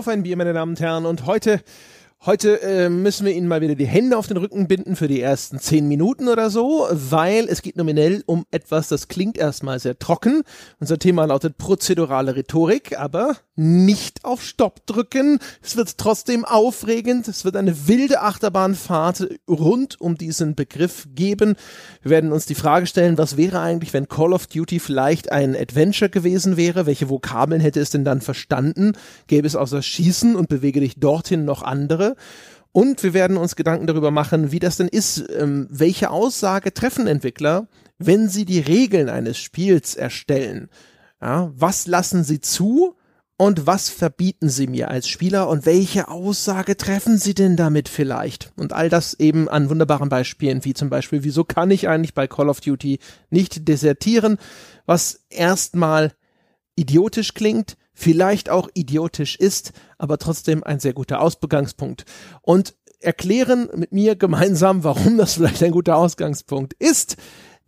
Auf ein Bier, meine Damen und Herren. Und heute Heute äh, müssen wir Ihnen mal wieder die Hände auf den Rücken binden für die ersten zehn Minuten oder so, weil es geht nominell um etwas, das klingt erstmal sehr trocken. Unser Thema lautet prozedurale Rhetorik, aber nicht auf Stopp drücken. Es wird trotzdem aufregend. Es wird eine wilde Achterbahnfahrt rund um diesen Begriff geben. Wir werden uns die Frage stellen, was wäre eigentlich, wenn Call of Duty vielleicht ein Adventure gewesen wäre? Welche Vokabeln hätte es denn dann verstanden? Gäbe es außer Schießen und bewege dich dorthin noch andere? Und wir werden uns Gedanken darüber machen, wie das denn ist, ähm, welche Aussage treffen Entwickler, wenn sie die Regeln eines Spiels erstellen. Ja, was lassen sie zu und was verbieten sie mir als Spieler und welche Aussage treffen sie denn damit vielleicht? Und all das eben an wunderbaren Beispielen, wie zum Beispiel, wieso kann ich eigentlich bei Call of Duty nicht desertieren, was erstmal idiotisch klingt, vielleicht auch idiotisch ist, aber trotzdem ein sehr guter Ausgangspunkt. Und erklären mit mir gemeinsam, warum das vielleicht ein guter Ausgangspunkt ist.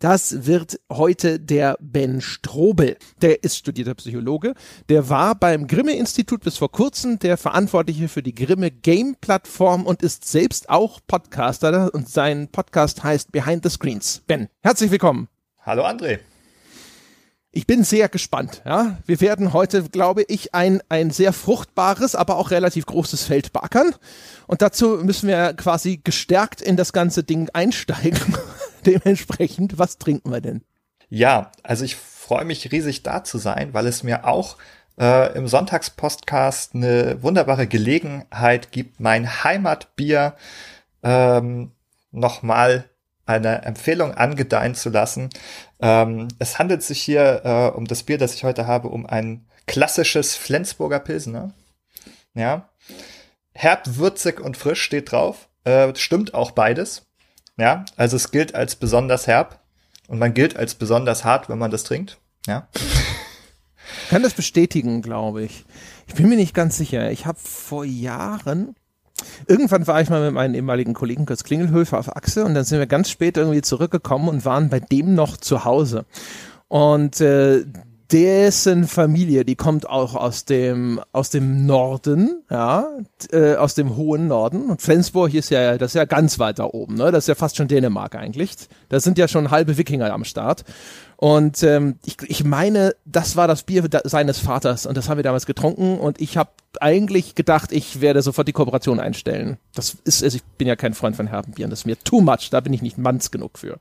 Das wird heute der Ben Strobel. Der ist studierter Psychologe. Der war beim Grimme-Institut bis vor kurzem der Verantwortliche für die Grimme Game-Plattform und ist selbst auch Podcaster. Und sein Podcast heißt Behind the Screens. Ben, herzlich willkommen. Hallo André. Ich bin sehr gespannt. Ja, wir werden heute, glaube ich, ein ein sehr fruchtbares, aber auch relativ großes Feld backern. Und dazu müssen wir quasi gestärkt in das ganze Ding einsteigen. Dementsprechend, was trinken wir denn? Ja, also ich freue mich riesig da zu sein, weil es mir auch äh, im Sonntagspodcast eine wunderbare Gelegenheit gibt, mein Heimatbier ähm, nochmal eine Empfehlung angedeihen zu lassen. Ähm, es handelt sich hier äh, um das Bier, das ich heute habe, um ein klassisches Flensburger Pilsner. Ja. Herb, würzig und frisch steht drauf. Äh, stimmt auch beides. Ja, also es gilt als besonders herb und man gilt als besonders hart, wenn man das trinkt. Ja. kann das bestätigen, glaube ich. Ich bin mir nicht ganz sicher. Ich habe vor Jahren Irgendwann war ich mal mit meinen ehemaligen Kollegen Kurt Klingelhöfer auf Achse und dann sind wir ganz spät irgendwie zurückgekommen und waren bei dem noch zu Hause. Und äh, dessen Familie, die kommt auch aus dem aus dem Norden, ja, äh, aus dem hohen Norden. Und Flensburg ist ja das ist ja ganz weit da oben, ne? Das ist ja fast schon Dänemark eigentlich. Da sind ja schon halbe Wikinger am Start. Und ähm, ich, ich meine, das war das Bier seines Vaters und das haben wir damals getrunken und ich habe eigentlich gedacht, ich werde sofort die Kooperation einstellen. Das ist, also ich bin ja kein Freund von herben Bieren, das ist mir too much, da bin ich nicht manns genug für.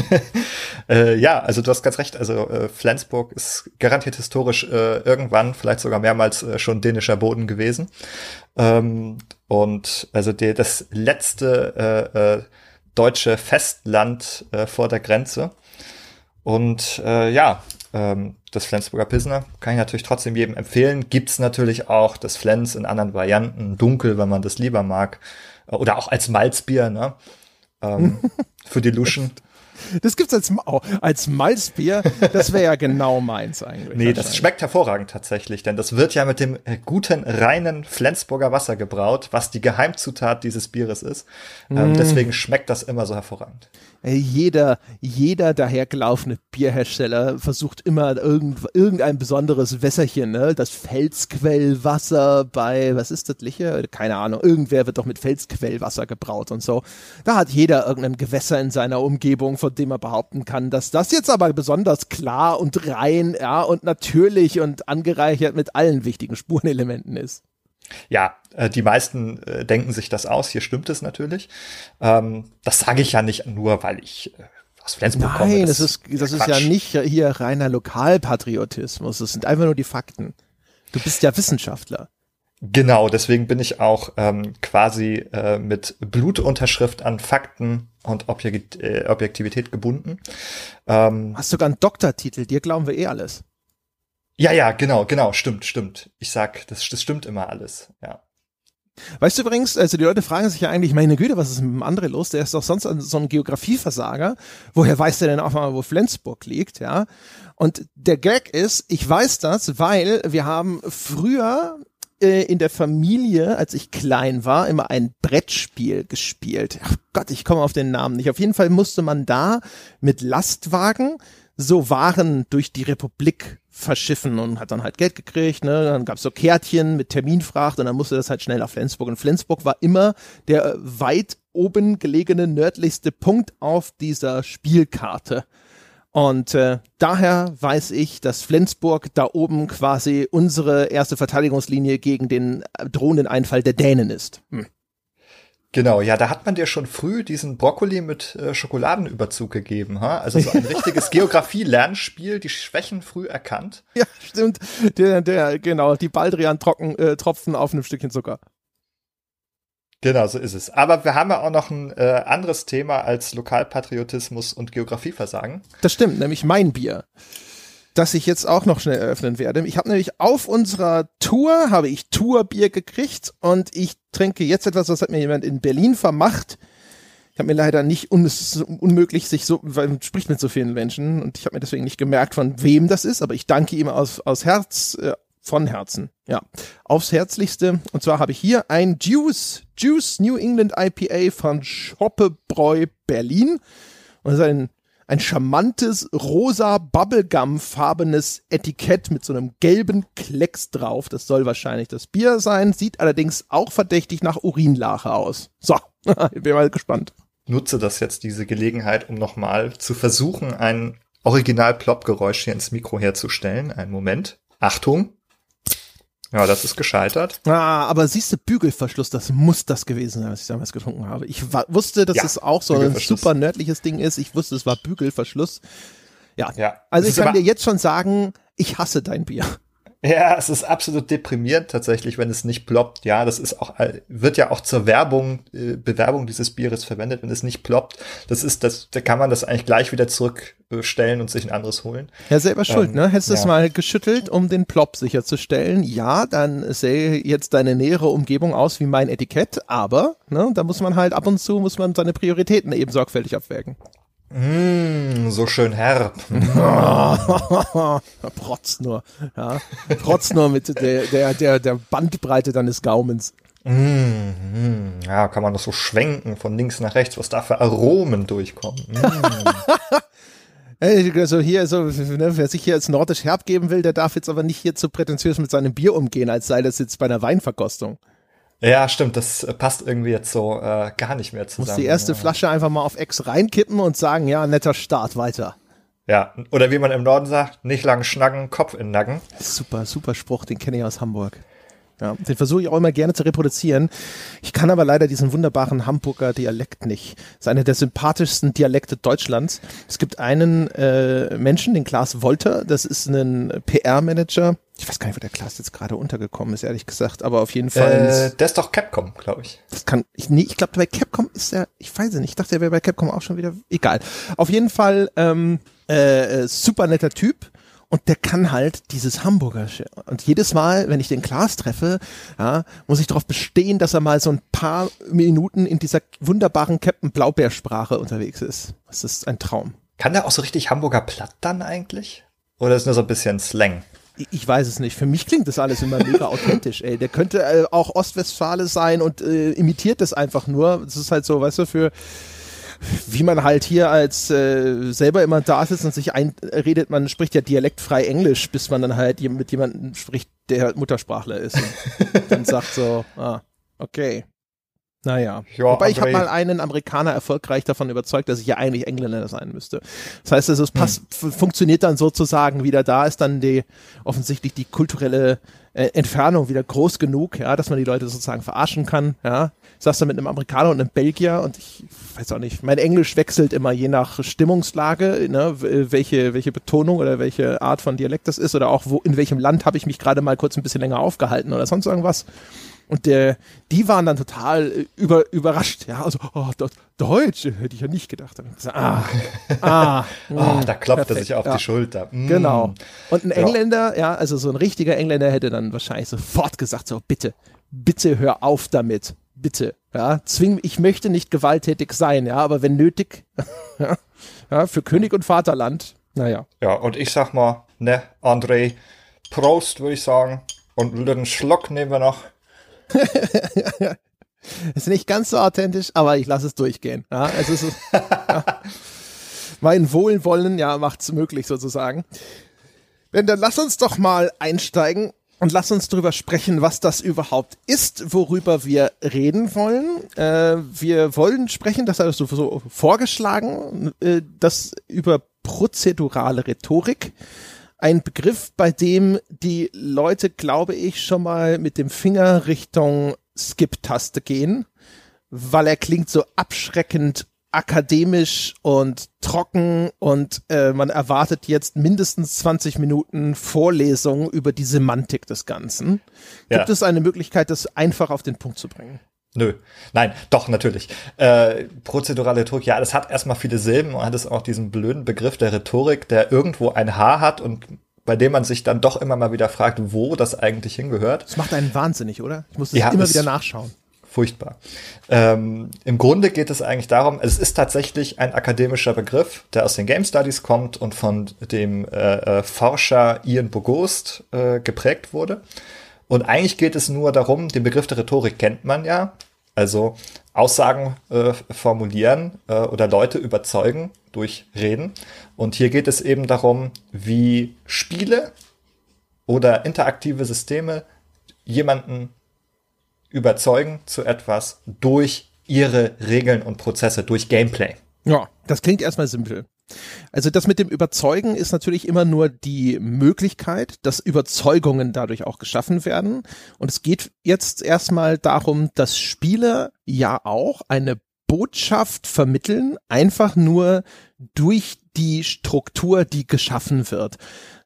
äh, ja, also du hast ganz recht. Also äh, Flensburg ist garantiert historisch äh, irgendwann, vielleicht sogar mehrmals äh, schon dänischer Boden gewesen. Ähm, und also die, das letzte äh, äh, deutsche Festland vor der Grenze. Und ja, ähm, das Flensburger Pilsner kann ich natürlich trotzdem jedem empfehlen. Gibt's natürlich auch das Flens in anderen Varianten, dunkel, wenn man das lieber mag. Oder auch als Malzbier, ne? Ähm, für die Luschen. Das gibt's als, als Malzbier. Das wäre ja genau meins eigentlich. Nee, das schmeckt hervorragend tatsächlich, denn das wird ja mit dem äh, guten, reinen Flensburger Wasser gebraut, was die Geheimzutat dieses Bieres ist. Mm. deswegen schmeckt das immer so hervorragend. Jeder, jeder dahergelaufene Bierhersteller versucht immer irgend, irgendein besonderes Wässerchen, ne? Das Felsquellwasser bei, was ist das, Liche? Keine Ahnung. Irgendwer wird doch mit Felsquellwasser gebraut und so. Da hat jeder irgendein Gewässer in seiner Umgebung, von dem er behaupten kann, dass das jetzt aber besonders klar und rein, ja, und natürlich und angereichert mit allen wichtigen Spurenelementen ist. Ja, äh, die meisten äh, denken sich das aus. Hier stimmt es natürlich. Ähm, das sage ich ja nicht nur, weil ich äh, aus Flensburg Nein, komme. Nein, das, das, ist, das ist ja nicht hier reiner Lokalpatriotismus. Das sind einfach nur die Fakten. Du bist ja Wissenschaftler. Genau, deswegen bin ich auch ähm, quasi äh, mit Blutunterschrift an Fakten und Objekt äh, Objektivität gebunden. Ähm, Hast sogar einen Doktortitel, dir glauben wir eh alles. Ja, ja, genau, genau, stimmt, stimmt. Ich sag, das, das stimmt immer alles, ja. Weißt du übrigens, also die Leute fragen sich ja eigentlich, meine Güte, was ist mit dem André los? Der ist doch sonst so ein Geografieversager. Woher weiß der denn auch mal, wo Flensburg liegt, ja? Und der Gag ist, ich weiß das, weil wir haben früher äh, in der Familie, als ich klein war, immer ein Brettspiel gespielt. Ach Gott, ich komme auf den Namen nicht. Auf jeden Fall musste man da mit Lastwagen so Waren durch die Republik verschiffen und hat dann halt Geld gekriegt. Ne? Dann gab's so Kärtchen mit Terminfracht und dann musste das halt schnell nach Flensburg. Und Flensburg war immer der weit oben gelegene nördlichste Punkt auf dieser Spielkarte. Und äh, daher weiß ich, dass Flensburg da oben quasi unsere erste Verteidigungslinie gegen den äh, drohenden Einfall der Dänen ist. Hm. Genau, ja, da hat man dir schon früh diesen Brokkoli mit äh, Schokoladenüberzug gegeben, ha? Also so ein richtiges Geografie-Lernspiel, die Schwächen früh erkannt. Ja, stimmt. Der, der, genau, die Baldrian-Tropfen äh, auf einem Stückchen Zucker. Genau, so ist es. Aber wir haben ja auch noch ein äh, anderes Thema als Lokalpatriotismus und Geografieversagen. Das stimmt, nämlich mein Bier, das ich jetzt auch noch schnell eröffnen werde. Ich habe nämlich auf unserer Tour, habe ich Tourbier gekriegt und ich trinke jetzt etwas, was hat mir jemand in Berlin vermacht. Ich habe mir leider nicht un unmöglich sich so, weil man spricht mit so vielen Menschen und ich habe mir deswegen nicht gemerkt, von wem das ist, aber ich danke ihm aus, aus Herz, äh, von Herzen, ja. Aufs Herzlichste. Und zwar habe ich hier ein Juice, Juice New England IPA von Schoppebräu Berlin. Und das ist ein, ein charmantes, rosa, Bubblegum-farbenes Etikett mit so einem gelben Klecks drauf. Das soll wahrscheinlich das Bier sein. Sieht allerdings auch verdächtig nach Urinlache aus. So, ich bin mal gespannt. Nutze das jetzt, diese Gelegenheit, um nochmal zu versuchen, ein Original-Plop-Geräusch hier ins Mikro herzustellen. Einen Moment. Achtung. Ja, das ist gescheitert. Ah, aber siehst du, Bügelverschluss, das muss das gewesen sein, was ich damals getrunken habe. Ich wusste, dass ja, es auch so ein super nördliches Ding ist. Ich wusste, es war Bügelverschluss. Ja. ja. Also ich kann dir jetzt schon sagen, ich hasse dein Bier. Ja, es ist absolut deprimierend tatsächlich, wenn es nicht ploppt. Ja, das ist auch, wird ja auch zur Werbung, äh, Bewerbung dieses Bieres verwendet, wenn es nicht ploppt. Das ist, das, da kann man das eigentlich gleich wieder zurückstellen und sich ein anderes holen. Ja, selber schuld, ähm, ne? Hättest du ja. es mal geschüttelt, um den Plop sicherzustellen. Ja, dann sähe jetzt deine nähere Umgebung aus wie mein Etikett, aber, ne, da muss man halt ab und zu, muss man seine Prioritäten eben sorgfältig abwägen. Mm, so schön herb. Protz nur. Ja. Protz nur mit der, der, der, der Bandbreite deines Gaumens. Mm, ja, kann man das so schwenken von links nach rechts, was da für Aromen durchkommen. Mm. Also hier, so, ne, wer sich hier als nordisch herb geben will, der darf jetzt aber nicht hier zu prätentiös mit seinem Bier umgehen, als sei das jetzt bei einer Weinverkostung. Ja, stimmt, das äh, passt irgendwie jetzt so äh, gar nicht mehr zusammen. Muss die erste ja. Flasche einfach mal auf Ex reinkippen und sagen, ja, netter Start, weiter. Ja, oder wie man im Norden sagt, nicht lang schnacken, Kopf in Nacken. Super, super Spruch, den kenne ich aus Hamburg. Ja, den versuche ich auch immer gerne zu reproduzieren. Ich kann aber leider diesen wunderbaren Hamburger Dialekt nicht. Das ist einer der sympathischsten Dialekte Deutschlands. Es gibt einen äh, Menschen, den Klaas Wolter, das ist ein PR-Manager. Ich weiß gar nicht, wo der Klaas jetzt gerade untergekommen ist, ehrlich gesagt, aber auf jeden Fall. Äh, der ist doch Capcom, glaube ich. Das kann ich nee, ich glaube bei Capcom ist er, ich weiß es nicht, ich dachte, er wäre bei Capcom auch schon wieder egal. Auf jeden Fall ähm, äh, super netter Typ und der kann halt dieses Hamburgersche. Und jedes Mal, wenn ich den Klaas treffe, ja, muss ich darauf bestehen, dass er mal so ein paar Minuten in dieser wunderbaren Captain Blaubeersprache unterwegs ist. Das ist ein Traum. Kann der auch so richtig Hamburger Platt dann eigentlich? Oder ist nur so ein bisschen Slang? Ich weiß es nicht. Für mich klingt das alles immer mega authentisch, ey. Der könnte äh, auch Ostwestfale sein und äh, imitiert das einfach nur. Das ist halt so, weißt du, für wie man halt hier als äh, selber immer da sitzt und sich einredet, man spricht ja dialektfrei Englisch, bis man dann halt mit jemandem spricht, der halt Muttersprachler ist und dann sagt so, ah, okay. Naja. Ja, Wobei ich habe mal einen Amerikaner erfolgreich davon überzeugt, dass ich ja eigentlich Engländer sein müsste. Das heißt also, es passt, hm. funktioniert dann sozusagen wieder da, ist dann die offensichtlich die kulturelle äh, Entfernung wieder groß genug, ja, dass man die Leute sozusagen verarschen kann, ja saß da mit einem Amerikaner und einem Belgier und ich weiß auch nicht, mein Englisch wechselt immer je nach Stimmungslage, ne, welche, welche Betonung oder welche Art von Dialekt das ist oder auch wo, in welchem Land habe ich mich gerade mal kurz ein bisschen länger aufgehalten oder sonst irgendwas. Und der, die waren dann total äh, über, überrascht. Ja, also, oh, Deutsch hätte ich ja nicht gedacht. Gesagt, ah, ah, oh, da klopft er sich auf ja. die Schulter. Mm. Genau. Und ein Engländer, ja, also so ein richtiger Engländer hätte dann wahrscheinlich sofort gesagt, so, bitte, bitte hör auf damit bitte, ja, zwing, ich möchte nicht gewalttätig sein, ja, aber wenn nötig, ja, für König und Vaterland, naja. Ja, und ich sag mal, ne, André, Prost, würde ich sagen. Und einen Schluck nehmen wir noch. ist nicht ganz so authentisch, aber ich lasse es durchgehen. Ja, es ist, ja. Mein Wohlwollen, ja, macht es möglich sozusagen. Denn dann lass uns doch mal einsteigen und lass uns darüber sprechen, was das überhaupt ist, worüber wir reden wollen. Äh, wir wollen sprechen, das hast du so vorgeschlagen, äh, das über prozedurale Rhetorik. Ein Begriff, bei dem die Leute, glaube ich, schon mal mit dem Finger Richtung Skip-Taste gehen, weil er klingt so abschreckend akademisch und trocken und äh, man erwartet jetzt mindestens 20 Minuten Vorlesung über die Semantik des Ganzen. Gibt ja. es eine Möglichkeit, das einfach auf den Punkt zu bringen? Nö, nein, doch, natürlich. Äh, prozedurale Rhetorik, ja, das hat erstmal viele Silben und hat es auch diesen blöden Begriff der Rhetorik, der irgendwo ein H hat und bei dem man sich dann doch immer mal wieder fragt, wo das eigentlich hingehört. Das macht einen wahnsinnig, oder? Ich muss das ja, immer wieder nachschauen furchtbar. Ähm, Im Grunde geht es eigentlich darum, es ist tatsächlich ein akademischer Begriff, der aus den Game Studies kommt und von dem äh, äh, Forscher Ian Bogost äh, geprägt wurde. Und eigentlich geht es nur darum, den Begriff der Rhetorik kennt man ja, also Aussagen äh, formulieren äh, oder Leute überzeugen durch Reden. Und hier geht es eben darum, wie Spiele oder interaktive Systeme jemanden überzeugen zu etwas durch ihre Regeln und Prozesse, durch Gameplay. Ja, das klingt erstmal simpel. Also das mit dem Überzeugen ist natürlich immer nur die Möglichkeit, dass Überzeugungen dadurch auch geschaffen werden. Und es geht jetzt erstmal darum, dass Spiele ja auch eine Botschaft vermitteln, einfach nur durch die Struktur, die geschaffen wird.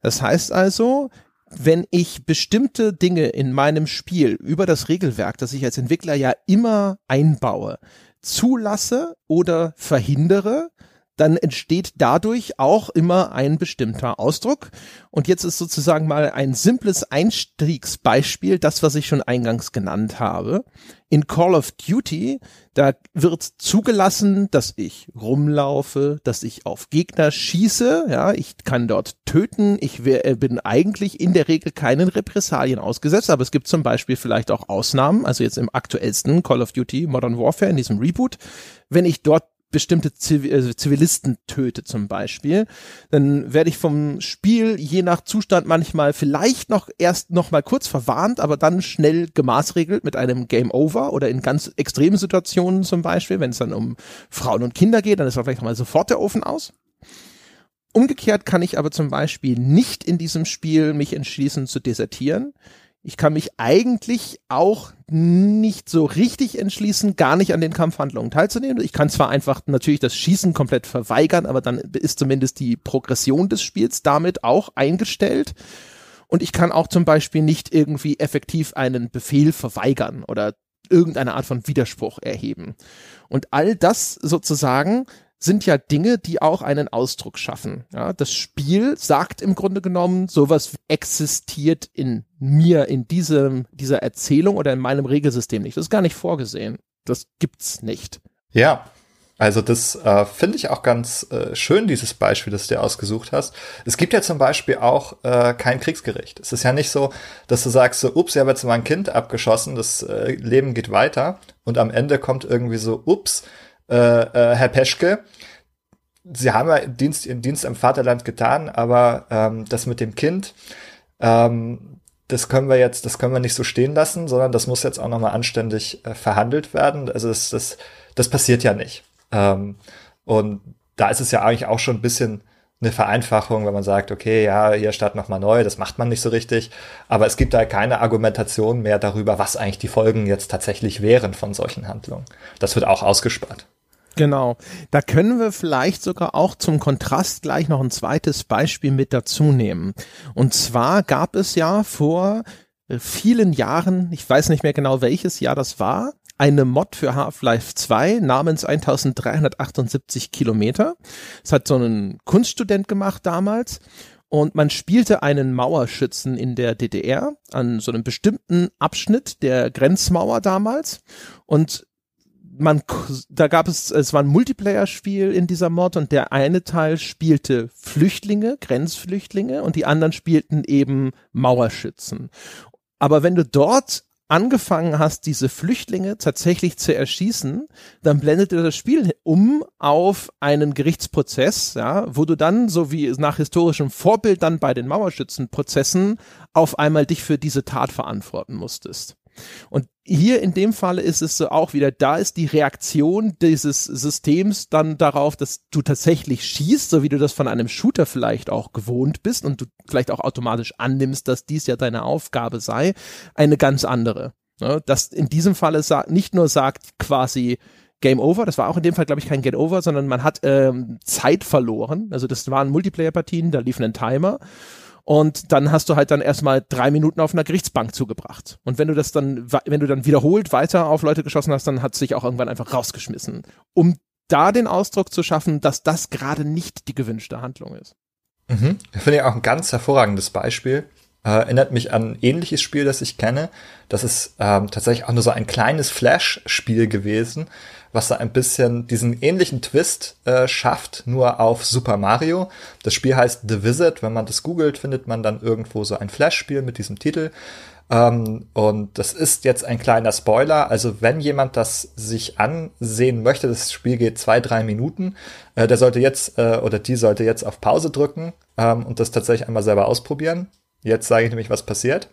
Das heißt also, wenn ich bestimmte Dinge in meinem Spiel über das Regelwerk, das ich als Entwickler ja immer einbaue, zulasse oder verhindere, dann entsteht dadurch auch immer ein bestimmter Ausdruck. Und jetzt ist sozusagen mal ein simples Einstiegsbeispiel, das, was ich schon eingangs genannt habe. In Call of Duty, da wird zugelassen, dass ich rumlaufe, dass ich auf Gegner schieße, ja, ich kann dort töten, ich wär, äh, bin eigentlich in der Regel keinen Repressalien ausgesetzt, aber es gibt zum Beispiel vielleicht auch Ausnahmen, also jetzt im aktuellsten Call of Duty Modern Warfare, in diesem Reboot, wenn ich dort bestimmte also Zivilisten töte zum Beispiel, dann werde ich vom Spiel je nach Zustand manchmal vielleicht noch erst noch mal kurz verwarnt, aber dann schnell gemaßregelt mit einem Game Over oder in ganz extremen Situationen zum Beispiel, wenn es dann um Frauen und Kinder geht, dann ist vielleicht mal sofort der Ofen aus. Umgekehrt kann ich aber zum Beispiel nicht in diesem Spiel mich entschließen zu desertieren ich kann mich eigentlich auch nicht so richtig entschließen, gar nicht an den Kampfhandlungen teilzunehmen. Ich kann zwar einfach natürlich das Schießen komplett verweigern, aber dann ist zumindest die Progression des Spiels damit auch eingestellt. Und ich kann auch zum Beispiel nicht irgendwie effektiv einen Befehl verweigern oder irgendeine Art von Widerspruch erheben. Und all das sozusagen sind ja Dinge, die auch einen Ausdruck schaffen. Ja, das Spiel sagt im Grunde genommen, sowas existiert in mir, in diesem, dieser Erzählung oder in meinem Regelsystem nicht. Das ist gar nicht vorgesehen. Das gibt's nicht. Ja, also das äh, finde ich auch ganz äh, schön, dieses Beispiel, das du dir ausgesucht hast. Es gibt ja zum Beispiel auch äh, kein Kriegsgericht. Es ist ja nicht so, dass du sagst so, ups, ich habe jetzt mein Kind abgeschossen, das äh, Leben geht weiter und am Ende kommt irgendwie so, ups, äh, äh, Herr Peschke, Sie haben ja Dienst, Ihren Dienst im Vaterland getan, aber ähm, das mit dem Kind, ähm, das können wir jetzt, das können wir nicht so stehen lassen, sondern das muss jetzt auch nochmal anständig äh, verhandelt werden. Also das, das, das passiert ja nicht. Ähm, und da ist es ja eigentlich auch schon ein bisschen eine Vereinfachung, wenn man sagt, okay, ja, hier statt nochmal neu, das macht man nicht so richtig. Aber es gibt da keine Argumentation mehr darüber, was eigentlich die Folgen jetzt tatsächlich wären von solchen Handlungen. Das wird auch ausgespart. Genau. Da können wir vielleicht sogar auch zum Kontrast gleich noch ein zweites Beispiel mit dazu nehmen. Und zwar gab es ja vor vielen Jahren, ich weiß nicht mehr genau welches Jahr das war, eine Mod für Half-Life 2 namens 1378 Kilometer. Das hat so ein Kunststudent gemacht damals. Und man spielte einen Mauerschützen in der DDR an so einem bestimmten Abschnitt der Grenzmauer damals. Und man, da gab es, es war ein Multiplayer-Spiel in dieser Mod und der eine Teil spielte Flüchtlinge, Grenzflüchtlinge und die anderen spielten eben Mauerschützen. Aber wenn du dort angefangen hast, diese Flüchtlinge tatsächlich zu erschießen, dann blendet dir das Spiel um auf einen Gerichtsprozess, ja, wo du dann, so wie nach historischem Vorbild dann bei den Mauerschützenprozessen, auf einmal dich für diese Tat verantworten musstest. Und hier in dem Falle ist es so auch wieder, da ist die Reaktion dieses Systems dann darauf, dass du tatsächlich schießt, so wie du das von einem Shooter vielleicht auch gewohnt bist und du vielleicht auch automatisch annimmst, dass dies ja deine Aufgabe sei, eine ganz andere. Ne? Das in diesem Falle nicht nur sagt quasi, Game Over. Das war auch in dem Fall, glaube ich, kein Game Over, sondern man hat ähm, Zeit verloren. Also das waren Multiplayer-Partien, da lief ein Timer. Und dann hast du halt dann erstmal drei Minuten auf einer Gerichtsbank zugebracht. Und wenn du das dann, wenn du dann wiederholt weiter auf Leute geschossen hast, dann hat es sich auch irgendwann einfach rausgeschmissen. Um da den Ausdruck zu schaffen, dass das gerade nicht die gewünschte Handlung ist. Mhm. Finde ich auch ein ganz hervorragendes Beispiel. Äh, erinnert mich an ein ähnliches Spiel, das ich kenne. Das ist ähm, tatsächlich auch nur so ein kleines Flash-Spiel gewesen, was da ein bisschen diesen ähnlichen Twist äh, schafft, nur auf Super Mario. Das Spiel heißt The Visit. Wenn man das googelt, findet man dann irgendwo so ein Flash-Spiel mit diesem Titel. Ähm, und das ist jetzt ein kleiner Spoiler. Also wenn jemand das sich ansehen möchte, das Spiel geht zwei, drei Minuten, äh, der sollte jetzt äh, oder die sollte jetzt auf Pause drücken ähm, und das tatsächlich einmal selber ausprobieren. Jetzt sage ich nämlich, was passiert.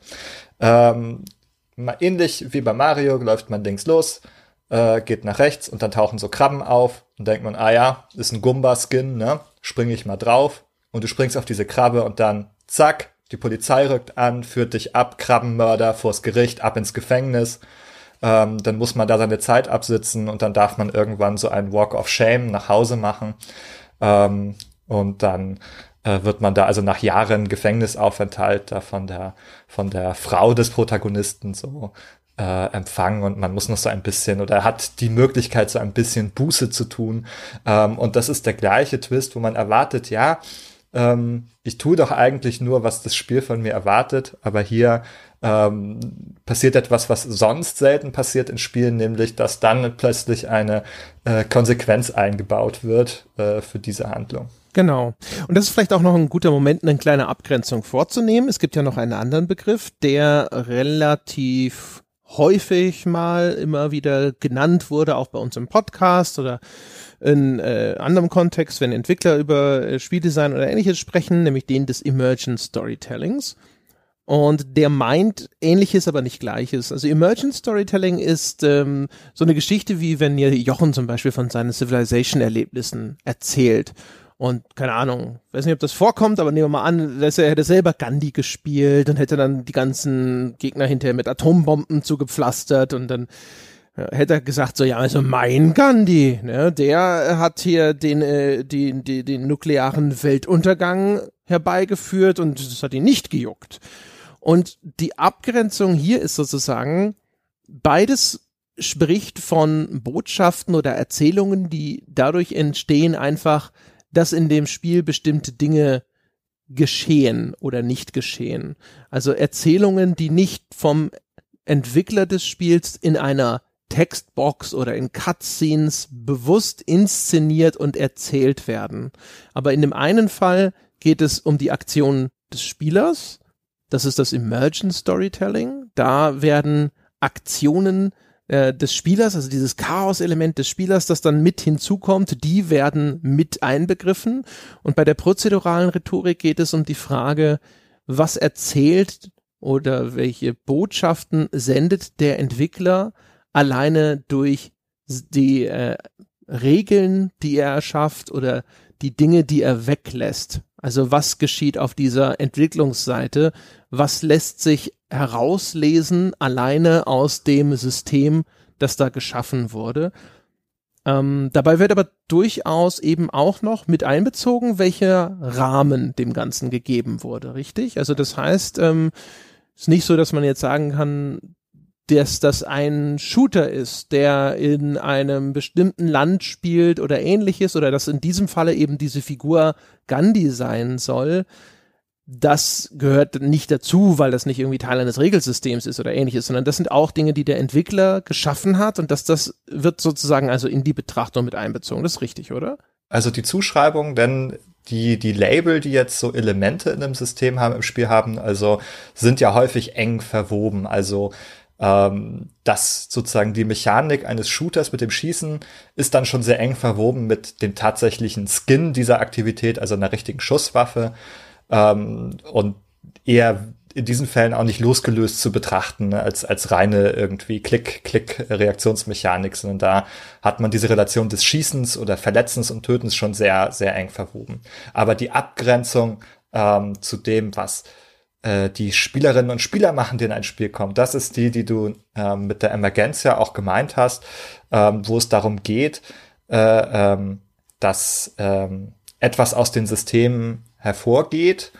Ähm, ähnlich wie bei Mario läuft man links los, äh, geht nach rechts und dann tauchen so Krabben auf und denkt man, ah ja, ist ein Gumba-Skin, ne? Springe ich mal drauf und du springst auf diese Krabbe und dann zack, die Polizei rückt an, führt dich ab, Krabbenmörder vors Gericht, ab ins Gefängnis. Ähm, dann muss man da seine Zeit absitzen und dann darf man irgendwann so einen Walk of Shame nach Hause machen. Ähm, und dann äh, wird man da also nach Jahren Gefängnisaufenthalt da von der von der Frau des Protagonisten so äh, empfangen und man muss noch so ein bisschen oder hat die Möglichkeit so ein bisschen Buße zu tun ähm, und das ist der gleiche Twist, wo man erwartet, ja, ähm, ich tue doch eigentlich nur, was das Spiel von mir erwartet, aber hier ähm, passiert etwas, was sonst selten passiert in Spielen, nämlich dass dann plötzlich eine äh, Konsequenz eingebaut wird äh, für diese Handlung. Genau. Und das ist vielleicht auch noch ein guter Moment, eine kleine Abgrenzung vorzunehmen. Es gibt ja noch einen anderen Begriff, der relativ häufig mal immer wieder genannt wurde, auch bei uns im Podcast oder in äh, anderem Kontext, wenn Entwickler über äh, Spieldesign oder ähnliches sprechen, nämlich den des Emergent Storytellings. Und der meint ähnliches, aber nicht gleiches. Also Emergent Storytelling ist ähm, so eine Geschichte, wie wenn ihr Jochen zum Beispiel von seinen Civilization-Erlebnissen erzählt. Und keine Ahnung, weiß nicht, ob das vorkommt, aber nehmen wir mal an, dass er hätte selber Gandhi gespielt und hätte dann die ganzen Gegner hinterher mit Atombomben zugepflastert und dann hätte er gesagt, so ja, also mein Gandhi, ne, der hat hier den, äh, die, die, den nuklearen Weltuntergang herbeigeführt und das hat ihn nicht gejuckt. Und die Abgrenzung hier ist sozusagen, beides spricht von Botschaften oder Erzählungen, die dadurch entstehen einfach, dass in dem Spiel bestimmte Dinge geschehen oder nicht geschehen. Also Erzählungen, die nicht vom Entwickler des Spiels in einer Textbox oder in Cutscenes bewusst inszeniert und erzählt werden. Aber in dem einen Fall geht es um die Aktion des Spielers. Das ist das Emergent Storytelling. Da werden Aktionen äh, des Spielers, also dieses Chaos-Element des Spielers, das dann mit hinzukommt, die werden mit einbegriffen. Und bei der prozeduralen Rhetorik geht es um die Frage, was erzählt oder welche Botschaften sendet der Entwickler alleine durch die äh, Regeln, die er erschafft oder die Dinge, die er weglässt. Also was geschieht auf dieser Entwicklungsseite? Was lässt sich herauslesen alleine aus dem System, das da geschaffen wurde? Ähm, dabei wird aber durchaus eben auch noch mit einbezogen, welcher Rahmen dem Ganzen gegeben wurde, richtig? Also das heißt, ähm, ist nicht so, dass man jetzt sagen kann, dass das ein Shooter ist, der in einem bestimmten Land spielt oder ähnliches, oder dass in diesem Falle eben diese Figur Gandhi sein soll, das gehört nicht dazu, weil das nicht irgendwie Teil eines Regelsystems ist oder ähnliches, sondern das sind auch Dinge, die der Entwickler geschaffen hat und dass das wird sozusagen also in die Betrachtung mit einbezogen. Das ist richtig, oder? Also die Zuschreibung, denn die, die Label, die jetzt so Elemente in einem System haben, im Spiel haben, also sind ja häufig eng verwoben. Also ähm, dass sozusagen die Mechanik eines Shooters mit dem Schießen ist dann schon sehr eng verwoben mit dem tatsächlichen Skin dieser Aktivität, also einer richtigen Schusswaffe ähm, und eher in diesen Fällen auch nicht losgelöst zu betrachten ne, als, als reine irgendwie Klick-Klick-Reaktionsmechanik, sondern da hat man diese Relation des Schießens oder Verletzens und Tötens schon sehr, sehr eng verwoben. Aber die Abgrenzung ähm, zu dem, was äh, die Spielerinnen und Spieler machen, die in ein Spiel kommen. Das ist die, die du ähm, mit der Emergenz ja auch gemeint hast, ähm, wo es darum geht, äh, ähm, dass ähm, etwas aus den Systemen hervorgeht.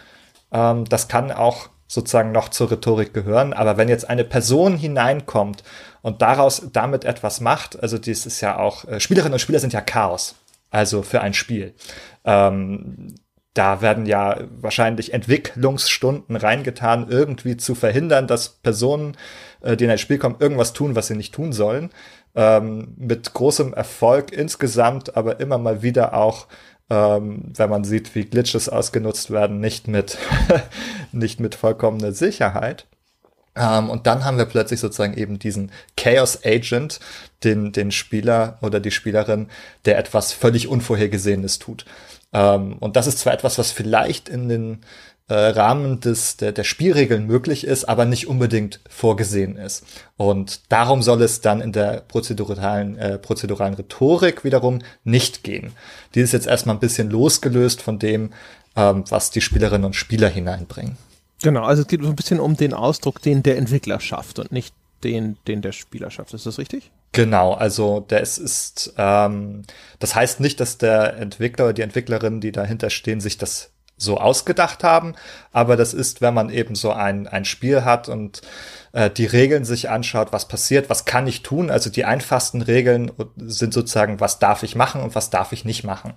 Ähm, das kann auch sozusagen noch zur Rhetorik gehören. Aber wenn jetzt eine Person hineinkommt und daraus damit etwas macht, also das ist ja auch, äh, Spielerinnen und Spieler sind ja Chaos. Also für ein Spiel. Ähm, da werden ja wahrscheinlich Entwicklungsstunden reingetan, irgendwie zu verhindern, dass Personen, äh, die in ein Spiel kommen, irgendwas tun, was sie nicht tun sollen. Ähm, mit großem Erfolg insgesamt, aber immer mal wieder auch, ähm, wenn man sieht, wie Glitches ausgenutzt werden, nicht mit, nicht mit vollkommener Sicherheit. Ähm, und dann haben wir plötzlich sozusagen eben diesen Chaos Agent, den, den Spieler oder die Spielerin, der etwas völlig Unvorhergesehenes tut. Ähm, und das ist zwar etwas, was vielleicht in den äh, Rahmen des, der, der Spielregeln möglich ist, aber nicht unbedingt vorgesehen ist. Und darum soll es dann in der prozeduralen, äh, prozeduralen Rhetorik wiederum nicht gehen. Die ist jetzt erstmal ein bisschen losgelöst von dem, ähm, was die Spielerinnen und Spieler hineinbringen. Genau, also es geht so ein bisschen um den Ausdruck, den der Entwickler schafft und nicht den, den der Spieler schafft. Ist das richtig? Genau, also das ist, ähm, das heißt nicht, dass der Entwickler oder die Entwicklerin, die dahinter stehen, sich das so ausgedacht haben, aber das ist, wenn man eben so ein, ein Spiel hat und äh, die Regeln sich anschaut, was passiert, was kann ich tun, also die einfachsten Regeln sind sozusagen, was darf ich machen und was darf ich nicht machen.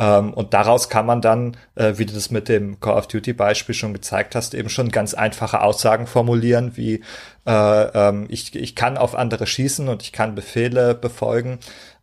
Ähm, und daraus kann man dann, äh, wie du das mit dem Call of Duty Beispiel schon gezeigt hast, eben schon ganz einfache Aussagen formulieren, wie äh, ähm, ich, ich kann auf andere schießen und ich kann Befehle befolgen.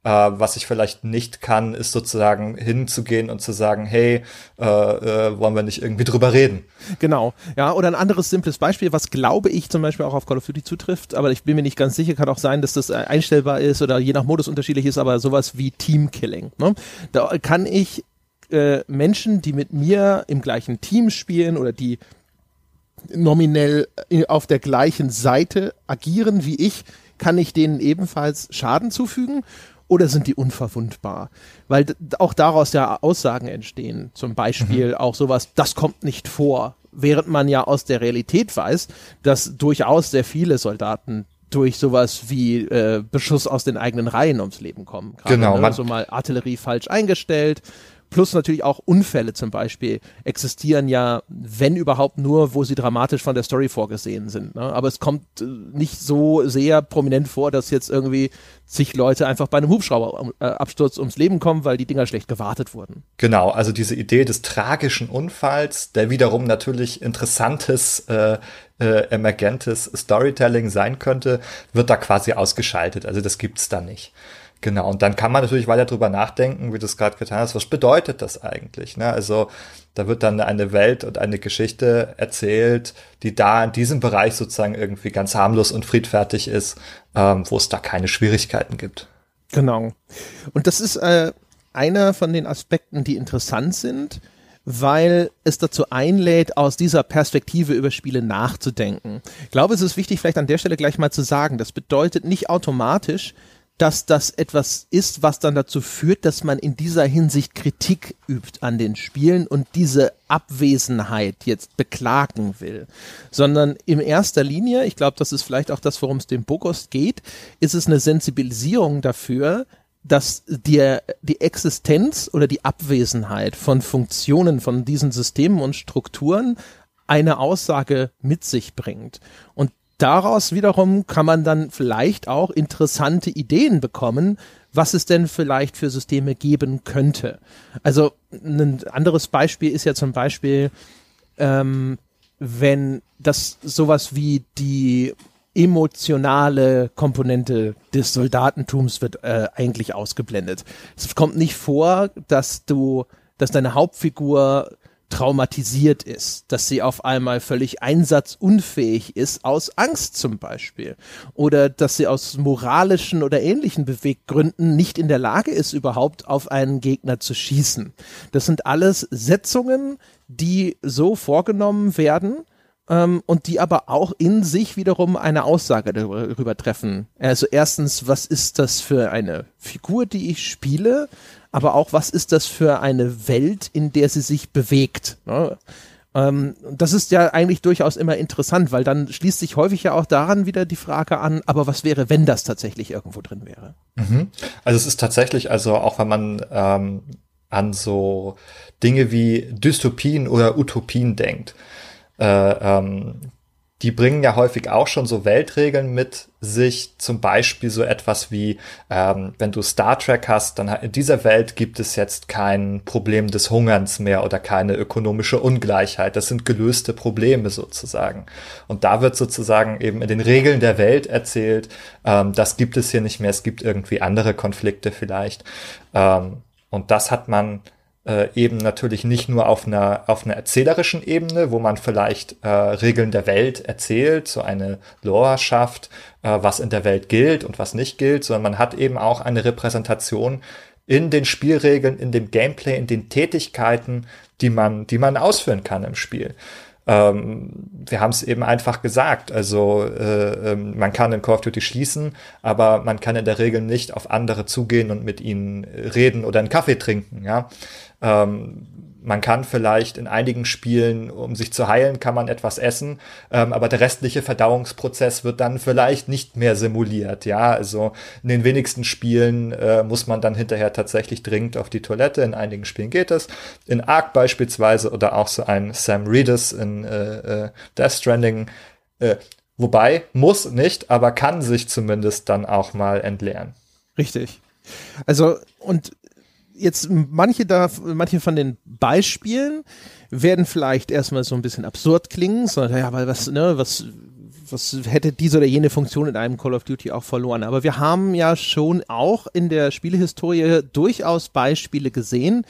Äh, was ich vielleicht nicht kann, ist sozusagen hinzugehen und zu sagen, hey, äh, äh, wollen wir nicht irgendwie drüber reden? Genau, ja, oder ein anderes simples Beispiel, was glaube ich zum Beispiel auch auf Call of Duty zutrifft, aber ich bin mir nicht ganz sicher, kann auch sein, dass das äh, einstellbar ist oder je nach Modus unterschiedlich ist, aber sowas wie Teamkilling. Ne? Da kann ich äh, Menschen, die mit mir im gleichen Team spielen oder die nominell äh, auf der gleichen Seite agieren wie ich, kann ich denen ebenfalls Schaden zufügen oder sind die unverwundbar? Weil auch daraus ja Aussagen entstehen. Zum Beispiel mhm. auch sowas, das kommt nicht vor. Während man ja aus der Realität weiß, dass durchaus sehr viele Soldaten durch sowas wie äh, Beschuss aus den eigenen Reihen ums Leben kommen. Gerade, genau. Ne? So mal Artillerie falsch eingestellt Plus natürlich auch Unfälle zum Beispiel existieren ja, wenn überhaupt nur, wo sie dramatisch von der Story vorgesehen sind. Ne? Aber es kommt äh, nicht so sehr prominent vor, dass jetzt irgendwie zig Leute einfach bei einem Hubschrauberabsturz ums Leben kommen, weil die Dinger schlecht gewartet wurden. Genau, also diese Idee des tragischen Unfalls, der wiederum natürlich interessantes, äh, äh, emergentes Storytelling sein könnte, wird da quasi ausgeschaltet. Also das gibt's da nicht. Genau, und dann kann man natürlich weiter drüber nachdenken, wie du es gerade getan hast, was bedeutet das eigentlich? Ne? Also da wird dann eine Welt und eine Geschichte erzählt, die da in diesem Bereich sozusagen irgendwie ganz harmlos und friedfertig ist, ähm, wo es da keine Schwierigkeiten gibt. Genau. Und das ist äh, einer von den Aspekten, die interessant sind, weil es dazu einlädt, aus dieser Perspektive über Spiele nachzudenken. Ich glaube, es ist wichtig, vielleicht an der Stelle gleich mal zu sagen, das bedeutet nicht automatisch, dass das etwas ist, was dann dazu führt, dass man in dieser Hinsicht Kritik übt an den Spielen und diese Abwesenheit jetzt beklagen will, sondern in erster Linie, ich glaube, das ist vielleicht auch das, worum es dem Bogost geht, ist es eine Sensibilisierung dafür, dass die, die Existenz oder die Abwesenheit von Funktionen von diesen Systemen und Strukturen eine Aussage mit sich bringt. Und daraus wiederum kann man dann vielleicht auch interessante Ideen bekommen, was es denn vielleicht für Systeme geben könnte. Also ein anderes Beispiel ist ja zum Beispiel, ähm, wenn das sowas wie die emotionale Komponente des Soldatentums wird äh, eigentlich ausgeblendet. Es kommt nicht vor, dass du dass deine Hauptfigur traumatisiert ist, dass sie auf einmal völlig einsatzunfähig ist, aus Angst zum Beispiel. Oder dass sie aus moralischen oder ähnlichen Beweggründen nicht in der Lage ist, überhaupt auf einen Gegner zu schießen. Das sind alles Setzungen, die so vorgenommen werden, ähm, und die aber auch in sich wiederum eine Aussage darüber treffen. Also erstens, was ist das für eine Figur, die ich spiele? Aber auch, was ist das für eine Welt, in der sie sich bewegt. Ne? Ähm, das ist ja eigentlich durchaus immer interessant, weil dann schließt sich häufig ja auch daran wieder die Frage an, aber was wäre, wenn das tatsächlich irgendwo drin wäre? Mhm. Also es ist tatsächlich, also auch wenn man ähm, an so Dinge wie Dystopien oder Utopien denkt, äh, ähm, die bringen ja häufig auch schon so Weltregeln mit sich, zum Beispiel so etwas wie, ähm, wenn du Star Trek hast, dann in dieser Welt gibt es jetzt kein Problem des Hungerns mehr oder keine ökonomische Ungleichheit. Das sind gelöste Probleme sozusagen. Und da wird sozusagen eben in den Regeln der Welt erzählt, ähm, das gibt es hier nicht mehr, es gibt irgendwie andere Konflikte vielleicht. Ähm, und das hat man äh, eben natürlich nicht nur auf einer, auf einer erzählerischen Ebene, wo man vielleicht äh, Regeln der Welt erzählt, so eine Lore schafft, äh, was in der Welt gilt und was nicht gilt, sondern man hat eben auch eine Repräsentation in den Spielregeln, in dem Gameplay, in den Tätigkeiten, die man, die man ausführen kann im Spiel. Ähm, wir haben es eben einfach gesagt. Also äh, ähm, man kann in Call of Duty schließen, aber man kann in der Regel nicht auf andere zugehen und mit ihnen reden oder einen Kaffee trinken. Ja, ähm, man kann vielleicht in einigen Spielen, um sich zu heilen, kann man etwas essen, ähm, aber der restliche Verdauungsprozess wird dann vielleicht nicht mehr simuliert. Ja, also in den wenigsten Spielen äh, muss man dann hinterher tatsächlich dringend auf die Toilette. In einigen Spielen geht es. In Ark beispielsweise oder auch so ein Sam Reedus in äh, äh, Death Stranding. Äh, wobei muss nicht, aber kann sich zumindest dann auch mal entleeren. Richtig. Also und jetzt manche da, manche von den Beispielen werden vielleicht erstmal so ein bisschen absurd klingen, so, ja, weil was, ne, was, was hätte diese oder jene Funktion in einem Call of Duty auch verloren. Aber wir haben ja schon auch in der Spielehistorie durchaus Beispiele gesehen,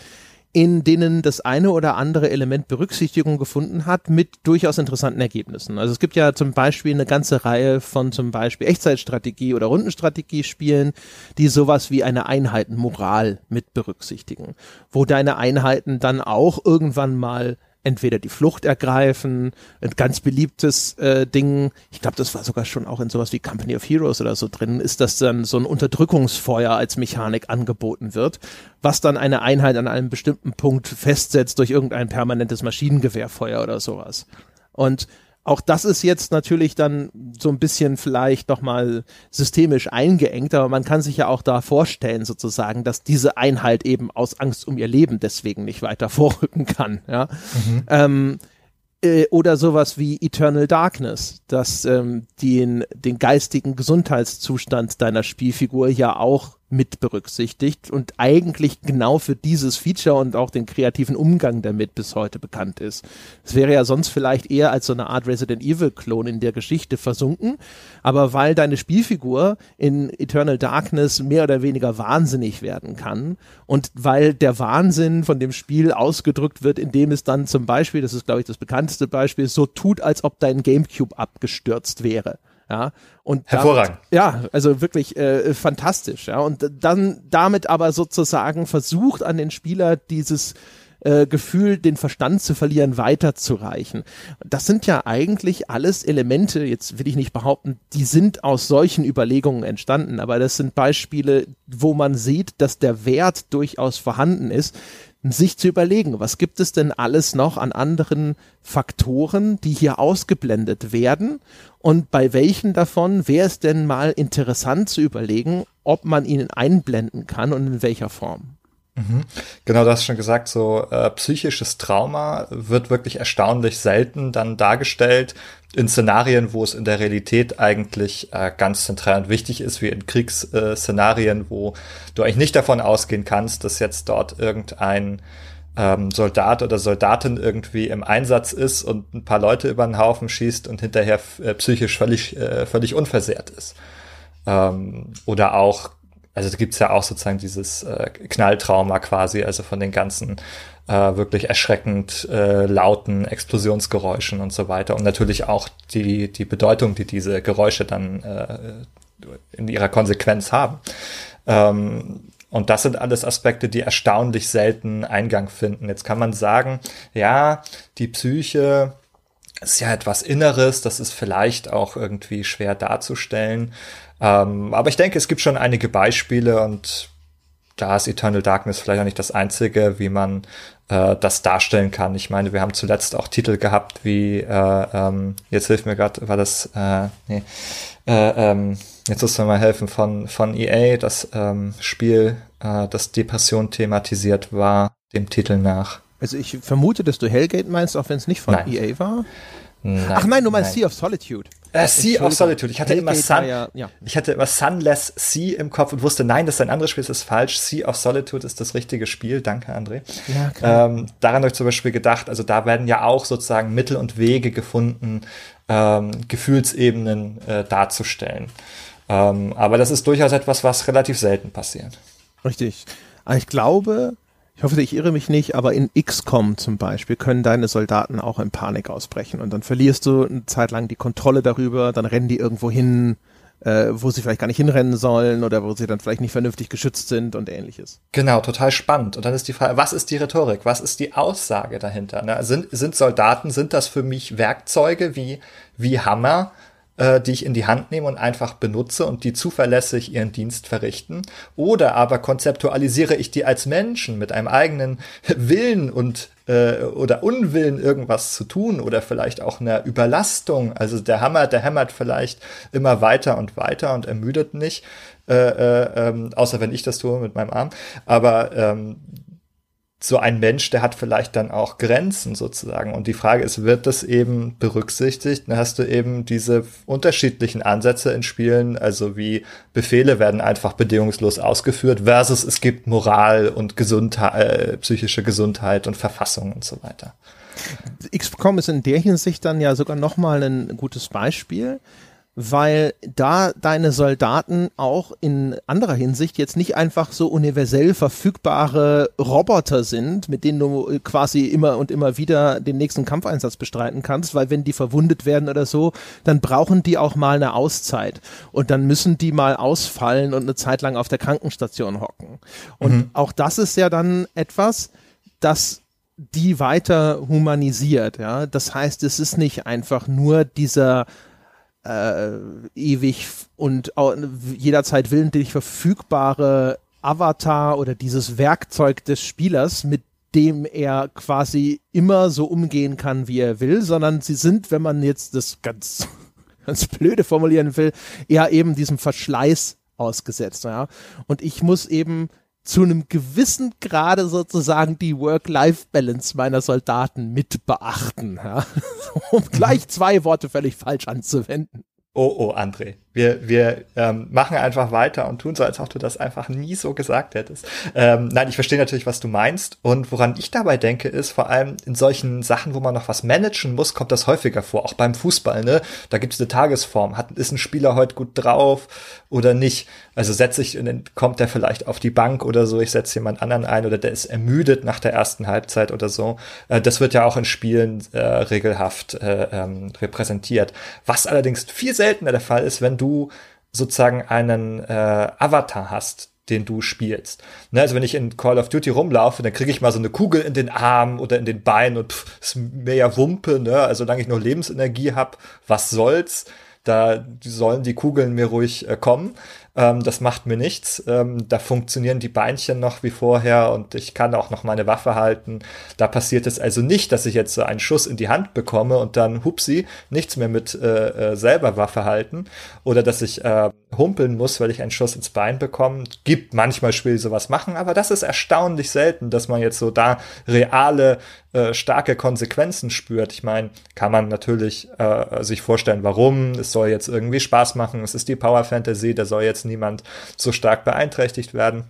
in denen das eine oder andere Element Berücksichtigung gefunden hat mit durchaus interessanten Ergebnissen. Also es gibt ja zum Beispiel eine ganze Reihe von zum Beispiel Echtzeitstrategie oder Rundenstrategie-Spielen, die sowas wie eine Einheitenmoral mit berücksichtigen, wo deine Einheiten dann auch irgendwann mal entweder die Flucht ergreifen, ein ganz beliebtes äh, Ding, ich glaube, das war sogar schon auch in sowas wie Company of Heroes oder so drin, ist, dass dann so ein Unterdrückungsfeuer als Mechanik angeboten wird, was dann eine Einheit an einem bestimmten Punkt festsetzt durch irgendein permanentes Maschinengewehrfeuer oder sowas. Und auch das ist jetzt natürlich dann so ein bisschen vielleicht nochmal systemisch eingeengt, aber man kann sich ja auch da vorstellen sozusagen, dass diese Einheit eben aus Angst um ihr Leben deswegen nicht weiter vorrücken kann. Ja. Mhm. Ähm, äh, oder sowas wie Eternal Darkness, das ähm, den, den geistigen Gesundheitszustand deiner Spielfigur ja auch mit berücksichtigt und eigentlich genau für dieses Feature und auch den kreativen Umgang damit bis heute bekannt ist. Es wäre ja sonst vielleicht eher als so eine Art Resident Evil Klon in der Geschichte versunken, aber weil deine Spielfigur in Eternal Darkness mehr oder weniger wahnsinnig werden kann und weil der Wahnsinn von dem Spiel ausgedrückt wird, indem es dann zum Beispiel, das ist glaube ich das bekannteste Beispiel, so tut, als ob dein Gamecube abgestürzt wäre. Ja, und hervorragend. Damit, ja, also wirklich äh, fantastisch. Ja, und dann damit aber sozusagen versucht an den Spieler dieses äh, Gefühl, den Verstand zu verlieren, weiterzureichen. Das sind ja eigentlich alles Elemente, jetzt will ich nicht behaupten, die sind aus solchen Überlegungen entstanden, aber das sind Beispiele, wo man sieht, dass der Wert durchaus vorhanden ist, sich zu überlegen, was gibt es denn alles noch an anderen Faktoren, die hier ausgeblendet werden und bei welchen davon wäre es denn mal interessant zu überlegen, ob man ihnen einblenden kann und in welcher Form. Mhm. Genau, du hast schon gesagt, so äh, psychisches Trauma wird wirklich erstaunlich selten dann dargestellt in Szenarien, wo es in der Realität eigentlich äh, ganz zentral und wichtig ist, wie in Kriegsszenarien, wo du eigentlich nicht davon ausgehen kannst, dass jetzt dort irgendein ähm, Soldat oder Soldatin irgendwie im Einsatz ist und ein paar Leute über den Haufen schießt und hinterher äh, psychisch völlig, äh, völlig unversehrt ist. Ähm, oder auch also da gibt's ja auch sozusagen dieses äh, Knalltrauma quasi, also von den ganzen äh, wirklich erschreckend äh, lauten Explosionsgeräuschen und so weiter. Und natürlich auch die, die Bedeutung, die diese Geräusche dann äh, in ihrer Konsequenz haben. Ähm, und das sind alles Aspekte, die erstaunlich selten Eingang finden. Jetzt kann man sagen, ja, die Psyche ist ja etwas Inneres, das ist vielleicht auch irgendwie schwer darzustellen. Ähm, aber ich denke, es gibt schon einige Beispiele und da ist Eternal Darkness vielleicht auch nicht das einzige, wie man äh, das darstellen kann. Ich meine, wir haben zuletzt auch Titel gehabt wie, äh, ähm, jetzt hilft mir gerade, war das, äh, nee, äh, ähm, jetzt muss man mal helfen, von, von EA, das ähm, Spiel, äh, das Depression thematisiert war, dem Titel nach. Also ich vermute, dass du Hellgate meinst, auch wenn es nicht von nein. EA war. Nein, Ach nein, du meinst nein. Sea of Solitude. Äh, sea of Solitude. Ich hatte immer Sun, ja, ja. ich hatte immer Sunless Sea im Kopf und wusste, nein, das ist ein anderes Spiel, das ist falsch. Sea of Solitude ist das richtige Spiel. Danke, André. Ja, klar. Ähm, daran habe ich zum Beispiel gedacht, also da werden ja auch sozusagen Mittel und Wege gefunden, ähm, Gefühlsebenen äh, darzustellen. Ähm, aber das ist durchaus etwas, was relativ selten passiert. Richtig. Ich glaube, ich hoffe, ich irre mich nicht, aber in XCOM zum Beispiel können deine Soldaten auch in Panik ausbrechen und dann verlierst du eine Zeit lang die Kontrolle darüber, dann rennen die irgendwo hin, äh, wo sie vielleicht gar nicht hinrennen sollen oder wo sie dann vielleicht nicht vernünftig geschützt sind und ähnliches. Genau, total spannend. Und dann ist die Frage, was ist die Rhetorik? Was ist die Aussage dahinter? Ne? Sind, sind Soldaten, sind das für mich Werkzeuge wie, wie Hammer? Äh, die ich in die Hand nehme und einfach benutze und die zuverlässig ihren Dienst verrichten. Oder aber konzeptualisiere ich die als Menschen mit einem eigenen Willen und äh, oder Unwillen irgendwas zu tun oder vielleicht auch einer Überlastung. Also der Hammer, der hämmert vielleicht immer weiter und weiter und ermüdet nicht. Äh, äh, ähm, außer wenn ich das tue mit meinem Arm. Aber ähm, so ein Mensch, der hat vielleicht dann auch Grenzen sozusagen. Und die Frage ist, wird das eben berücksichtigt? Dann hast du eben diese unterschiedlichen Ansätze in Spielen, also wie Befehle werden einfach bedingungslos ausgeführt versus es gibt Moral und Gesundheit, äh, psychische Gesundheit und Verfassung und so weiter. XCOM ist in der Hinsicht dann ja sogar nochmal ein gutes Beispiel weil da deine Soldaten auch in anderer Hinsicht jetzt nicht einfach so universell verfügbare Roboter sind, mit denen du quasi immer und immer wieder den nächsten Kampfeinsatz bestreiten kannst, weil wenn die verwundet werden oder so, dann brauchen die auch mal eine Auszeit und dann müssen die mal ausfallen und eine Zeit lang auf der Krankenstation hocken. Und mhm. auch das ist ja dann etwas, das die weiter humanisiert, ja. Das heißt, es ist nicht einfach nur dieser äh, ewig und jederzeit willentlich verfügbare Avatar oder dieses Werkzeug des Spielers, mit dem er quasi immer so umgehen kann, wie er will, sondern sie sind, wenn man jetzt das ganz, ganz blöde formulieren will, eher eben diesem Verschleiß ausgesetzt, ja. Und ich muss eben zu einem gewissen Grade sozusagen die Work-Life-Balance meiner Soldaten mit beachten, ja? um gleich zwei Worte völlig falsch anzuwenden. Oh, oh, André, wir, wir ähm, machen einfach weiter und tun so, als ob du das einfach nie so gesagt hättest. Ähm, nein, ich verstehe natürlich, was du meinst. Und woran ich dabei denke, ist vor allem in solchen Sachen, wo man noch was managen muss, kommt das häufiger vor. Auch beim Fußball, ne? Da gibt es eine Tagesform. Hat, ist ein Spieler heute gut drauf oder nicht? Also setze ich, kommt der vielleicht auf die Bank oder so, ich setze jemand anderen ein oder der ist ermüdet nach der ersten Halbzeit oder so. Äh, das wird ja auch in Spielen äh, regelhaft äh, ähm, repräsentiert. Was allerdings viel seltener der Fall ist, wenn du sozusagen einen äh, Avatar hast, den du spielst. Ne, also wenn ich in Call of Duty rumlaufe, dann kriege ich mal so eine Kugel in den Arm oder in den Beinen und pff, ist mir ja Wumpe, ne? Also solange ich noch Lebensenergie habe, was soll's? Da sollen die Kugeln mir ruhig äh, kommen. Ähm, das macht mir nichts. Ähm, da funktionieren die Beinchen noch wie vorher und ich kann auch noch meine Waffe halten. Da passiert es also nicht, dass ich jetzt so einen Schuss in die Hand bekomme und dann, hupsi, nichts mehr mit äh, äh, selber Waffe halten. Oder dass ich äh, humpeln muss, weil ich einen Schuss ins Bein bekomme. Gibt manchmal Spiele sowas machen, aber das ist erstaunlich selten, dass man jetzt so da reale, äh, starke Konsequenzen spürt. Ich meine, kann man natürlich äh, sich vorstellen, warum. Es soll jetzt irgendwie Spaß machen. Es ist die Power Fantasy, da soll jetzt niemand so stark beeinträchtigt werden.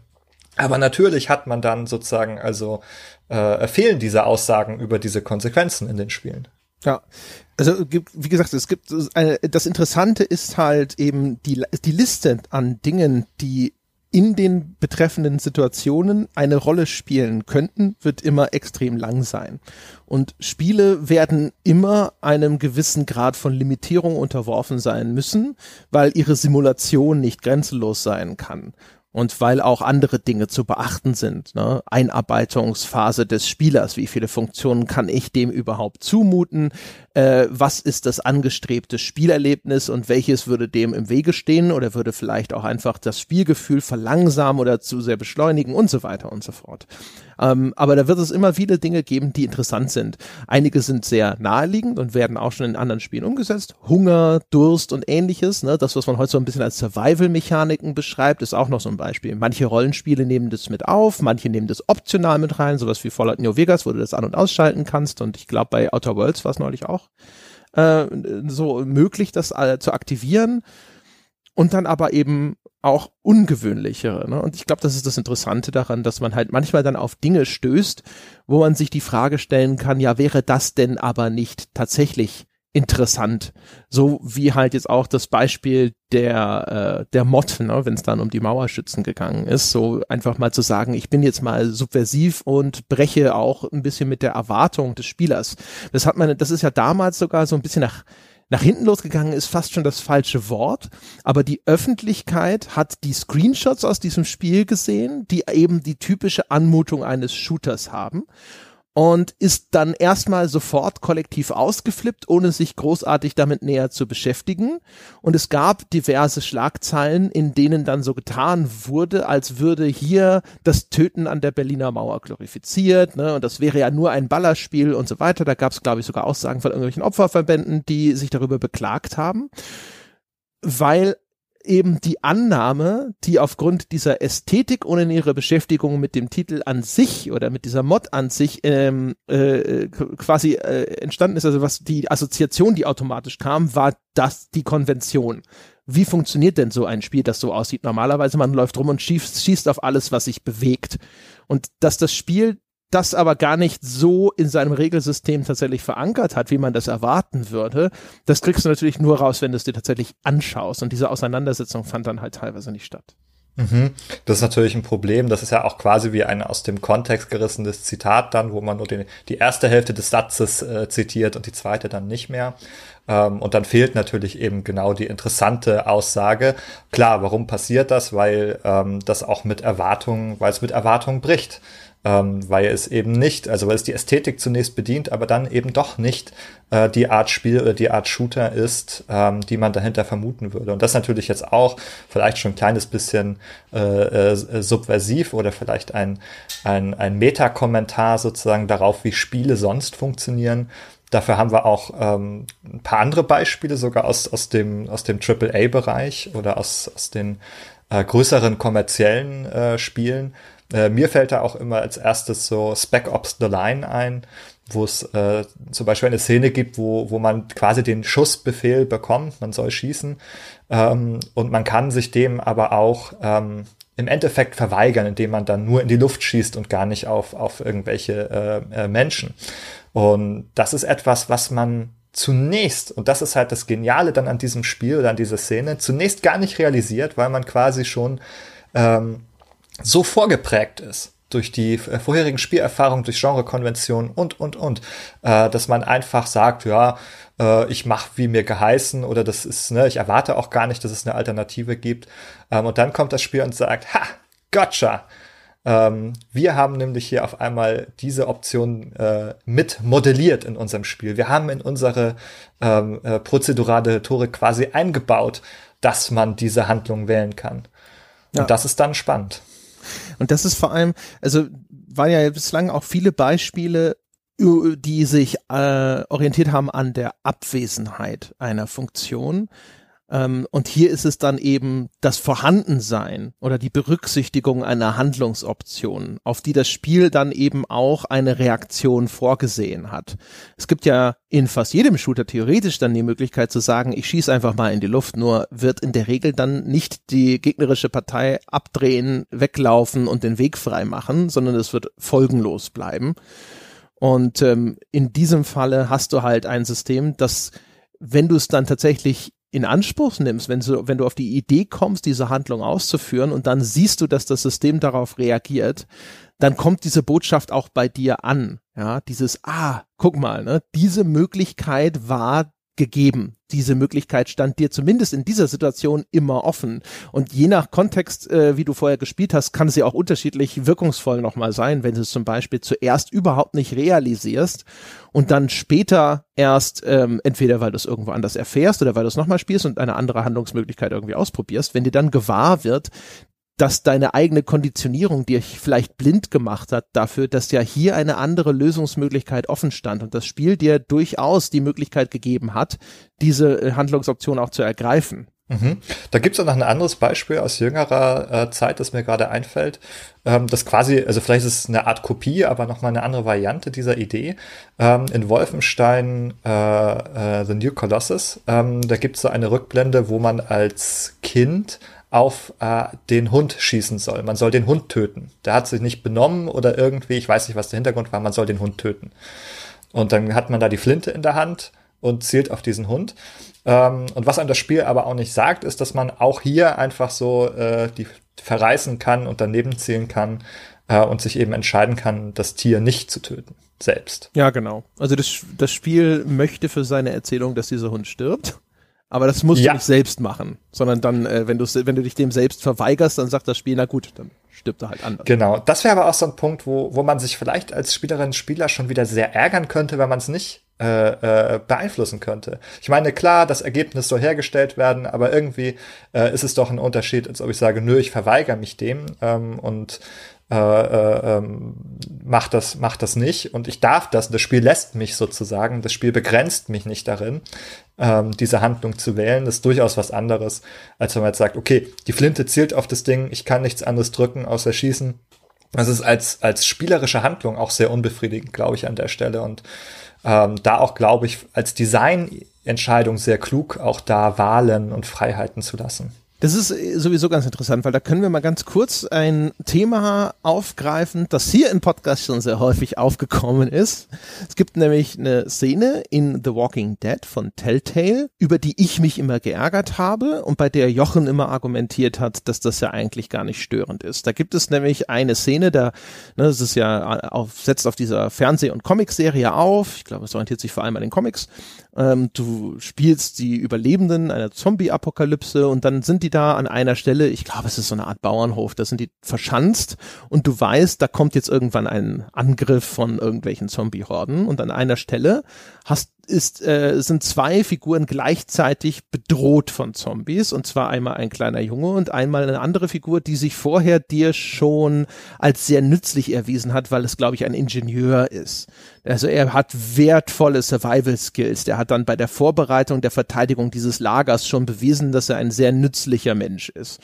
Aber natürlich hat man dann sozusagen, also äh, fehlen diese Aussagen über diese Konsequenzen in den Spielen. Ja, also wie gesagt, es gibt eine, das Interessante ist halt eben die, die Liste an Dingen, die in den betreffenden Situationen eine Rolle spielen könnten, wird immer extrem lang sein. Und Spiele werden immer einem gewissen Grad von Limitierung unterworfen sein müssen, weil ihre Simulation nicht grenzenlos sein kann und weil auch andere Dinge zu beachten sind. Ne? Einarbeitungsphase des Spielers, wie viele Funktionen kann ich dem überhaupt zumuten? Äh, was ist das angestrebte Spielerlebnis und welches würde dem im Wege stehen oder würde vielleicht auch einfach das Spielgefühl verlangsamen oder zu sehr beschleunigen und so weiter und so fort. Ähm, aber da wird es immer viele Dinge geben, die interessant sind. Einige sind sehr naheliegend und werden auch schon in anderen Spielen umgesetzt. Hunger, Durst und ähnliches. Ne? Das, was man heute so ein bisschen als Survival-Mechaniken beschreibt, ist auch noch so ein Beispiel. Manche Rollenspiele nehmen das mit auf, manche nehmen das optional mit rein, sowas wie Fallout New Vegas, wo du das an- und ausschalten kannst. Und ich glaube, bei Outer Worlds war es neulich auch äh, so möglich, das äh, zu aktivieren und dann aber eben auch ungewöhnlichere. Ne? Und ich glaube, das ist das Interessante daran, dass man halt manchmal dann auf Dinge stößt, wo man sich die Frage stellen kann, ja, wäre das denn aber nicht tatsächlich interessant? So wie halt jetzt auch das Beispiel der, äh, der Mod, ne, wenn es dann um die Mauerschützen gegangen ist, so einfach mal zu sagen, ich bin jetzt mal subversiv und breche auch ein bisschen mit der Erwartung des Spielers. Das hat man, das ist ja damals sogar so ein bisschen nach nach hinten losgegangen ist fast schon das falsche Wort, aber die Öffentlichkeit hat die Screenshots aus diesem Spiel gesehen, die eben die typische Anmutung eines Shooters haben und ist dann erstmal sofort kollektiv ausgeflippt, ohne sich großartig damit näher zu beschäftigen. Und es gab diverse Schlagzeilen, in denen dann so getan wurde, als würde hier das Töten an der Berliner Mauer glorifiziert, ne? Und das wäre ja nur ein Ballerspiel und so weiter. Da gab es, glaube ich, sogar Aussagen von irgendwelchen Opferverbänden, die sich darüber beklagt haben. Weil eben die Annahme, die aufgrund dieser Ästhetik und in ihrer Beschäftigung mit dem Titel an sich oder mit dieser Mod an sich ähm, äh, quasi äh, entstanden ist, also was die Assoziation, die automatisch kam, war das die Konvention. Wie funktioniert denn so ein Spiel, das so aussieht? Normalerweise man läuft rum und schießt, schießt auf alles, was sich bewegt. Und dass das Spiel das aber gar nicht so in seinem Regelsystem tatsächlich verankert hat, wie man das erwarten würde, das kriegst du natürlich nur raus, wenn du es dir tatsächlich anschaust. Und diese Auseinandersetzung fand dann halt teilweise nicht statt. Mhm. Das ist natürlich ein Problem. Das ist ja auch quasi wie ein aus dem Kontext gerissenes Zitat dann, wo man nur den, die erste Hälfte des Satzes äh, zitiert und die zweite dann nicht mehr. Ähm, und dann fehlt natürlich eben genau die interessante Aussage. Klar, warum passiert das? Weil ähm, das auch mit Erwartungen, weil es mit Erwartungen bricht ähm, weil es eben nicht, also weil es die Ästhetik zunächst bedient, aber dann eben doch nicht äh, die Art Spiel oder die Art Shooter ist, ähm, die man dahinter vermuten würde. Und das natürlich jetzt auch vielleicht schon ein kleines bisschen äh, äh, subversiv oder vielleicht ein, ein, ein Meta-Kommentar sozusagen darauf, wie Spiele sonst funktionieren. Dafür haben wir auch ähm, ein paar andere Beispiele, sogar aus, aus dem, aus dem AAA-Bereich oder aus, aus den äh, größeren kommerziellen äh, Spielen, äh, mir fällt da auch immer als erstes so Spec Ops The Line ein, wo es äh, zum Beispiel eine Szene gibt, wo, wo man quasi den Schussbefehl bekommt, man soll schießen ähm, und man kann sich dem aber auch ähm, im Endeffekt verweigern, indem man dann nur in die Luft schießt und gar nicht auf, auf irgendwelche äh, äh, Menschen. Und das ist etwas, was man zunächst, und das ist halt das Geniale dann an diesem Spiel oder an dieser Szene, zunächst gar nicht realisiert, weil man quasi schon ähm, so vorgeprägt ist durch die äh, vorherigen Spielerfahrungen, durch Genrekonventionen und, und, und, äh, dass man einfach sagt, ja, äh, ich mache wie mir geheißen oder das ist, ne, ich erwarte auch gar nicht, dass es eine Alternative gibt. Ähm, und dann kommt das Spiel und sagt, ha, gotcha. Ähm, wir haben nämlich hier auf einmal diese Option äh, mit modelliert in unserem Spiel. Wir haben in unsere ähm, äh, prozedurale Rhetorik quasi eingebaut, dass man diese Handlung wählen kann. Und ja. das ist dann spannend. Und das ist vor allem, also waren ja bislang auch viele Beispiele, die sich äh, orientiert haben an der Abwesenheit einer Funktion. Ähm, und hier ist es dann eben das Vorhandensein oder die Berücksichtigung einer Handlungsoption, auf die das Spiel dann eben auch eine Reaktion vorgesehen hat. Es gibt ja in fast jedem Shooter theoretisch dann die Möglichkeit zu sagen, ich schieße einfach mal in die Luft, nur wird in der Regel dann nicht die gegnerische Partei abdrehen, weglaufen und den Weg frei machen, sondern es wird folgenlos bleiben. Und ähm, in diesem Falle hast du halt ein System, das, wenn du es dann tatsächlich in Anspruch nimmst, wenn du, wenn du auf die Idee kommst, diese Handlung auszuführen und dann siehst du, dass das System darauf reagiert, dann kommt diese Botschaft auch bei dir an. Ja, dieses, ah, guck mal, ne, diese Möglichkeit war gegeben. Diese Möglichkeit stand dir zumindest in dieser Situation immer offen. Und je nach Kontext, äh, wie du vorher gespielt hast, kann sie auch unterschiedlich wirkungsvoll nochmal sein, wenn du es zum Beispiel zuerst überhaupt nicht realisierst und dann später erst, ähm, entweder weil du es irgendwo anders erfährst oder weil du es nochmal spielst und eine andere Handlungsmöglichkeit irgendwie ausprobierst, wenn dir dann gewahr wird, dass deine eigene Konditionierung dir vielleicht blind gemacht hat dafür, dass ja hier eine andere Lösungsmöglichkeit offen stand und das Spiel dir durchaus die Möglichkeit gegeben hat, diese äh, Handlungsoption auch zu ergreifen. Mhm. Da gibt's auch noch ein anderes Beispiel aus jüngerer äh, Zeit, das mir gerade einfällt. Ähm, das quasi, also vielleicht ist es eine Art Kopie, aber nochmal eine andere Variante dieser Idee. Ähm, in Wolfenstein äh, äh, The New Colossus, ähm, da gibt's so eine Rückblende, wo man als Kind auf äh, den Hund schießen soll. Man soll den Hund töten. Der hat sich nicht benommen oder irgendwie, ich weiß nicht, was der Hintergrund war, man soll den Hund töten. Und dann hat man da die Flinte in der Hand und zielt auf diesen Hund. Ähm, und was einem das Spiel aber auch nicht sagt, ist, dass man auch hier einfach so äh, die verreißen kann und daneben zielen kann äh, und sich eben entscheiden kann, das Tier nicht zu töten selbst. Ja, genau. Also das, das Spiel möchte für seine Erzählung, dass dieser Hund stirbt. Aber das musst ja. du nicht selbst machen, sondern dann, äh, wenn, du, wenn du dich dem selbst verweigerst, dann sagt das Spiel, na gut, dann stirbt er halt anders. Genau, das wäre aber auch so ein Punkt, wo, wo man sich vielleicht als Spielerin, Spieler schon wieder sehr ärgern könnte, wenn man es nicht äh, äh, beeinflussen könnte. Ich meine, klar, das Ergebnis soll hergestellt werden, aber irgendwie äh, ist es doch ein Unterschied, als ob ich sage, nö, ich verweigere mich dem ähm, und äh, äh, ähm, macht das, macht das nicht und ich darf das. Das Spiel lässt mich sozusagen, das Spiel begrenzt mich nicht darin, ähm, diese Handlung zu wählen. Das ist durchaus was anderes, als wenn man jetzt sagt, okay, die Flinte zielt auf das Ding, ich kann nichts anderes drücken außer schießen. Das ist als, als spielerische Handlung auch sehr unbefriedigend, glaube ich, an der Stelle. Und ähm, da auch, glaube ich, als Designentscheidung sehr klug, auch da Wahlen und Freiheiten zu lassen. Das ist äh, sowieso ganz interessant, weil da können wir mal ganz kurz ein Thema aufgreifen, das hier im Podcast schon sehr häufig aufgekommen ist. Es gibt nämlich eine Szene in The Walking Dead von Telltale, über die ich mich immer geärgert habe und bei der Jochen immer argumentiert hat, dass das ja eigentlich gar nicht störend ist. Da gibt es nämlich eine Szene, da, ne, das ist ja auf, setzt auf dieser Fernseh- und Comicserie auf. Ich glaube, es orientiert sich vor allem an den Comics. Ähm, du spielst die Überlebenden einer Zombie-Apokalypse und dann sind die da an einer Stelle, ich glaube, es ist so eine Art Bauernhof, da sind die verschanzt und du weißt, da kommt jetzt irgendwann ein Angriff von irgendwelchen Zombie-Horden und an einer Stelle hast ist, äh, sind zwei Figuren gleichzeitig bedroht von Zombies. Und zwar einmal ein kleiner Junge und einmal eine andere Figur, die sich vorher dir schon als sehr nützlich erwiesen hat, weil es, glaube ich, ein Ingenieur ist. Also er hat wertvolle Survival Skills. Der hat dann bei der Vorbereitung der Verteidigung dieses Lagers schon bewiesen, dass er ein sehr nützlicher Mensch ist.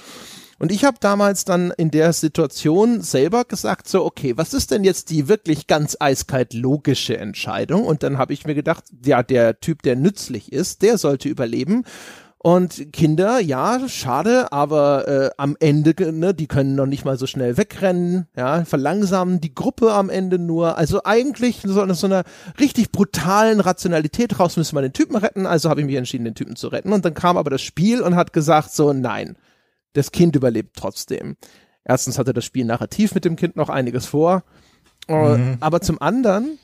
Und ich habe damals dann in der Situation selber gesagt, so, okay, was ist denn jetzt die wirklich ganz eiskalt logische Entscheidung? Und dann habe ich mir gedacht, ja, der Typ, der nützlich ist, der sollte überleben. Und Kinder, ja, schade, aber äh, am Ende, ne, die können noch nicht mal so schnell wegrennen, ja, verlangsamen die Gruppe am Ende nur. Also eigentlich so, so einer richtig brutalen Rationalität raus müssen wir den Typen retten. Also habe ich mich entschieden, den Typen zu retten. Und dann kam aber das Spiel und hat gesagt, so, nein, das Kind überlebt trotzdem. Erstens hatte das Spiel narrativ mit dem Kind noch einiges vor, äh, mhm. aber zum anderen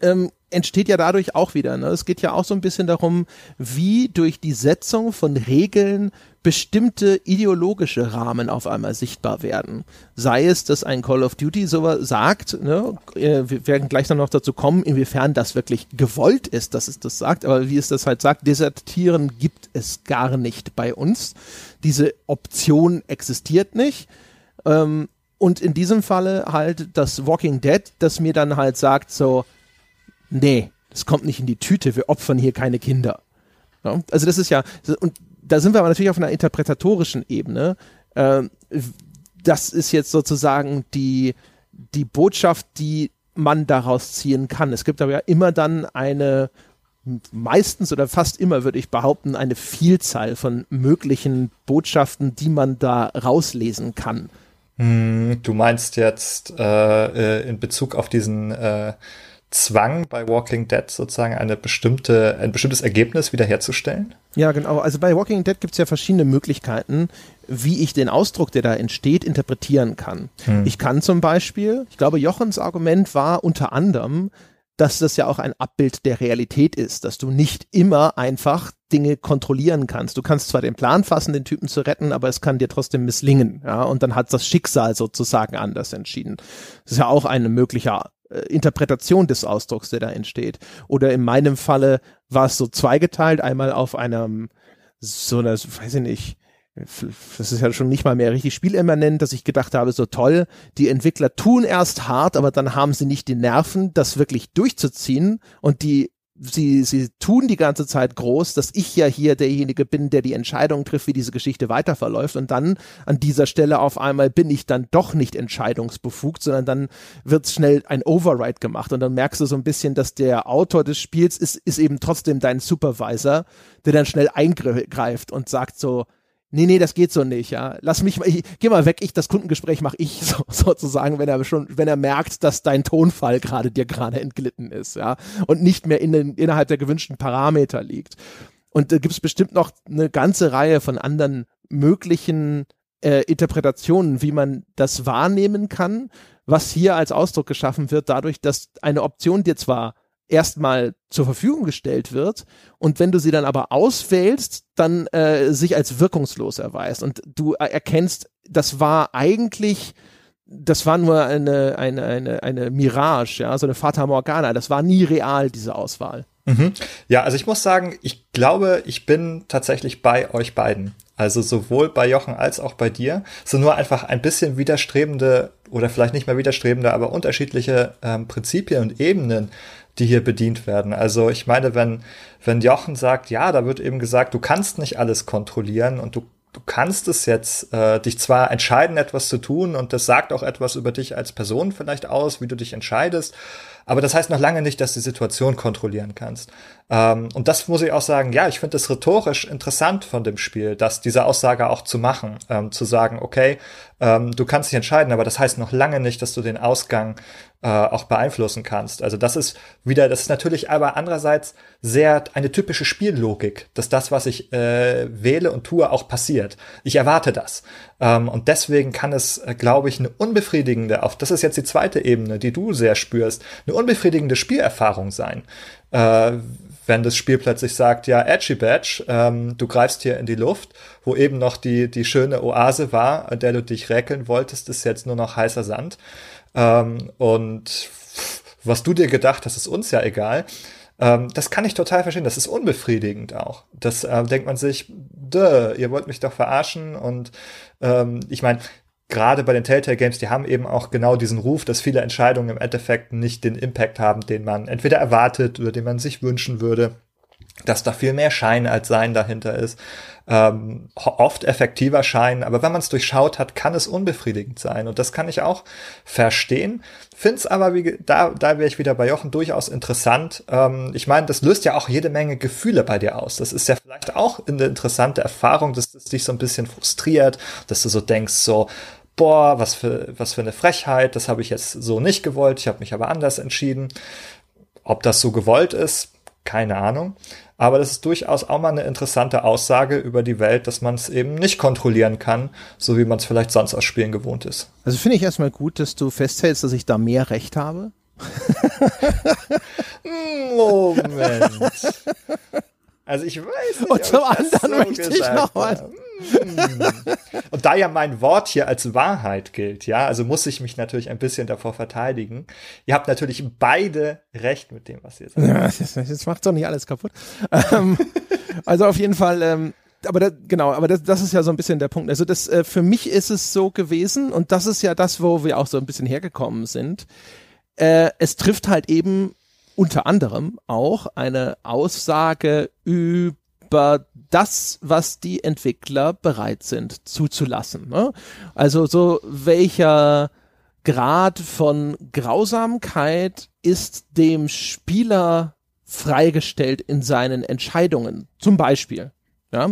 ähm, entsteht ja dadurch auch wieder. Ne? Es geht ja auch so ein bisschen darum, wie durch die Setzung von Regeln bestimmte ideologische Rahmen auf einmal sichtbar werden. Sei es, dass ein Call of Duty so sagt, ne, äh, wir werden gleich noch dazu kommen, inwiefern das wirklich gewollt ist, dass es das sagt, aber wie es das halt sagt, Desertieren gibt es gar nicht bei uns. Diese Option existiert nicht. Ähm, und in diesem Falle halt das Walking Dead, das mir dann halt sagt so, nee, das kommt nicht in die Tüte, wir opfern hier keine Kinder. Ja, also das ist ja, und da sind wir aber natürlich auf einer interpretatorischen Ebene. Äh, das ist jetzt sozusagen die, die Botschaft, die man daraus ziehen kann. Es gibt aber ja immer dann eine, meistens oder fast immer würde ich behaupten, eine Vielzahl von möglichen Botschaften, die man da rauslesen kann. Hm, du meinst jetzt äh, äh in Bezug auf diesen äh, Zwang bei Walking Dead sozusagen eine bestimmte, ein bestimmtes Ergebnis wiederherzustellen? Ja, genau. Also bei Walking Dead gibt es ja verschiedene Möglichkeiten, wie ich den Ausdruck, der da entsteht, interpretieren kann. Hm. Ich kann zum Beispiel, ich glaube, Jochens Argument war unter anderem, dass das ja auch ein Abbild der Realität ist, dass du nicht immer einfach Dinge kontrollieren kannst. Du kannst zwar den Plan fassen, den Typen zu retten, aber es kann dir trotzdem misslingen, ja, und dann hat das Schicksal sozusagen anders entschieden. Das ist ja auch eine mögliche äh, Interpretation des Ausdrucks, der da entsteht. Oder in meinem Falle war es so zweigeteilt, einmal auf einem so einer, weiß ich nicht, das ist ja schon nicht mal mehr richtig spielimmanent, dass ich gedacht habe, so toll, die Entwickler tun erst hart, aber dann haben sie nicht die Nerven, das wirklich durchzuziehen und die sie, sie tun die ganze Zeit groß, dass ich ja hier derjenige bin, der die Entscheidung trifft, wie diese Geschichte weiter verläuft. Und dann an dieser Stelle auf einmal bin ich dann doch nicht entscheidungsbefugt, sondern dann wird schnell ein Override gemacht. Und dann merkst du so ein bisschen, dass der Autor des Spiels ist, ist eben trotzdem dein Supervisor, der dann schnell eingreift und sagt so, nee, nee, das geht so nicht, ja. Lass mich mal, ich, geh mal weg, ich, das Kundengespräch mache ich so, sozusagen, wenn er schon, wenn er merkt, dass dein Tonfall gerade dir gerade entglitten ist, ja. Und nicht mehr in den, innerhalb der gewünschten Parameter liegt. Und da gibt es bestimmt noch eine ganze Reihe von anderen möglichen äh, Interpretationen, wie man das wahrnehmen kann, was hier als Ausdruck geschaffen wird, dadurch, dass eine Option dir zwar erstmal zur Verfügung gestellt wird und wenn du sie dann aber auswählst, dann äh, sich als wirkungslos erweist und du erkennst, das war eigentlich das war nur eine, eine, eine, eine Mirage, ja, so eine Fata Morgana. Das war nie real, diese Auswahl. Mhm. Ja, also ich muss sagen, ich glaube, ich bin tatsächlich bei euch beiden. Also sowohl bei Jochen als auch bei dir. Sind nur einfach ein bisschen widerstrebende oder vielleicht nicht mehr widerstrebende, aber unterschiedliche ähm, Prinzipien und Ebenen, die hier bedient werden. Also ich meine, wenn, wenn Jochen sagt, ja, da wird eben gesagt, du kannst nicht alles kontrollieren und du du kannst es jetzt äh, dich zwar entscheiden, etwas zu tun, und das sagt auch etwas über dich als Person vielleicht aus, wie du dich entscheidest, aber das heißt noch lange nicht, dass du die Situation kontrollieren kannst. Ähm, und das muss ich auch sagen, ja, ich finde es rhetorisch interessant von dem Spiel, dass diese Aussage auch zu machen, ähm, zu sagen, okay, ähm, du kannst dich entscheiden, aber das heißt noch lange nicht, dass du den Ausgang äh, auch beeinflussen kannst. Also das ist wieder, das ist natürlich aber andererseits sehr eine typische Spiellogik, dass das, was ich äh, wähle und tue, auch passiert. Ich erwarte das. Ähm, und deswegen kann es, äh, glaube ich, eine unbefriedigende, auf das ist jetzt die zweite Ebene, die du sehr spürst, eine unbefriedigende Spielerfahrung sein. Äh, wenn das Spiel plötzlich sagt, ja, Edgy Badge, ähm, du greifst hier in die Luft, wo eben noch die, die schöne Oase war, an der du dich räkeln wolltest, ist jetzt nur noch heißer Sand. Ähm, und was du dir gedacht hast, ist uns ja egal. Ähm, das kann ich total verstehen. Das ist unbefriedigend auch. Das äh, denkt man sich, Duh, ihr wollt mich doch verarschen. Und ähm, ich meine, gerade bei den Telltale Games, die haben eben auch genau diesen Ruf, dass viele Entscheidungen im Endeffekt nicht den Impact haben, den man entweder erwartet oder den man sich wünschen würde dass da viel mehr Schein als Sein dahinter ist. Ähm, oft effektiver Schein, aber wenn man es durchschaut hat, kann es unbefriedigend sein. Und das kann ich auch verstehen. Find's aber, wie, da, da wäre ich wieder bei Jochen, durchaus interessant. Ähm, ich meine, das löst ja auch jede Menge Gefühle bei dir aus. Das ist ja vielleicht auch eine interessante Erfahrung, dass das dich so ein bisschen frustriert, dass du so denkst, so, boah, was für, was für eine Frechheit, das habe ich jetzt so nicht gewollt, ich habe mich aber anders entschieden. Ob das so gewollt ist, keine Ahnung. Aber das ist durchaus auch mal eine interessante Aussage über die Welt, dass man es eben nicht kontrollieren kann, so wie man es vielleicht sonst aus Spielen gewohnt ist. Also finde ich erstmal gut, dass du festhältst, dass ich da mehr Recht habe. Moment. Also ich weiß nicht. Und zum anderen so möchte ich noch was. Und da ja mein Wort hier als Wahrheit gilt, ja, also muss ich mich natürlich ein bisschen davor verteidigen. Ihr habt natürlich beide recht mit dem, was ihr sagt. Ja, das, das macht doch nicht alles kaputt. Ähm, also auf jeden Fall, ähm, aber da, genau, aber das, das ist ja so ein bisschen der Punkt. Also das äh, für mich ist es so gewesen und das ist ja das, wo wir auch so ein bisschen hergekommen sind. Äh, es trifft halt eben unter anderem auch eine Aussage über das, was die Entwickler bereit sind zuzulassen. Ne? Also so welcher Grad von Grausamkeit ist dem Spieler freigestellt in seinen Entscheidungen. Zum Beispiel. Ja?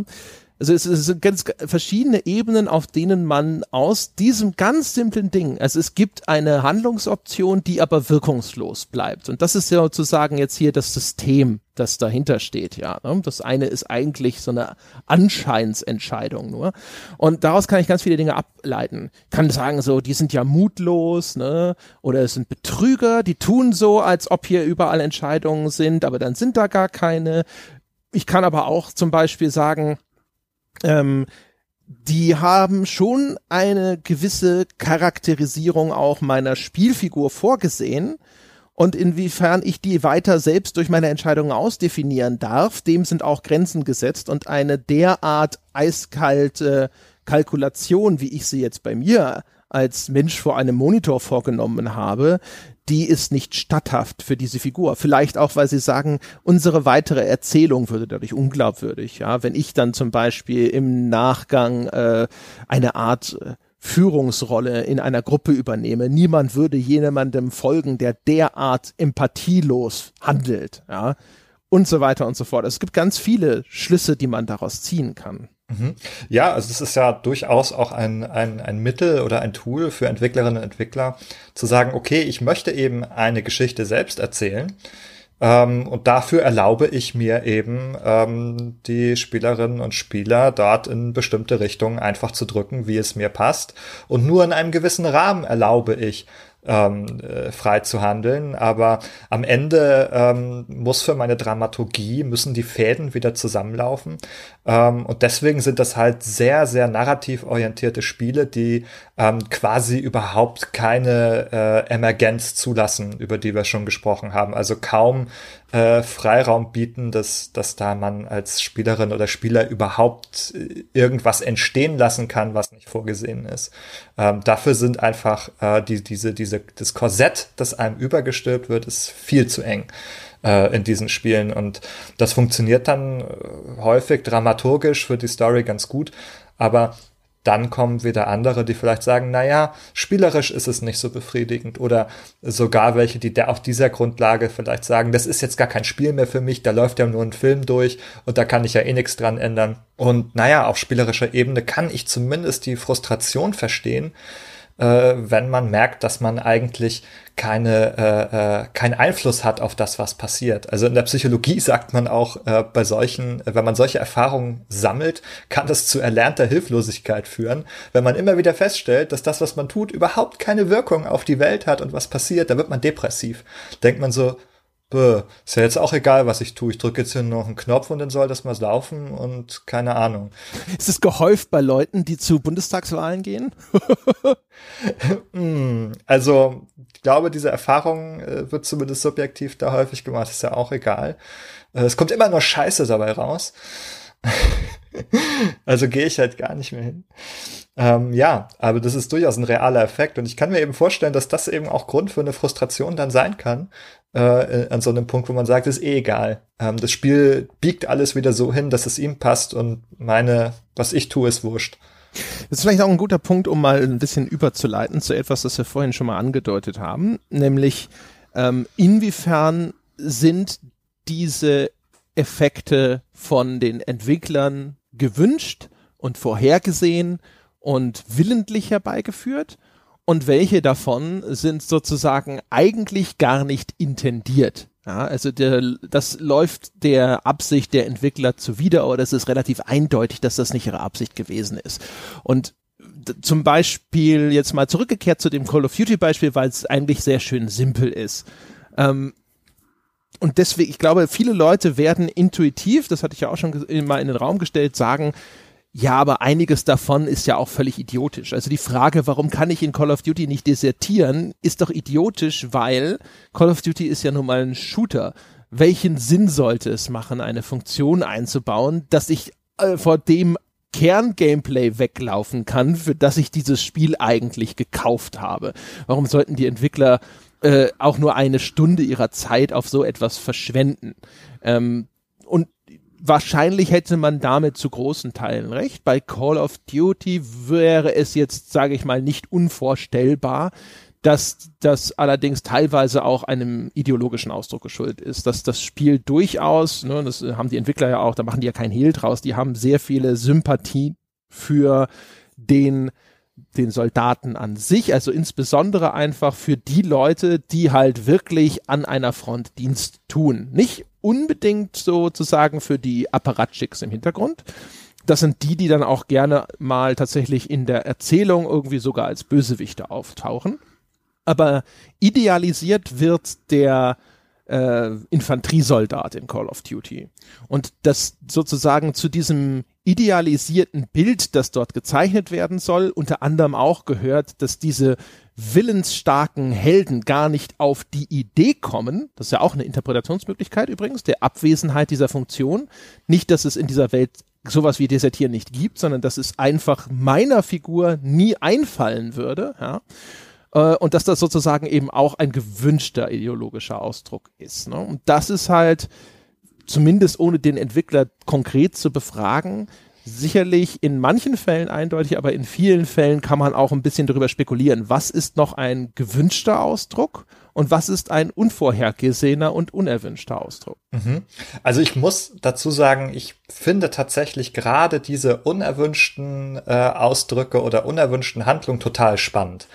Also es, es sind ganz verschiedene Ebenen, auf denen man aus diesem ganz simplen Ding, also es gibt eine Handlungsoption, die aber wirkungslos bleibt. Und das ist ja sozusagen jetzt hier das System, das dahinter steht, ja. Ne? Das eine ist eigentlich so eine Anscheinsentscheidung nur. Und daraus kann ich ganz viele Dinge ableiten. Ich kann sagen so, die sind ja mutlos, ne? Oder es sind Betrüger, die tun so, als ob hier überall Entscheidungen sind, aber dann sind da gar keine. Ich kann aber auch zum Beispiel sagen, ähm, die haben schon eine gewisse Charakterisierung auch meiner Spielfigur vorgesehen. Und inwiefern ich die weiter selbst durch meine Entscheidungen ausdefinieren darf, dem sind auch Grenzen gesetzt und eine derart eiskalte Kalkulation, wie ich sie jetzt bei mir als Mensch vor einem Monitor vorgenommen habe, die ist nicht statthaft für diese Figur. Vielleicht auch, weil sie sagen, unsere weitere Erzählung würde dadurch unglaubwürdig. Ja, wenn ich dann zum Beispiel im Nachgang äh, eine Art äh, Führungsrolle in einer Gruppe übernehme. Niemand würde jemandem folgen, der derart empathielos handelt, ja, und so weiter und so fort. Es gibt ganz viele Schlüsse, die man daraus ziehen kann. Mhm. Ja, also es ist ja durchaus auch ein, ein, ein Mittel oder ein Tool für Entwicklerinnen und Entwickler zu sagen, okay, ich möchte eben eine Geschichte selbst erzählen. Ähm, und dafür erlaube ich mir eben, ähm, die Spielerinnen und Spieler dort in bestimmte Richtungen einfach zu drücken, wie es mir passt. Und nur in einem gewissen Rahmen erlaube ich, ähm, äh, frei zu handeln. Aber am Ende ähm, muss für meine Dramaturgie, müssen die Fäden wieder zusammenlaufen. Ähm, und deswegen sind das halt sehr, sehr narrativ orientierte Spiele, die ähm, quasi überhaupt keine äh, Emergenz zulassen, über die wir schon gesprochen haben. Also kaum äh, Freiraum bieten, dass, dass da man als Spielerin oder Spieler überhaupt äh, irgendwas entstehen lassen kann, was nicht vorgesehen ist. Ähm, dafür sind einfach äh, die, diese, diese, das Korsett, das einem übergestülpt wird, ist viel zu eng äh, in diesen Spielen. Und das funktioniert dann äh, häufig dramaturgisch für die Story ganz gut. Aber dann kommen wieder andere, die vielleicht sagen, naja, spielerisch ist es nicht so befriedigend oder sogar welche, die auf dieser Grundlage vielleicht sagen, das ist jetzt gar kein Spiel mehr für mich, da läuft ja nur ein Film durch und da kann ich ja eh nichts dran ändern. Und naja, auf spielerischer Ebene kann ich zumindest die Frustration verstehen, äh, wenn man merkt, dass man eigentlich keine, äh, äh, keinen Einfluss hat auf das, was passiert. Also in der Psychologie sagt man auch, äh, bei solchen, wenn man solche Erfahrungen sammelt, kann das zu erlernter Hilflosigkeit führen. Wenn man immer wieder feststellt, dass das, was man tut, überhaupt keine Wirkung auf die Welt hat und was passiert, dann wird man depressiv. Denkt man so, Bäh, ist ja jetzt auch egal, was ich tue. Ich drücke jetzt hier noch einen Knopf und dann soll das mal laufen und keine Ahnung. Ist es gehäuft bei Leuten, die zu Bundestagswahlen gehen? Hm, also, ich glaube, diese Erfahrung äh, wird zumindest subjektiv da häufig gemacht. Ist ja auch egal. Äh, es kommt immer nur Scheiße dabei raus. also gehe ich halt gar nicht mehr hin. Ähm, ja, aber das ist durchaus ein realer Effekt und ich kann mir eben vorstellen, dass das eben auch Grund für eine Frustration dann sein kann, äh, an so einem Punkt, wo man sagt, ist eh egal. Ähm, das Spiel biegt alles wieder so hin, dass es ihm passt und meine, was ich tue, ist wurscht. Das ist vielleicht auch ein guter Punkt, um mal ein bisschen überzuleiten zu etwas, das wir vorhin schon mal angedeutet haben, nämlich ähm, inwiefern sind diese Effekte von den Entwicklern gewünscht und vorhergesehen und willentlich herbeigeführt und welche davon sind sozusagen eigentlich gar nicht intendiert. Ja, also der, das läuft der Absicht der Entwickler zuwider, oder es ist relativ eindeutig, dass das nicht ihre Absicht gewesen ist. Und zum Beispiel jetzt mal zurückgekehrt zu dem Call of Duty Beispiel, weil es eigentlich sehr schön simpel ist. Ähm, und deswegen, ich glaube, viele Leute werden intuitiv, das hatte ich ja auch schon mal in den Raum gestellt, sagen, ja, aber einiges davon ist ja auch völlig idiotisch. Also die Frage, warum kann ich in Call of Duty nicht desertieren, ist doch idiotisch, weil Call of Duty ist ja nun mal ein Shooter. Welchen Sinn sollte es machen, eine Funktion einzubauen, dass ich äh, vor dem Kerngameplay weglaufen kann, für das ich dieses Spiel eigentlich gekauft habe? Warum sollten die Entwickler äh, auch nur eine Stunde ihrer Zeit auf so etwas verschwenden? Ähm, wahrscheinlich hätte man damit zu großen Teilen recht. Bei Call of Duty wäre es jetzt, sage ich mal, nicht unvorstellbar, dass das allerdings teilweise auch einem ideologischen Ausdruck geschuldet ist, dass das Spiel durchaus, ne, das haben die Entwickler ja auch, da machen die ja kein Hehl draus, die haben sehr viele Sympathie für den den Soldaten an sich, also insbesondere einfach für die Leute, die halt wirklich an einer Front Dienst tun. Nicht unbedingt sozusagen für die Apparatschicks im Hintergrund. Das sind die, die dann auch gerne mal tatsächlich in der Erzählung irgendwie sogar als Bösewichte auftauchen aber idealisiert wird der äh, Infanteriesoldat in Call of Duty. Und das sozusagen zu diesem idealisierten Bild, das dort gezeichnet werden soll, unter anderem auch gehört, dass diese willensstarken Helden gar nicht auf die Idee kommen, das ist ja auch eine Interpretationsmöglichkeit übrigens, der Abwesenheit dieser Funktion, nicht, dass es in dieser Welt sowas wie Desertieren nicht gibt, sondern dass es einfach meiner Figur nie einfallen würde, ja, äh, und dass das sozusagen eben auch ein gewünschter ideologischer Ausdruck ist. Ne? Und das ist halt, zumindest ohne den Entwickler konkret zu befragen, sicherlich in manchen Fällen eindeutig, aber in vielen Fällen kann man auch ein bisschen darüber spekulieren, was ist noch ein gewünschter Ausdruck und was ist ein unvorhergesehener und unerwünschter Ausdruck. Mhm. Also ich muss dazu sagen, ich finde tatsächlich gerade diese unerwünschten äh, Ausdrücke oder unerwünschten Handlungen total spannend.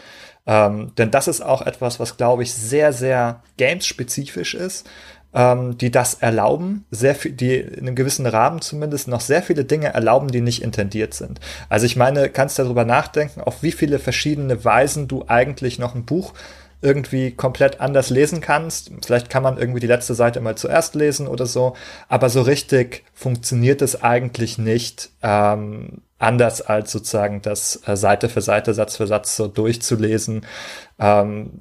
Ähm, denn das ist auch etwas, was, glaube ich, sehr, sehr games-spezifisch ist, ähm, die das erlauben, sehr viel, die in einem gewissen Rahmen zumindest noch sehr viele Dinge erlauben, die nicht intendiert sind. Also ich meine, kannst darüber nachdenken, auf wie viele verschiedene Weisen du eigentlich noch ein Buch irgendwie komplett anders lesen kannst. Vielleicht kann man irgendwie die letzte Seite mal zuerst lesen oder so, aber so richtig funktioniert es eigentlich nicht, ähm, anders als sozusagen das äh, Seite für Seite, Satz für Satz so durchzulesen. Ähm,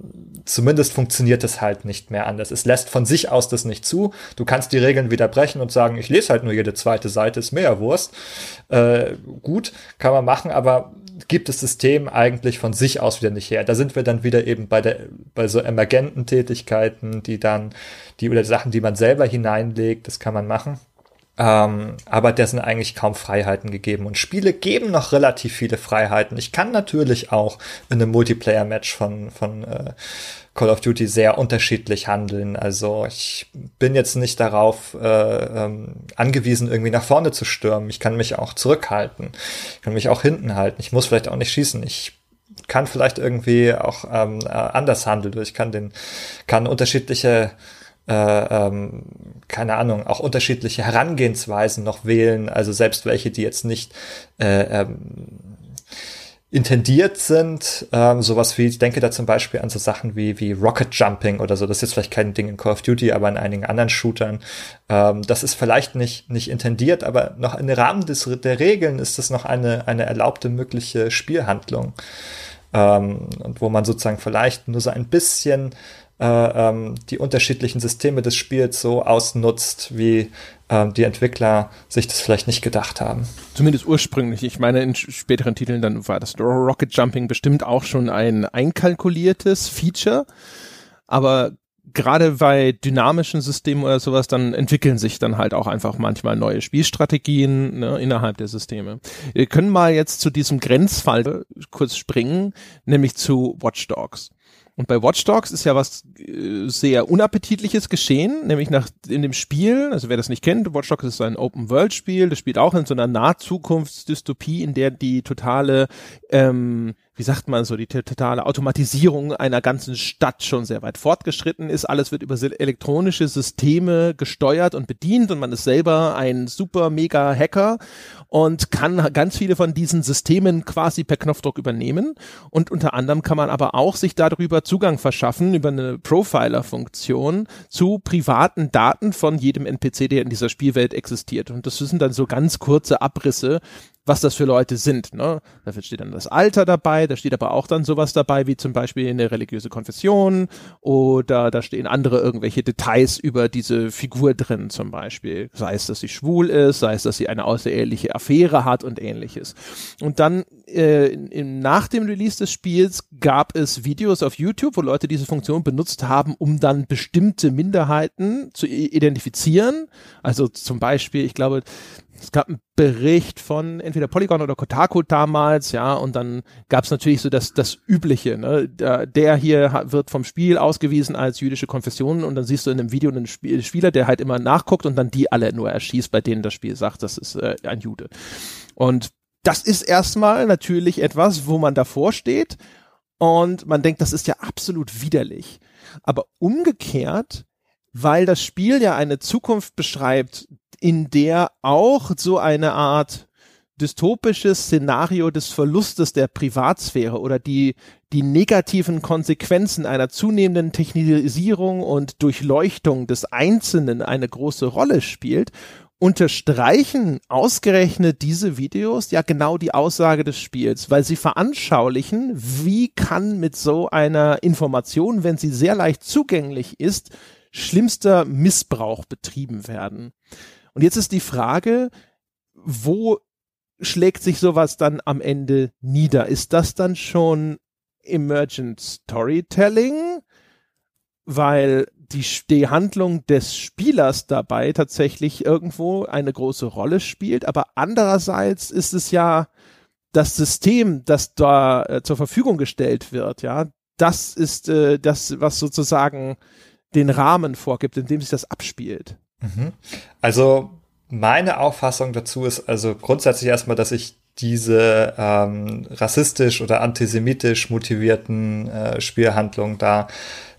zumindest funktioniert es halt nicht mehr anders. Es lässt von sich aus das nicht zu. Du kannst die Regeln wieder brechen und sagen, ich lese halt nur jede zweite Seite, ist mehr Wurst. Äh, gut, kann man machen, aber gibt das System eigentlich von sich aus wieder nicht her. Da sind wir dann wieder eben bei der, bei so emergenten Tätigkeiten, die dann, die oder Sachen, die man selber hineinlegt, das kann man machen. Ähm, aber der sind eigentlich kaum Freiheiten gegeben. Und Spiele geben noch relativ viele Freiheiten. Ich kann natürlich auch in einem Multiplayer-Match von, von äh, Call of Duty sehr unterschiedlich handeln. Also ich bin jetzt nicht darauf äh, ähm, angewiesen, irgendwie nach vorne zu stürmen. Ich kann mich auch zurückhalten. Ich kann mich auch hinten halten. Ich muss vielleicht auch nicht schießen. Ich kann vielleicht irgendwie auch ähm, äh, anders handeln. Ich kann den, kann unterschiedliche äh, ähm, keine Ahnung, auch unterschiedliche Herangehensweisen noch wählen, also selbst welche, die jetzt nicht äh, ähm, intendiert sind, ähm, sowas wie, ich denke da zum Beispiel an so Sachen wie, wie Rocket Jumping oder so, das ist jetzt vielleicht kein Ding in Call of Duty, aber in einigen anderen Shootern, ähm, das ist vielleicht nicht, nicht intendiert, aber noch im Rahmen des, der Regeln ist das noch eine, eine erlaubte mögliche Spielhandlung, ähm, und wo man sozusagen vielleicht nur so ein bisschen äh, ähm, die unterschiedlichen Systeme des Spiels so ausnutzt, wie ähm, die Entwickler sich das vielleicht nicht gedacht haben. Zumindest ursprünglich. Ich meine, in späteren Titeln dann war das Rocket Jumping bestimmt auch schon ein einkalkuliertes Feature. Aber gerade bei dynamischen Systemen oder sowas, dann entwickeln sich dann halt auch einfach manchmal neue Spielstrategien ne, innerhalb der Systeme. Wir können mal jetzt zu diesem Grenzfall kurz springen, nämlich zu Watch Dogs. Und bei Watch Dogs ist ja was äh, sehr unappetitliches geschehen, nämlich nach in dem Spiel, also wer das nicht kennt, Watch Dogs ist ein Open World Spiel, das spielt auch in so einer Nahzukunftsdystopie, in der die totale ähm, wie sagt man so, die totale Automatisierung einer ganzen Stadt schon sehr weit fortgeschritten ist. Alles wird über elektronische Systeme gesteuert und bedient und man ist selber ein super mega Hacker und kann ganz viele von diesen Systemen quasi per Knopfdruck übernehmen. Und unter anderem kann man aber auch sich darüber Zugang verschaffen, über eine Profiler-Funktion zu privaten Daten von jedem NPC, der in dieser Spielwelt existiert. Und das sind dann so ganz kurze Abrisse was das für Leute sind. Ne? Dafür steht dann das Alter dabei, da steht aber auch dann sowas dabei, wie zum Beispiel eine religiöse Konfession oder da stehen andere irgendwelche Details über diese Figur drin zum Beispiel. Sei es, dass sie schwul ist, sei es, dass sie eine außereheliche Affäre hat und ähnliches. Und dann äh, in, nach dem Release des Spiels gab es Videos auf YouTube, wo Leute diese Funktion benutzt haben, um dann bestimmte Minderheiten zu identifizieren. Also zum Beispiel, ich glaube, es gab einen Bericht von entweder Polygon oder Kotaku damals, ja, und dann gab es natürlich so das, das Übliche, ne? Der hier wird vom Spiel ausgewiesen als jüdische Konfession und dann siehst du in einem Video einen Spieler, der halt immer nachguckt und dann die alle nur erschießt, bei denen das Spiel sagt, das ist äh, ein Jude. Und das ist erstmal natürlich etwas, wo man davor steht und man denkt, das ist ja absolut widerlich. Aber umgekehrt, weil das Spiel ja eine Zukunft beschreibt, in der auch so eine Art dystopisches Szenario des Verlustes der Privatsphäre oder die, die negativen Konsequenzen einer zunehmenden Technisierung und Durchleuchtung des Einzelnen eine große Rolle spielt, unterstreichen ausgerechnet diese Videos ja genau die Aussage des Spiels, weil sie veranschaulichen, wie kann mit so einer Information, wenn sie sehr leicht zugänglich ist, schlimmster Missbrauch betrieben werden. Und jetzt ist die Frage, wo schlägt sich sowas dann am Ende nieder? Ist das dann schon Emergent Storytelling? Weil die, die Handlung des Spielers dabei tatsächlich irgendwo eine große Rolle spielt, aber andererseits ist es ja das System, das da äh, zur Verfügung gestellt wird, ja, das ist äh, das, was sozusagen den Rahmen vorgibt, in dem sich das abspielt. Mhm. Also meine Auffassung dazu ist also grundsätzlich erstmal, dass ich diese ähm, rassistisch oder antisemitisch motivierten äh, Spielhandlungen da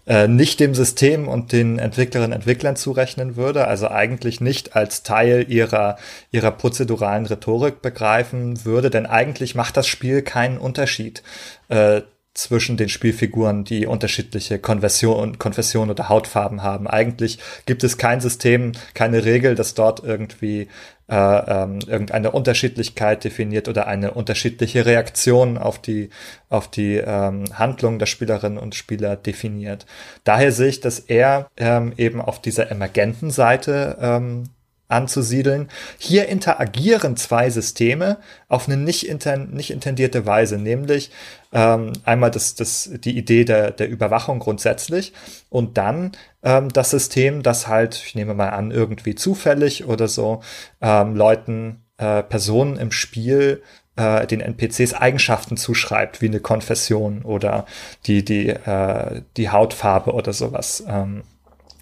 äh, nicht dem System und den Entwicklerinnen und Entwicklern zurechnen würde, also eigentlich nicht als Teil ihrer, ihrer prozeduralen Rhetorik begreifen würde, denn eigentlich macht das Spiel keinen Unterschied äh, zwischen den Spielfiguren, die unterschiedliche Konversion, Konfession oder Hautfarben haben. Eigentlich gibt es kein System, keine Regel, das dort irgendwie äh, ähm, irgendeine Unterschiedlichkeit definiert oder eine unterschiedliche Reaktion auf die auf die ähm, Handlung der Spielerinnen und Spieler definiert. Daher sehe ich das eher ähm, eben auf dieser emergenten Seite ähm, anzusiedeln. Hier interagieren zwei Systeme auf eine nicht, inten nicht intendierte Weise, nämlich ähm, einmal das, das, die Idee der, der Überwachung grundsätzlich und dann ähm, das System, das halt, ich nehme mal an, irgendwie zufällig oder so, ähm, Leuten, äh, Personen im Spiel äh, den NPCs Eigenschaften zuschreibt, wie eine Konfession oder die, die, äh, die Hautfarbe oder sowas. Ähm,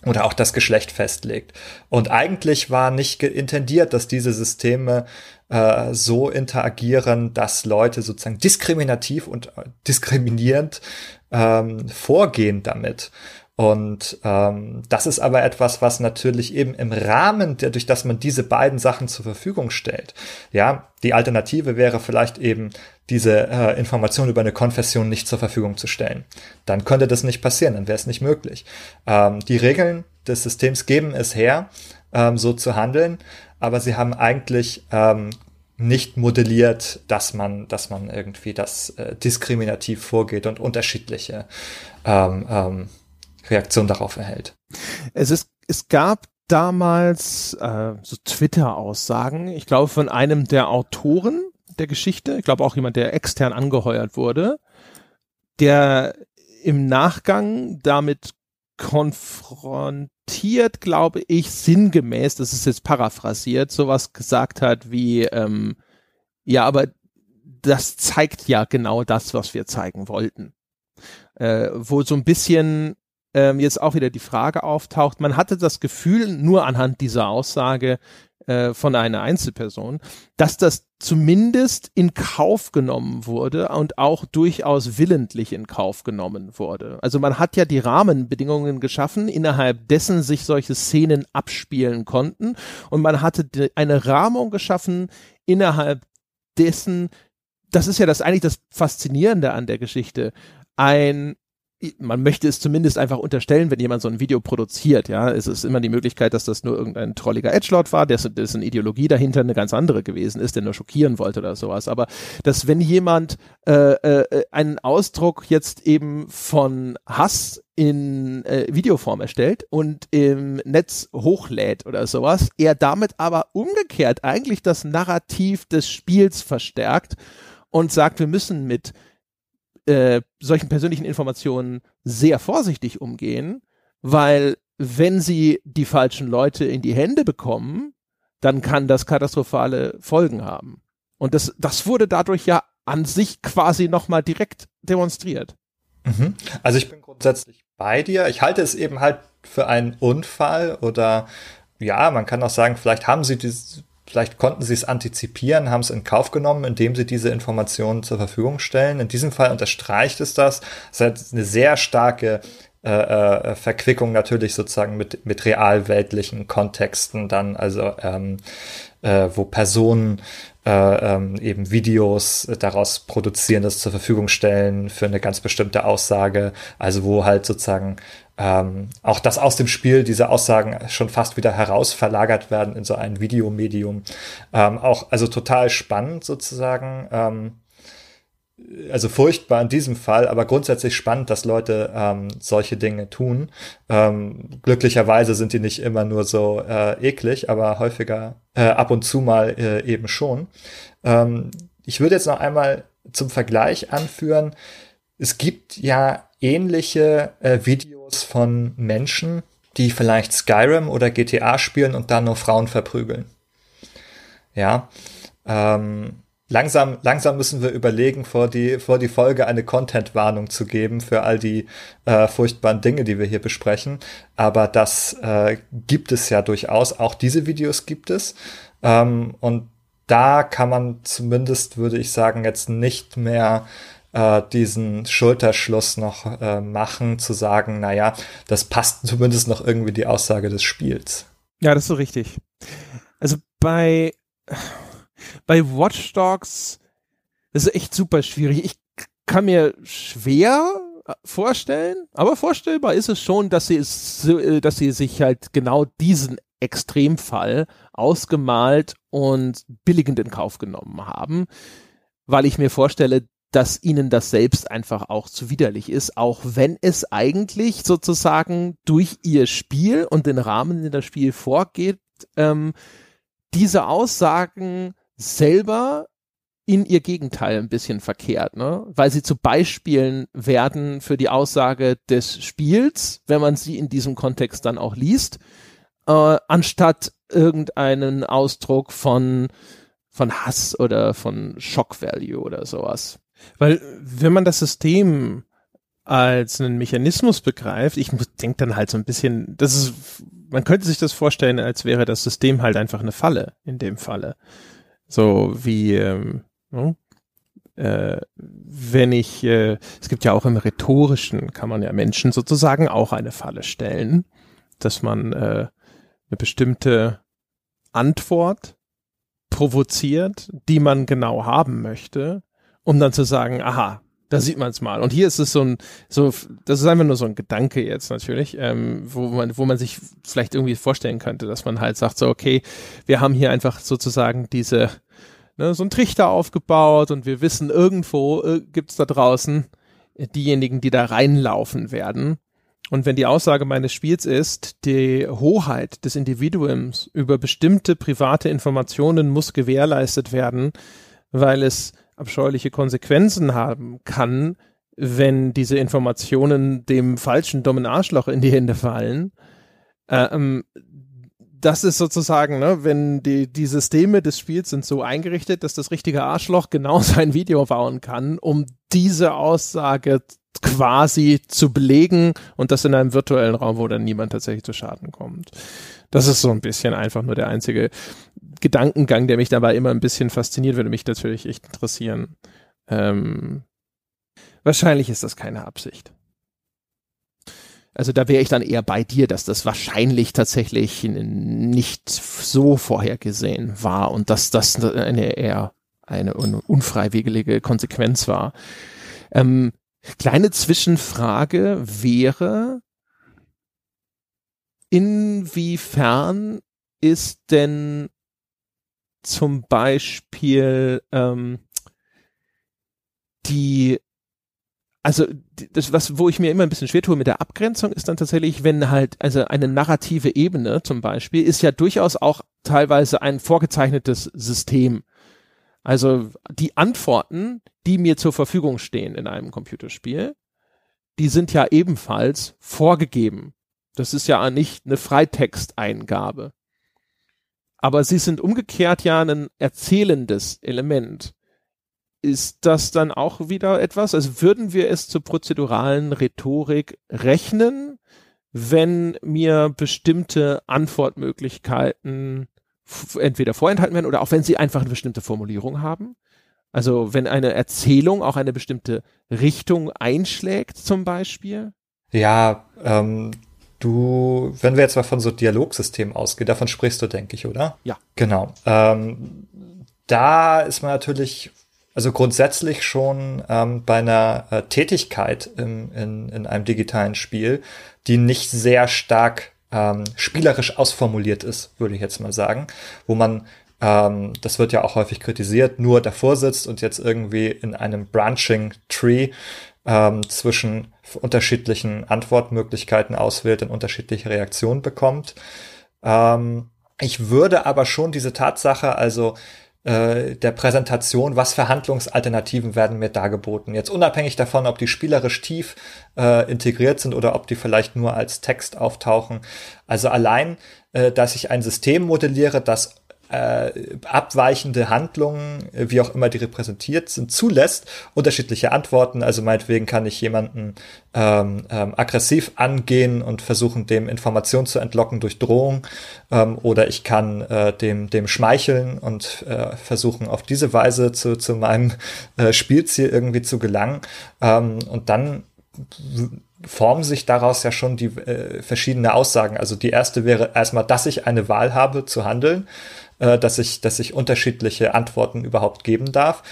oder auch das Geschlecht festlegt. Und eigentlich war nicht intendiert, dass diese Systeme äh, so interagieren, dass Leute sozusagen diskriminativ und äh, diskriminierend ähm, vorgehen damit. Und ähm, das ist aber etwas, was natürlich eben im Rahmen, der, durch das man diese beiden Sachen zur Verfügung stellt. Ja, die Alternative wäre vielleicht eben diese äh, Information über eine Konfession nicht zur Verfügung zu stellen. Dann könnte das nicht passieren, dann wäre es nicht möglich. Ähm, die Regeln des Systems geben es her, ähm, so zu handeln, aber sie haben eigentlich ähm, nicht modelliert, dass man, dass man irgendwie das äh, diskriminativ vorgeht und unterschiedliche ähm, ähm, Reaktion darauf erhält. Es ist, es gab damals äh, so Twitter-Aussagen, ich glaube von einem der Autoren der Geschichte, ich glaube auch jemand, der extern angeheuert wurde, der im Nachgang damit konfrontiert, glaube ich, sinngemäß, das ist jetzt paraphrasiert, sowas gesagt hat wie, ähm, ja, aber das zeigt ja genau das, was wir zeigen wollten. Äh, wo so ein bisschen ähm, jetzt auch wieder die Frage auftaucht, man hatte das Gefühl, nur anhand dieser Aussage äh, von einer Einzelperson, dass das zumindest in Kauf genommen wurde und auch durchaus willentlich in Kauf genommen wurde. Also man hat ja die Rahmenbedingungen geschaffen, innerhalb dessen sich solche Szenen abspielen konnten und man hatte eine Rahmung geschaffen, innerhalb dessen, das ist ja das eigentlich das Faszinierende an der Geschichte, ein man möchte es zumindest einfach unterstellen, wenn jemand so ein Video produziert, ja, es ist immer die Möglichkeit, dass das nur irgendein trolliger Edgelord war, dessen, dessen Ideologie dahinter eine ganz andere gewesen ist, der nur schockieren wollte oder sowas. Aber dass wenn jemand äh, äh, einen Ausdruck jetzt eben von Hass in äh, Videoform erstellt und im Netz hochlädt oder sowas, er damit aber umgekehrt eigentlich das Narrativ des Spiels verstärkt und sagt, wir müssen mit äh, solchen persönlichen Informationen sehr vorsichtig umgehen, weil wenn sie die falschen Leute in die Hände bekommen, dann kann das katastrophale Folgen haben. Und das, das wurde dadurch ja an sich quasi nochmal direkt demonstriert. Mhm. Also ich bin grundsätzlich bei dir. Ich halte es eben halt für einen Unfall oder ja, man kann auch sagen, vielleicht haben sie dieses, vielleicht konnten sie es antizipieren, haben es in Kauf genommen, indem sie diese Informationen zur Verfügung stellen. In diesem Fall unterstreicht es das. Es hat eine sehr starke äh, äh, Verquickung natürlich sozusagen mit, mit realweltlichen Kontexten dann, also ähm, äh, wo Personen äh, ähm, eben Videos daraus produzieren, das zur Verfügung stellen für eine ganz bestimmte Aussage, also wo halt sozusagen ähm, auch das aus dem Spiel, diese Aussagen schon fast wieder heraus verlagert werden in so ein Videomedium. Ähm, auch, also total spannend sozusagen. Ähm, also furchtbar in diesem Fall, aber grundsätzlich spannend, dass Leute ähm, solche Dinge tun. Ähm, glücklicherweise sind die nicht immer nur so äh, eklig, aber häufiger äh, ab und zu mal äh, eben schon. Ähm, ich würde jetzt noch einmal zum Vergleich anführen, es gibt ja ähnliche äh, Videos von Menschen, die vielleicht Skyrim oder GTA spielen und dann nur Frauen verprügeln. Ja. Ähm, langsam, langsam müssen wir überlegen, vor die, vor die Folge eine Content-Warnung zu geben für all die äh, furchtbaren Dinge, die wir hier besprechen. Aber das äh, gibt es ja durchaus. Auch diese Videos gibt es. Ähm, und da kann man zumindest, würde ich sagen, jetzt nicht mehr äh, diesen Schulterschluss noch äh, machen, zu sagen, naja, das passt zumindest noch irgendwie die Aussage des Spiels. Ja, das ist so richtig. Also bei bei Watch Dogs, das ist echt super schwierig. Ich kann mir schwer vorstellen, aber vorstellbar ist es schon, dass sie es, äh, dass sie sich halt genau diesen Extremfall ausgemalt und billigend in Kauf genommen haben, weil ich mir vorstelle, dass ihnen das selbst einfach auch zuwiderlich ist, auch wenn es eigentlich sozusagen durch ihr Spiel und den Rahmen, in den das Spiel vorgeht, ähm, diese Aussagen selber in ihr Gegenteil ein bisschen verkehrt, ne? Weil sie zu Beispielen werden für die Aussage des Spiels, wenn man sie in diesem Kontext dann auch liest, äh, anstatt irgendeinen Ausdruck von von Hass oder von Shock Value oder sowas. Weil wenn man das System als einen Mechanismus begreift, ich denke dann halt so ein bisschen, das ist, man könnte sich das vorstellen, als wäre das System halt einfach eine Falle in dem Falle. So wie, ähm, hm? äh, wenn ich, äh, es gibt ja auch im Rhetorischen, kann man ja Menschen sozusagen auch eine Falle stellen, dass man äh, eine bestimmte Antwort provoziert, die man genau haben möchte, um dann zu sagen, aha, da sieht man es mal. Und hier ist es so ein, so, das ist einfach nur so ein Gedanke jetzt natürlich, ähm, wo man, wo man sich vielleicht irgendwie vorstellen könnte, dass man halt sagt, so, okay, wir haben hier einfach sozusagen diese, ne, so ein Trichter aufgebaut und wir wissen, irgendwo äh, gibt's da draußen diejenigen, die da reinlaufen werden. Und wenn die Aussage meines Spiels ist, die Hoheit des Individuums über bestimmte private Informationen muss gewährleistet werden, weil es abscheuliche Konsequenzen haben kann, wenn diese Informationen dem falschen dummen Arschloch in die Hände fallen. Ähm, das ist sozusagen, ne, wenn die, die Systeme des Spiels sind so eingerichtet, dass das richtige Arschloch genau sein Video bauen kann, um diese Aussage quasi zu belegen und das in einem virtuellen Raum, wo dann niemand tatsächlich zu Schaden kommt. Das ist so ein bisschen einfach nur der einzige Gedankengang, der mich dabei immer ein bisschen fasziniert, würde mich natürlich echt interessieren. Ähm, wahrscheinlich ist das keine Absicht. Also da wäre ich dann eher bei dir, dass das wahrscheinlich tatsächlich nicht so vorhergesehen war und dass das eine eher eine unfreiwillige Konsequenz war. Ähm, kleine Zwischenfrage wäre, inwiefern ist denn zum Beispiel ähm, die also das, was, wo ich mir immer ein bisschen schwer tue mit der Abgrenzung, ist dann tatsächlich, wenn halt, also eine narrative Ebene zum Beispiel, ist ja durchaus auch teilweise ein vorgezeichnetes System. Also die Antworten, die mir zur Verfügung stehen in einem Computerspiel, die sind ja ebenfalls vorgegeben. Das ist ja nicht eine Freitexteingabe. Aber sie sind umgekehrt ja ein erzählendes Element. Ist das dann auch wieder etwas? Also würden wir es zur prozeduralen Rhetorik rechnen, wenn mir bestimmte Antwortmöglichkeiten entweder vorenthalten werden oder auch wenn sie einfach eine bestimmte Formulierung haben? Also wenn eine Erzählung auch eine bestimmte Richtung einschlägt zum Beispiel? Ja, ähm, du, wenn wir jetzt mal von so Dialogsystemen ausgehen, davon sprichst du, denke ich, oder? Ja. Genau. Ähm, da ist man natürlich also grundsätzlich schon ähm, bei einer äh, Tätigkeit im, in, in einem digitalen Spiel, die nicht sehr stark ähm, spielerisch ausformuliert ist, würde ich jetzt mal sagen, wo man ähm, das wird ja auch häufig kritisiert, nur davor sitzt und jetzt irgendwie in einem Branching Tree ähm, zwischen unterschiedlichen Antwortmöglichkeiten auswählt und unterschiedliche Reaktionen bekommt. Ähm, ich würde aber schon diese Tatsache, also äh, der Präsentation, was für Handlungsalternativen werden mir dargeboten. Jetzt unabhängig davon, ob die spielerisch tief äh, integriert sind oder ob die vielleicht nur als Text auftauchen. Also allein, äh, dass ich ein System modelliere, das äh, abweichende Handlungen, äh, wie auch immer die repräsentiert sind, zulässt, unterschiedliche Antworten. Also meinetwegen kann ich jemanden ähm, ähm, aggressiv angehen und versuchen, dem Informationen zu entlocken durch Drohung. Ähm, oder ich kann äh, dem, dem schmeicheln und äh, versuchen, auf diese Weise zu, zu meinem äh, Spielziel irgendwie zu gelangen. Ähm, und dann formen sich daraus ja schon die äh, verschiedene Aussagen. Also die erste wäre erstmal, dass ich eine Wahl habe zu handeln äh, dass ich, dass ich unterschiedliche Antworten überhaupt geben darf.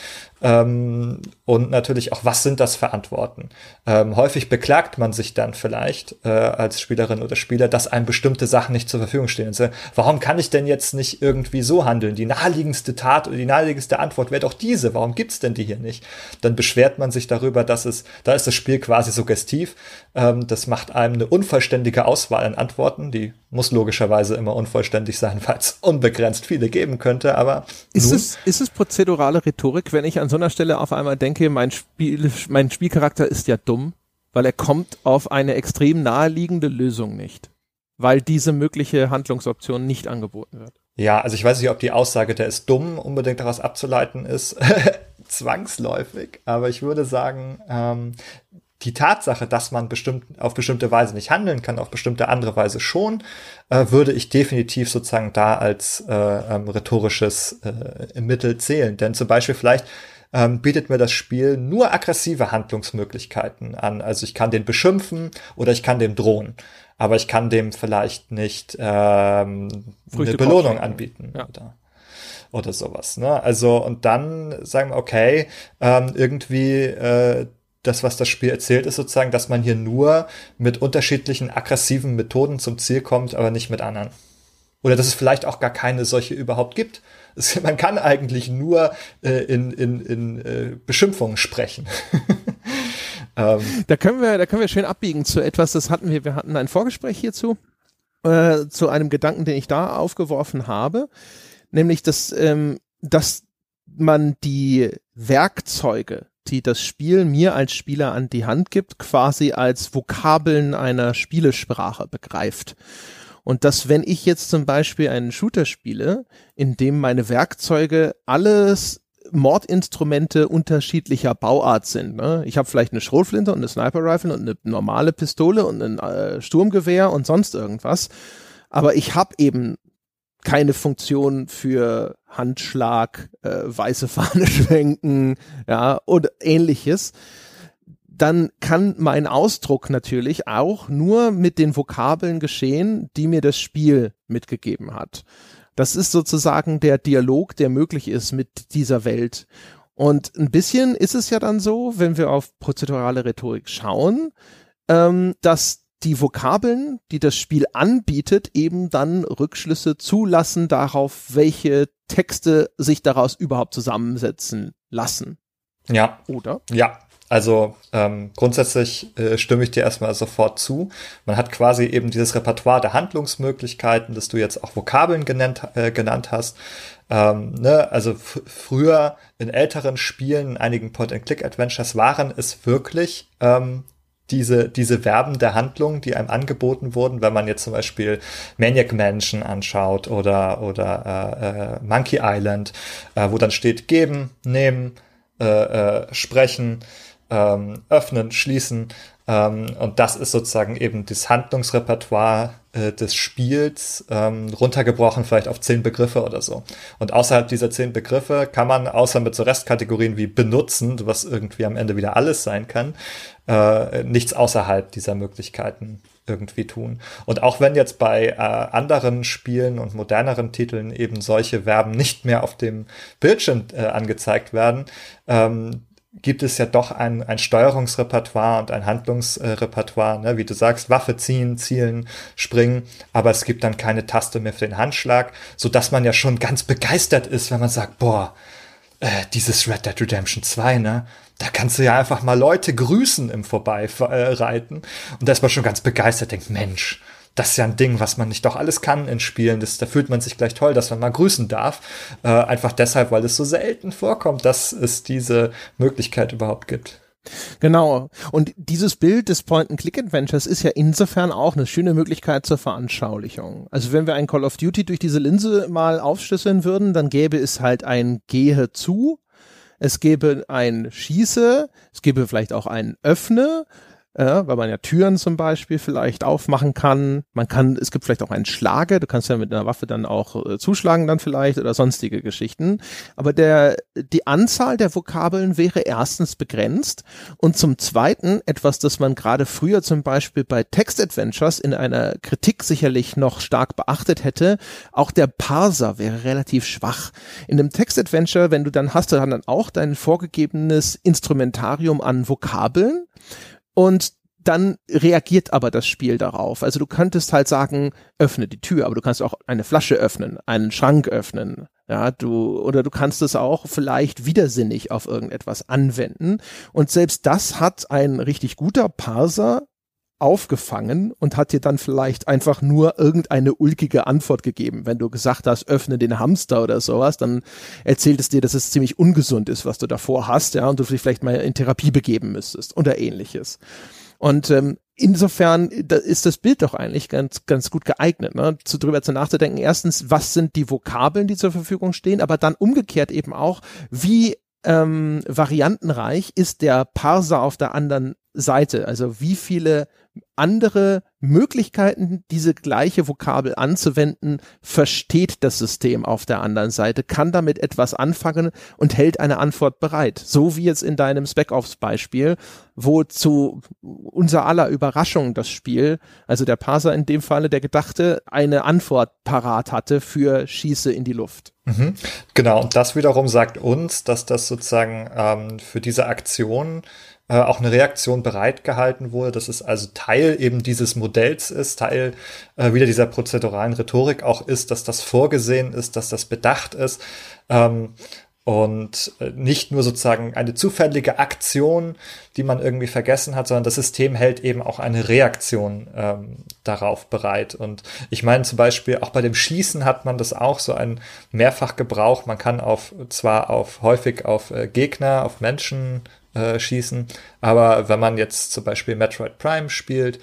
Ähm, und natürlich auch, was sind das für Antworten? Ähm, häufig beklagt man sich dann vielleicht äh, als Spielerin oder Spieler, dass einem bestimmte Sachen nicht zur Verfügung stehen. Und so, warum kann ich denn jetzt nicht irgendwie so handeln? Die naheliegendste Tat oder die naheliegendste Antwort wäre doch diese. Warum gibt's denn die hier nicht? Dann beschwert man sich darüber, dass es, da ist das Spiel quasi suggestiv. Ähm, das macht einem eine unvollständige Auswahl an Antworten. Die muss logischerweise immer unvollständig sein, weil es unbegrenzt viele geben könnte. Aber ist es, ist es prozedurale Rhetorik, wenn ich an so einer Stelle auf einmal denke, mein Spiel, mein Spielcharakter ist ja dumm, weil er kommt auf eine extrem naheliegende Lösung nicht, weil diese mögliche Handlungsoption nicht angeboten wird. Ja, also ich weiß nicht, ob die Aussage, der ist dumm, unbedingt daraus abzuleiten ist, zwangsläufig, aber ich würde sagen, ähm, die Tatsache, dass man bestimmt auf bestimmte Weise nicht handeln kann, auf bestimmte andere Weise schon, äh, würde ich definitiv sozusagen da als äh, ähm, rhetorisches äh, Mittel zählen. Denn zum Beispiel vielleicht ähm, bietet mir das Spiel nur aggressive Handlungsmöglichkeiten an. Also ich kann den beschimpfen oder ich kann dem drohen. Aber ich kann dem vielleicht nicht ähm, eine Belohnung anbieten. Ja. Oder, oder sowas. Ne? Also, und dann sagen wir, okay, ähm, irgendwie äh, das, was das Spiel erzählt, ist sozusagen, dass man hier nur mit unterschiedlichen aggressiven Methoden zum Ziel kommt, aber nicht mit anderen. Oder dass es vielleicht auch gar keine solche überhaupt gibt. Man kann eigentlich nur äh, in, in, in äh, Beschimpfungen sprechen. ähm. Da können wir, da können wir schön abbiegen zu etwas, das hatten wir, wir hatten ein Vorgespräch hierzu, äh, zu einem Gedanken, den ich da aufgeworfen habe, nämlich, dass, ähm, dass man die Werkzeuge, die das Spiel mir als Spieler an die Hand gibt, quasi als Vokabeln einer Spielesprache begreift. Und dass, wenn ich jetzt zum Beispiel einen Shooter spiele, in dem meine Werkzeuge alles Mordinstrumente unterschiedlicher Bauart sind. Ne? Ich habe vielleicht eine Schrotflinte und eine Sniper Rifle und eine normale Pistole und ein äh, Sturmgewehr und sonst irgendwas. Aber ich habe eben keine Funktion für Handschlag, äh, weiße Fahne schwenken, ja, oder ähnliches dann kann mein Ausdruck natürlich auch nur mit den Vokabeln geschehen, die mir das Spiel mitgegeben hat. Das ist sozusagen der Dialog, der möglich ist mit dieser Welt. Und ein bisschen ist es ja dann so, wenn wir auf prozedurale Rhetorik schauen, ähm, dass die Vokabeln, die das Spiel anbietet, eben dann Rückschlüsse zulassen darauf, welche Texte sich daraus überhaupt zusammensetzen lassen. Ja. Oder? Ja, also ähm, grundsätzlich äh, stimme ich dir erstmal sofort zu. Man hat quasi eben dieses Repertoire der Handlungsmöglichkeiten, das du jetzt auch Vokabeln genannt, äh, genannt hast. Ähm, ne? Also früher in älteren Spielen, in einigen Point-and-Click-Adventures waren es wirklich ähm, diese, diese Verben der Handlung, die einem angeboten wurden, wenn man jetzt zum Beispiel Maniac Mansion anschaut oder, oder äh, äh, Monkey Island, äh, wo dann steht geben, nehmen, äh, äh, sprechen, ähm, öffnen, schließen. Ähm, und das ist sozusagen eben das Handlungsrepertoire äh, des Spiels, ähm, runtergebrochen vielleicht auf zehn Begriffe oder so. Und außerhalb dieser zehn Begriffe kann man, außer mit so Restkategorien wie benutzen, was irgendwie am Ende wieder alles sein kann, äh, nichts außerhalb dieser Möglichkeiten irgendwie tun. Und auch wenn jetzt bei äh, anderen Spielen und moderneren Titeln eben solche Verben nicht mehr auf dem Bildschirm äh, angezeigt werden, ähm, gibt es ja doch ein, ein Steuerungsrepertoire und ein Handlungsrepertoire, ne? wie du sagst, Waffe ziehen, zielen, springen, aber es gibt dann keine Taste mehr für den Handschlag, so dass man ja schon ganz begeistert ist, wenn man sagt, boah, äh, dieses Red Dead Redemption 2, ne? Da kannst du ja einfach mal Leute grüßen im Vorbeireiten. Und da ist man schon ganz begeistert, denkt, Mensch, das ist ja ein Ding, was man nicht doch alles kann in Spielen. Das, da fühlt man sich gleich toll, dass man mal grüßen darf. Äh, einfach deshalb, weil es so selten vorkommt, dass es diese Möglichkeit überhaupt gibt. Genau. Und dieses Bild des Point-and-Click-Adventures ist ja insofern auch eine schöne Möglichkeit zur Veranschaulichung. Also wenn wir ein Call of Duty durch diese Linse mal aufschlüsseln würden, dann gäbe es halt ein Gehe zu, es gäbe ein Schieße, es gäbe vielleicht auch ein Öffne, äh, weil man ja Türen zum Beispiel vielleicht aufmachen kann. Man kann, es gibt vielleicht auch einen Schlage, du kannst ja mit einer Waffe dann auch äh, zuschlagen dann vielleicht oder sonstige Geschichten. Aber der, die Anzahl der Vokabeln wäre erstens begrenzt und zum zweiten etwas, das man gerade früher zum Beispiel bei Text-Adventures in einer Kritik sicherlich noch stark beachtet hätte, auch der Parser wäre relativ schwach. In einem Text-Adventure, wenn du dann hast, du dann auch dein vorgegebenes Instrumentarium an Vokabeln und dann reagiert aber das Spiel darauf. Also du könntest halt sagen, öffne die Tür, aber du kannst auch eine Flasche öffnen, einen Schrank öffnen. Ja, du, oder du kannst es auch vielleicht widersinnig auf irgendetwas anwenden. Und selbst das hat ein richtig guter Parser aufgefangen und hat dir dann vielleicht einfach nur irgendeine ulkige Antwort gegeben. Wenn du gesagt hast, öffne den Hamster oder sowas, dann erzählt es dir, dass es ziemlich ungesund ist, was du davor hast, ja, und du dich vielleicht mal in Therapie begeben müsstest oder ähnliches. Und ähm, insofern da ist das Bild doch eigentlich ganz, ganz gut geeignet, ne? zu drüber zu nachzudenken. Erstens, was sind die Vokabeln, die zur Verfügung stehen, aber dann umgekehrt eben auch, wie ähm, variantenreich ist der Parser auf der anderen Seite? Also wie viele andere Möglichkeiten, diese gleiche Vokabel anzuwenden, versteht das System auf der anderen Seite, kann damit etwas anfangen und hält eine Antwort bereit. So wie jetzt in deinem Spec-Ops-Beispiel, wo zu unser aller Überraschung das Spiel, also der Parser in dem Falle, der Gedachte, eine Antwort parat hatte für Schieße in die Luft. Mhm. Genau, und das wiederum sagt uns, dass das sozusagen ähm, für diese Aktion äh, auch eine Reaktion bereitgehalten wurde, dass es also Teil eben dieses Modells ist, Teil äh, wieder dieser prozeduralen Rhetorik auch ist, dass das vorgesehen ist, dass das bedacht ist. Ähm, und äh, nicht nur sozusagen eine zufällige Aktion, die man irgendwie vergessen hat, sondern das System hält eben auch eine Reaktion ähm, darauf bereit. Und ich meine zum Beispiel auch bei dem Schießen hat man das auch so ein Mehrfachgebrauch. Man kann auf zwar auf häufig auf äh, Gegner, auf Menschen äh, schießen. Aber wenn man jetzt zum Beispiel Metroid Prime spielt,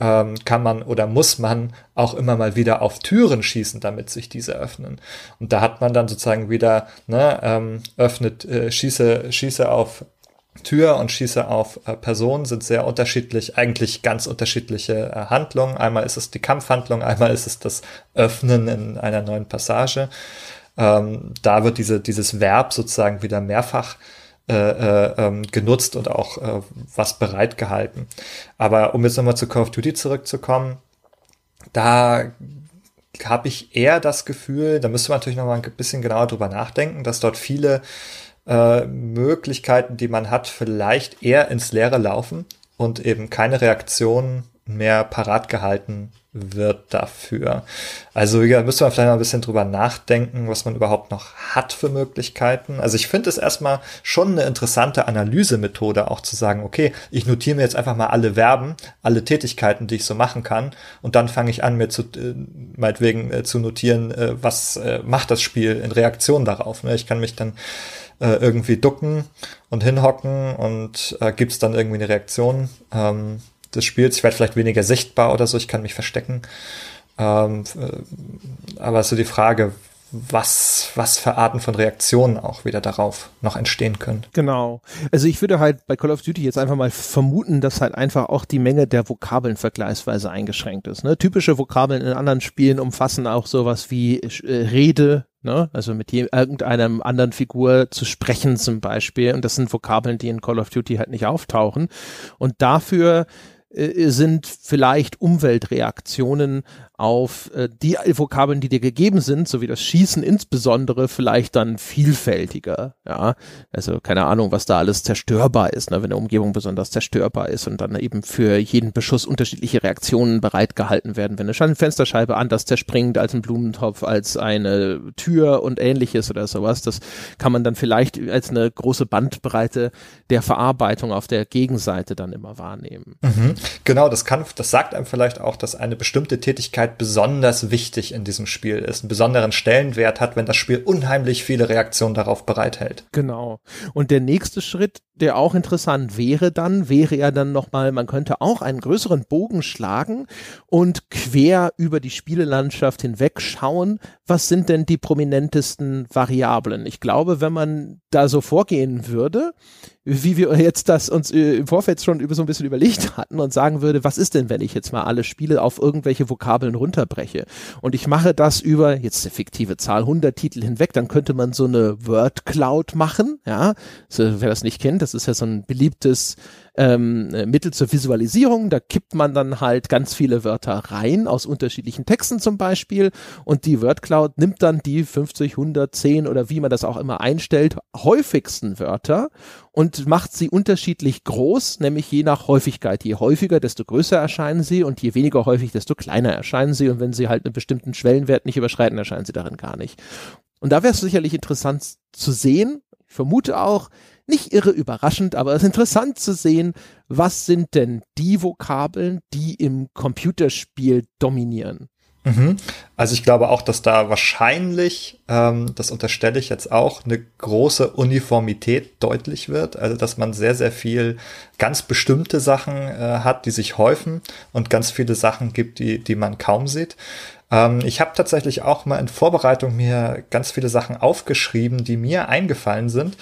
ähm, kann man oder muss man auch immer mal wieder auf Türen schießen, damit sich diese öffnen. Und da hat man dann sozusagen wieder, ne, ähm, öffnet, äh, schieße, schieße auf Tür und schieße auf äh, Personen sind sehr unterschiedlich, eigentlich ganz unterschiedliche äh, Handlungen. Einmal ist es die Kampfhandlung, einmal ist es das Öffnen in einer neuen Passage. Ähm, da wird diese, dieses Verb sozusagen wieder mehrfach äh, äh, ähm, genutzt und auch äh, was bereitgehalten. Aber um jetzt nochmal zu Call of Duty zurückzukommen, da habe ich eher das Gefühl, da müsste man natürlich noch mal ein bisschen genauer drüber nachdenken, dass dort viele äh, Möglichkeiten, die man hat, vielleicht eher ins Leere laufen und eben keine Reaktion mehr parat gehalten wird dafür. Also ja, müsste man vielleicht noch ein bisschen drüber nachdenken, was man überhaupt noch hat für Möglichkeiten. Also ich finde es erstmal schon eine interessante Analysemethode, auch zu sagen, okay, ich notiere mir jetzt einfach mal alle Verben, alle Tätigkeiten, die ich so machen kann, und dann fange ich an, mir zu, äh, meinetwegen äh, zu notieren, äh, was äh, macht das Spiel in Reaktion darauf. Ne? Ich kann mich dann äh, irgendwie ducken und hinhocken und äh, gibt es dann irgendwie eine Reaktion. Ähm, des Spiels. Ich werde vielleicht weniger sichtbar oder so, ich kann mich verstecken. Ähm, äh, aber so die Frage, was, was für Arten von Reaktionen auch wieder darauf noch entstehen können. Genau. Also ich würde halt bei Call of Duty jetzt einfach mal vermuten, dass halt einfach auch die Menge der Vokabeln vergleichsweise eingeschränkt ist. Ne? Typische Vokabeln in anderen Spielen umfassen auch sowas wie äh, Rede, ne? also mit irgendeinem anderen Figur zu sprechen zum Beispiel. Und das sind Vokabeln, die in Call of Duty halt nicht auftauchen. Und dafür sind vielleicht Umweltreaktionen auf äh, die Vokabeln, die dir gegeben sind, so wie das Schießen insbesondere, vielleicht dann vielfältiger. Ja, also keine Ahnung, was da alles zerstörbar ist, ne, wenn eine Umgebung besonders zerstörbar ist und dann eben für jeden Beschuss unterschiedliche Reaktionen bereitgehalten werden, wenn eine Fensterscheibe anders zerspringt als ein Blumentopf, als eine Tür und ähnliches oder sowas. Das kann man dann vielleicht als eine große Bandbreite der Verarbeitung auf der Gegenseite dann immer wahrnehmen. Mhm. Genau, das kann, das sagt einem vielleicht auch, dass eine bestimmte Tätigkeit besonders wichtig in diesem Spiel ist, einen besonderen Stellenwert hat, wenn das Spiel unheimlich viele Reaktionen darauf bereithält. Genau. Und der nächste Schritt, der auch interessant wäre dann, wäre ja dann nochmal, man könnte auch einen größeren Bogen schlagen und quer über die Spielelandschaft hinweg schauen, was sind denn die prominentesten Variablen. Ich glaube, wenn man da so vorgehen würde, wie wir jetzt das uns äh, im Vorfeld schon über so ein bisschen überlegt hatten und sagen würde, was ist denn, wenn ich jetzt mal alle Spiele auf irgendwelche Vokabeln runterbreche und ich mache das über jetzt eine fiktive Zahl 100 Titel hinweg, dann könnte man so eine Word Cloud machen, ja, so, wer das nicht kennt, das ist ja so ein beliebtes ähm, äh, Mittel zur Visualisierung. Da kippt man dann halt ganz viele Wörter rein, aus unterschiedlichen Texten zum Beispiel. Und die WordCloud nimmt dann die 50, 110 oder wie man das auch immer einstellt, häufigsten Wörter und macht sie unterschiedlich groß, nämlich je nach Häufigkeit. Je häufiger, desto größer erscheinen sie und je weniger häufig, desto kleiner erscheinen sie. Und wenn sie halt einen bestimmten Schwellenwert nicht überschreiten, erscheinen sie darin gar nicht. Und da wäre es sicherlich interessant zu sehen, ich vermute auch, nicht irre überraschend, aber es ist interessant zu sehen, was sind denn die Vokabeln, die im Computerspiel dominieren. Mhm. Also ich glaube auch, dass da wahrscheinlich, ähm, das unterstelle ich jetzt auch, eine große Uniformität deutlich wird. Also dass man sehr, sehr viel ganz bestimmte Sachen äh, hat, die sich häufen und ganz viele Sachen gibt, die, die man kaum sieht. Ähm, ich habe tatsächlich auch mal in Vorbereitung mir ganz viele Sachen aufgeschrieben, die mir eingefallen sind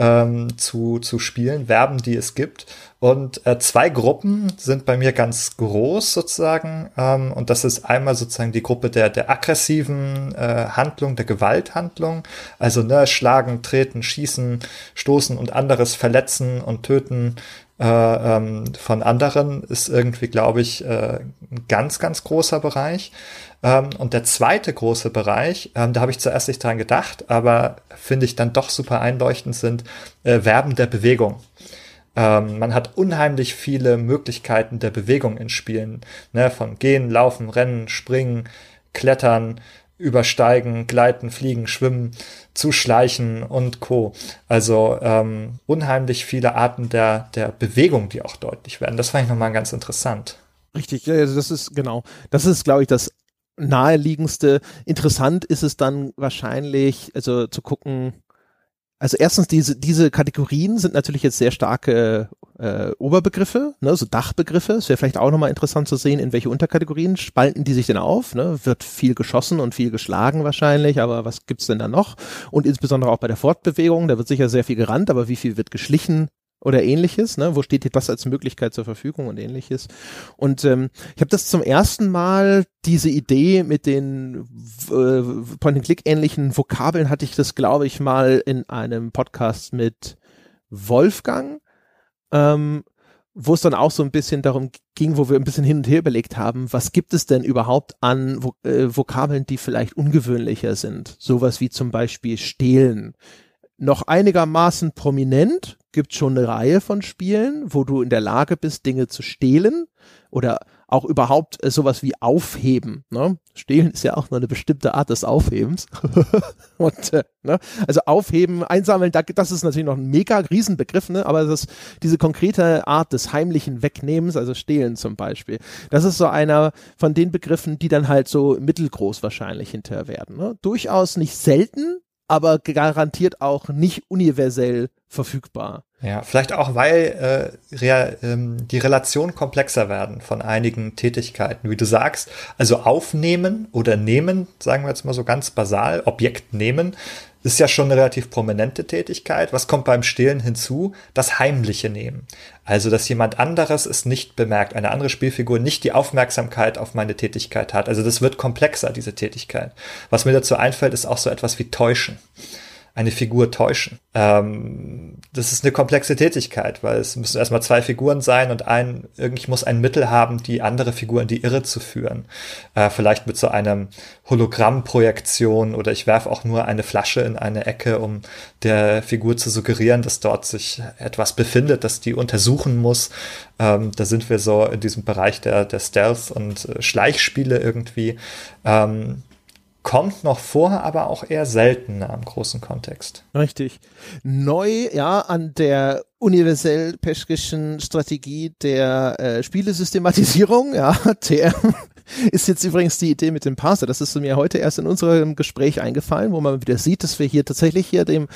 ähm, zu, zu spielen, Verben, die es gibt. Und äh, zwei Gruppen sind bei mir ganz groß sozusagen. Ähm, und das ist einmal sozusagen die Gruppe der, der aggressiven äh, Handlung, der Gewalthandlung. Also ne, schlagen, treten, schießen, stoßen und anderes verletzen und töten äh, ähm, von anderen ist irgendwie, glaube ich, äh, ein ganz, ganz großer Bereich. Ähm, und der zweite große Bereich, ähm, da habe ich zuerst nicht dran gedacht, aber finde ich dann doch super einleuchtend, sind äh, Verben der Bewegung. Ähm, man hat unheimlich viele Möglichkeiten der Bewegung in Spielen, ne, von gehen, laufen, rennen, springen, klettern, übersteigen, gleiten, fliegen, schwimmen, zuschleichen und co. Also ähm, unheimlich viele Arten der, der Bewegung, die auch deutlich werden. Das fand ich nochmal ganz interessant. Richtig, also das ist genau, das ist, glaube ich, das naheliegendste. Interessant ist es dann wahrscheinlich, also zu gucken, also erstens diese diese Kategorien sind natürlich jetzt sehr starke äh, Oberbegriffe, ne, so Dachbegriffe. Es wäre vielleicht auch nochmal interessant zu sehen, in welche Unterkategorien spalten die sich denn auf. Ne? Wird viel geschossen und viel geschlagen wahrscheinlich, aber was gibt's denn da noch? Und insbesondere auch bei der Fortbewegung, da wird sicher sehr viel gerannt, aber wie viel wird geschlichen? Oder ähnliches, ne? Wo steht dir das als Möglichkeit zur Verfügung und ähnliches? Und ähm, ich habe das zum ersten Mal diese Idee mit den äh, Point-and-Click-ähnlichen Vokabeln hatte ich das, glaube ich, mal in einem Podcast mit Wolfgang, ähm, wo es dann auch so ein bisschen darum ging, wo wir ein bisschen hin und her überlegt haben, was gibt es denn überhaupt an Vok äh, Vokabeln, die vielleicht ungewöhnlicher sind? Sowas wie zum Beispiel stehlen. Noch einigermaßen prominent, gibt schon eine Reihe von Spielen, wo du in der Lage bist, Dinge zu stehlen oder auch überhaupt äh, sowas wie aufheben. Ne? Stehlen ist ja auch nur eine bestimmte Art des Aufhebens. und äh, ne? also aufheben, einsammeln, da, das ist natürlich noch ein mega Riesenbegriff, ne? aber das, diese konkrete Art des heimlichen Wegnehmens, also Stehlen zum Beispiel, das ist so einer von den Begriffen, die dann halt so mittelgroß wahrscheinlich hinterher werden. Ne? Durchaus nicht selten, aber garantiert auch nicht universell verfügbar. Ja, vielleicht auch, weil äh, rea, ähm, die Relationen komplexer werden von einigen Tätigkeiten, wie du sagst. Also aufnehmen oder nehmen, sagen wir jetzt mal so ganz basal, Objekt nehmen, ist ja schon eine relativ prominente Tätigkeit. Was kommt beim Stehlen hinzu? Das Heimliche nehmen. Also, dass jemand anderes es nicht bemerkt, eine andere Spielfigur nicht die Aufmerksamkeit auf meine Tätigkeit hat. Also, das wird komplexer, diese Tätigkeit. Was mir dazu einfällt, ist auch so etwas wie täuschen eine Figur täuschen. Ähm, das ist eine komplexe Tätigkeit, weil es müssen erstmal zwei Figuren sein und ein, irgendwie muss ein Mittel haben, die andere Figur in die Irre zu führen. Äh, vielleicht mit so einem Hologrammprojektion oder ich werfe auch nur eine Flasche in eine Ecke, um der Figur zu suggerieren, dass dort sich etwas befindet, das die untersuchen muss. Ähm, da sind wir so in diesem Bereich der, der Stealth- und äh, Schleichspiele irgendwie. Ähm, kommt noch vor, aber auch eher seltener im großen Kontext. Richtig. Neu, ja, an der universell peschkischen Strategie der äh, Spielesystematisierung, ja, der ist jetzt übrigens die Idee mit dem Parser. Das ist mir heute erst in unserem Gespräch eingefallen, wo man wieder sieht, dass wir hier tatsächlich hier dem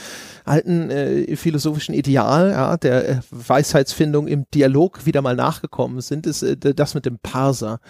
alten äh, philosophischen Ideal, ja, der äh, Weisheitsfindung im Dialog wieder mal nachgekommen sind, ist äh, das mit dem Parser.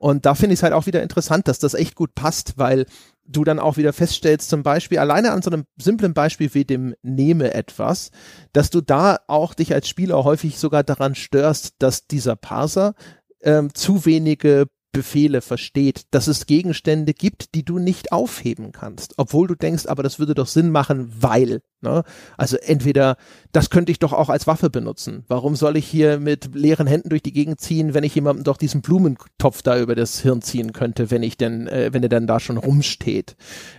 Und da finde ich es halt auch wieder interessant, dass das echt gut passt, weil du dann auch wieder feststellst, zum Beispiel alleine an so einem simplen Beispiel wie dem Nehme etwas, dass du da auch dich als Spieler häufig sogar daran störst, dass dieser Parser ähm, zu wenige Befehle versteht, dass es Gegenstände gibt, die du nicht aufheben kannst, obwohl du denkst, aber das würde doch Sinn machen, weil. Ne? Also entweder, das könnte ich doch auch als Waffe benutzen. Warum soll ich hier mit leeren Händen durch die Gegend ziehen, wenn ich jemandem doch diesen Blumentopf da über das Hirn ziehen könnte, wenn ich denn, äh, wenn er dann da schon rumsteht.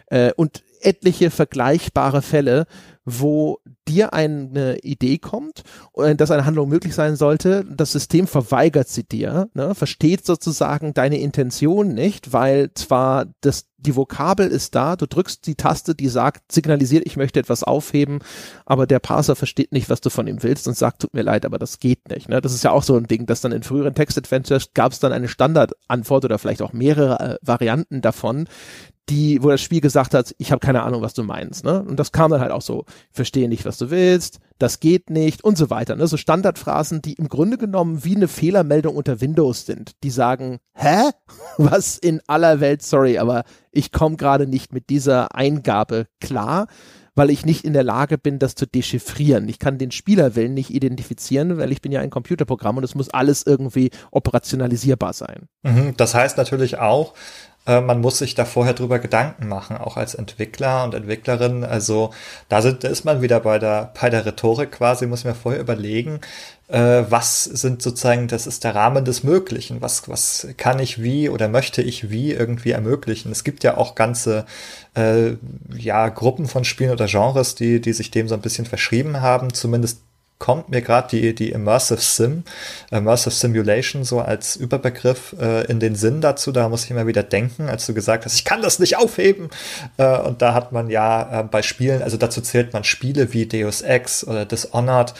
Äh, und etliche vergleichbare Fälle, wo dir eine Idee kommt, äh, dass eine Handlung möglich sein sollte, das System verweigert sie dir, ne, versteht sozusagen deine Intention nicht, weil zwar das, die Vokabel ist da, du drückst die Taste, die sagt, signalisiert, ich möchte etwas aufheben, aber der Parser versteht nicht, was du von ihm willst und sagt, tut mir leid, aber das geht nicht. Ne? Das ist ja auch so ein Ding, dass dann in früheren Text-Adventures gab es dann eine Standardantwort oder vielleicht auch mehrere äh, Varianten davon, die, wo das Spiel gesagt hat, ich habe keine Ahnung, was du meinst. Ne? Und das kam dann halt auch so, verstehe nicht, was du willst, das geht nicht und so weiter. Ne? So Standardphrasen, die im Grunde genommen wie eine Fehlermeldung unter Windows sind. Die sagen, hä? Was in aller Welt, sorry, aber ich komme gerade nicht mit dieser Eingabe klar weil ich nicht in der Lage bin, das zu dechiffrieren. Ich kann den Spielerwillen nicht identifizieren, weil ich bin ja ein Computerprogramm und es muss alles irgendwie operationalisierbar sein. Mhm, das heißt natürlich auch, man muss sich da vorher drüber Gedanken machen, auch als Entwickler und Entwicklerin. Also da, sind, da ist man wieder bei der, bei der Rhetorik quasi, muss man vorher überlegen, äh, was sind sozusagen, das ist der Rahmen des Möglichen, was, was kann ich wie oder möchte ich wie irgendwie ermöglichen. Es gibt ja auch ganze äh, ja, Gruppen von Spielen oder Genres, die, die sich dem so ein bisschen verschrieben haben, zumindest kommt mir gerade die, die Immersive Sim, Immersive Simulation so als Überbegriff äh, in den Sinn dazu. Da muss ich immer wieder denken, als du gesagt hast, ich kann das nicht aufheben. Äh, und da hat man ja äh, bei Spielen, also dazu zählt man Spiele wie Deus Ex oder Dishonored,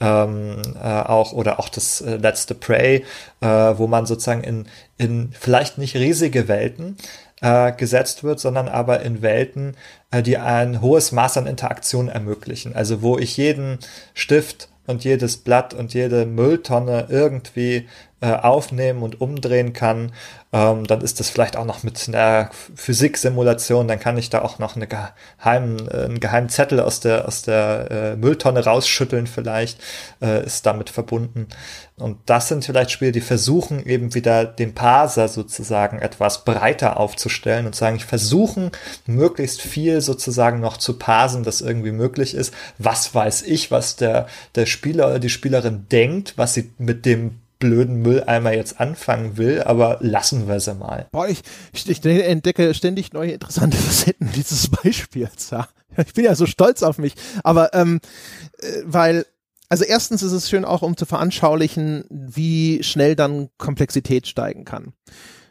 ähm, äh, auch oder auch das äh, letzte Prey, äh, wo man sozusagen in, in vielleicht nicht riesige Welten äh, gesetzt wird, sondern aber in Welten, äh, die ein hohes Maß an Interaktion ermöglichen. Also wo ich jeden Stift und jedes Blatt und jede Mülltonne irgendwie äh, aufnehmen und umdrehen kann ähm, dann ist das vielleicht auch noch mit einer Physiksimulation, dann kann ich da auch noch eine geheimen, äh, einen geheimen Zettel aus der, aus der äh, Mülltonne rausschütteln vielleicht, äh, ist damit verbunden. Und das sind vielleicht Spiele, die versuchen eben wieder den Parser sozusagen etwas breiter aufzustellen und sagen, ich versuchen möglichst viel sozusagen noch zu parsen, das irgendwie möglich ist. Was weiß ich, was der, der Spieler oder die Spielerin denkt, was sie mit dem blöden Mülleimer jetzt anfangen will, aber lassen wir sie mal. Boah, ich, ich, ich entdecke ständig neue interessante Facetten dieses Beispiels. Ja. Ich bin ja so stolz auf mich, aber ähm, äh, weil Also erstens ist es schön auch, um zu veranschaulichen, wie schnell dann Komplexität steigen kann.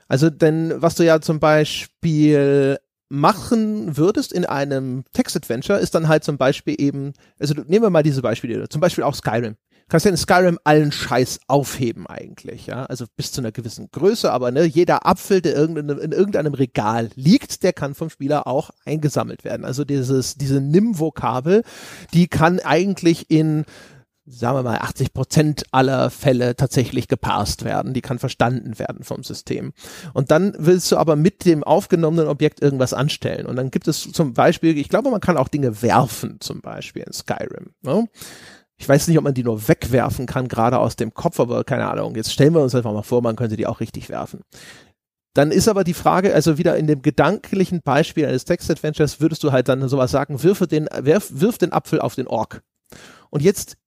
Also denn was du ja zum Beispiel machen würdest in einem Text-Adventure, ist dann halt zum Beispiel eben, also nehmen wir mal diese Beispiele, zum Beispiel auch Skyrim. Kannst ja in Skyrim allen Scheiß aufheben eigentlich, ja, also bis zu einer gewissen Größe, aber ne, jeder Apfel, der irgendein, in irgendeinem Regal liegt, der kann vom Spieler auch eingesammelt werden. Also dieses, diese NIM-Vokabel, die kann eigentlich in sagen wir mal, 80 Prozent aller Fälle tatsächlich geparst werden. Die kann verstanden werden vom System. Und dann willst du aber mit dem aufgenommenen Objekt irgendwas anstellen. Und dann gibt es zum Beispiel, ich glaube, man kann auch Dinge werfen, zum Beispiel in Skyrim. Ne? Ich weiß nicht, ob man die nur wegwerfen kann, gerade aus dem Kopf, aber keine Ahnung. Jetzt stellen wir uns einfach mal vor, man könnte die auch richtig werfen. Dann ist aber die Frage, also wieder in dem gedanklichen Beispiel eines Text-Adventures würdest du halt dann sowas sagen, wirf den, wirf, wirf den Apfel auf den Ork. Und jetzt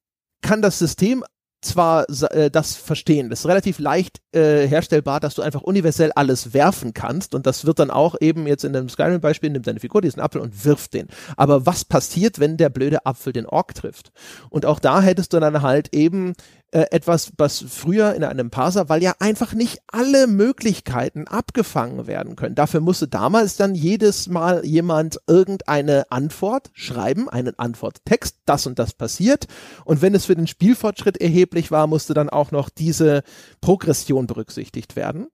kann das System zwar äh, das verstehen. Das ist relativ leicht äh, herstellbar, dass du einfach universell alles werfen kannst und das wird dann auch eben jetzt in dem Skyrim-Beispiel, nimmt deine Figur diesen Apfel und wirft den. Aber was passiert, wenn der blöde Apfel den Ork trifft? Und auch da hättest du dann halt eben äh, etwas, was früher in einem Parser, weil ja einfach nicht alle Möglichkeiten abgefangen werden können. Dafür musste damals dann jedes Mal jemand irgendeine Antwort schreiben, einen Antworttext, das und das passiert. Und wenn es für den Spielfortschritt erheblich war, musste dann auch noch diese Progression berücksichtigt werden.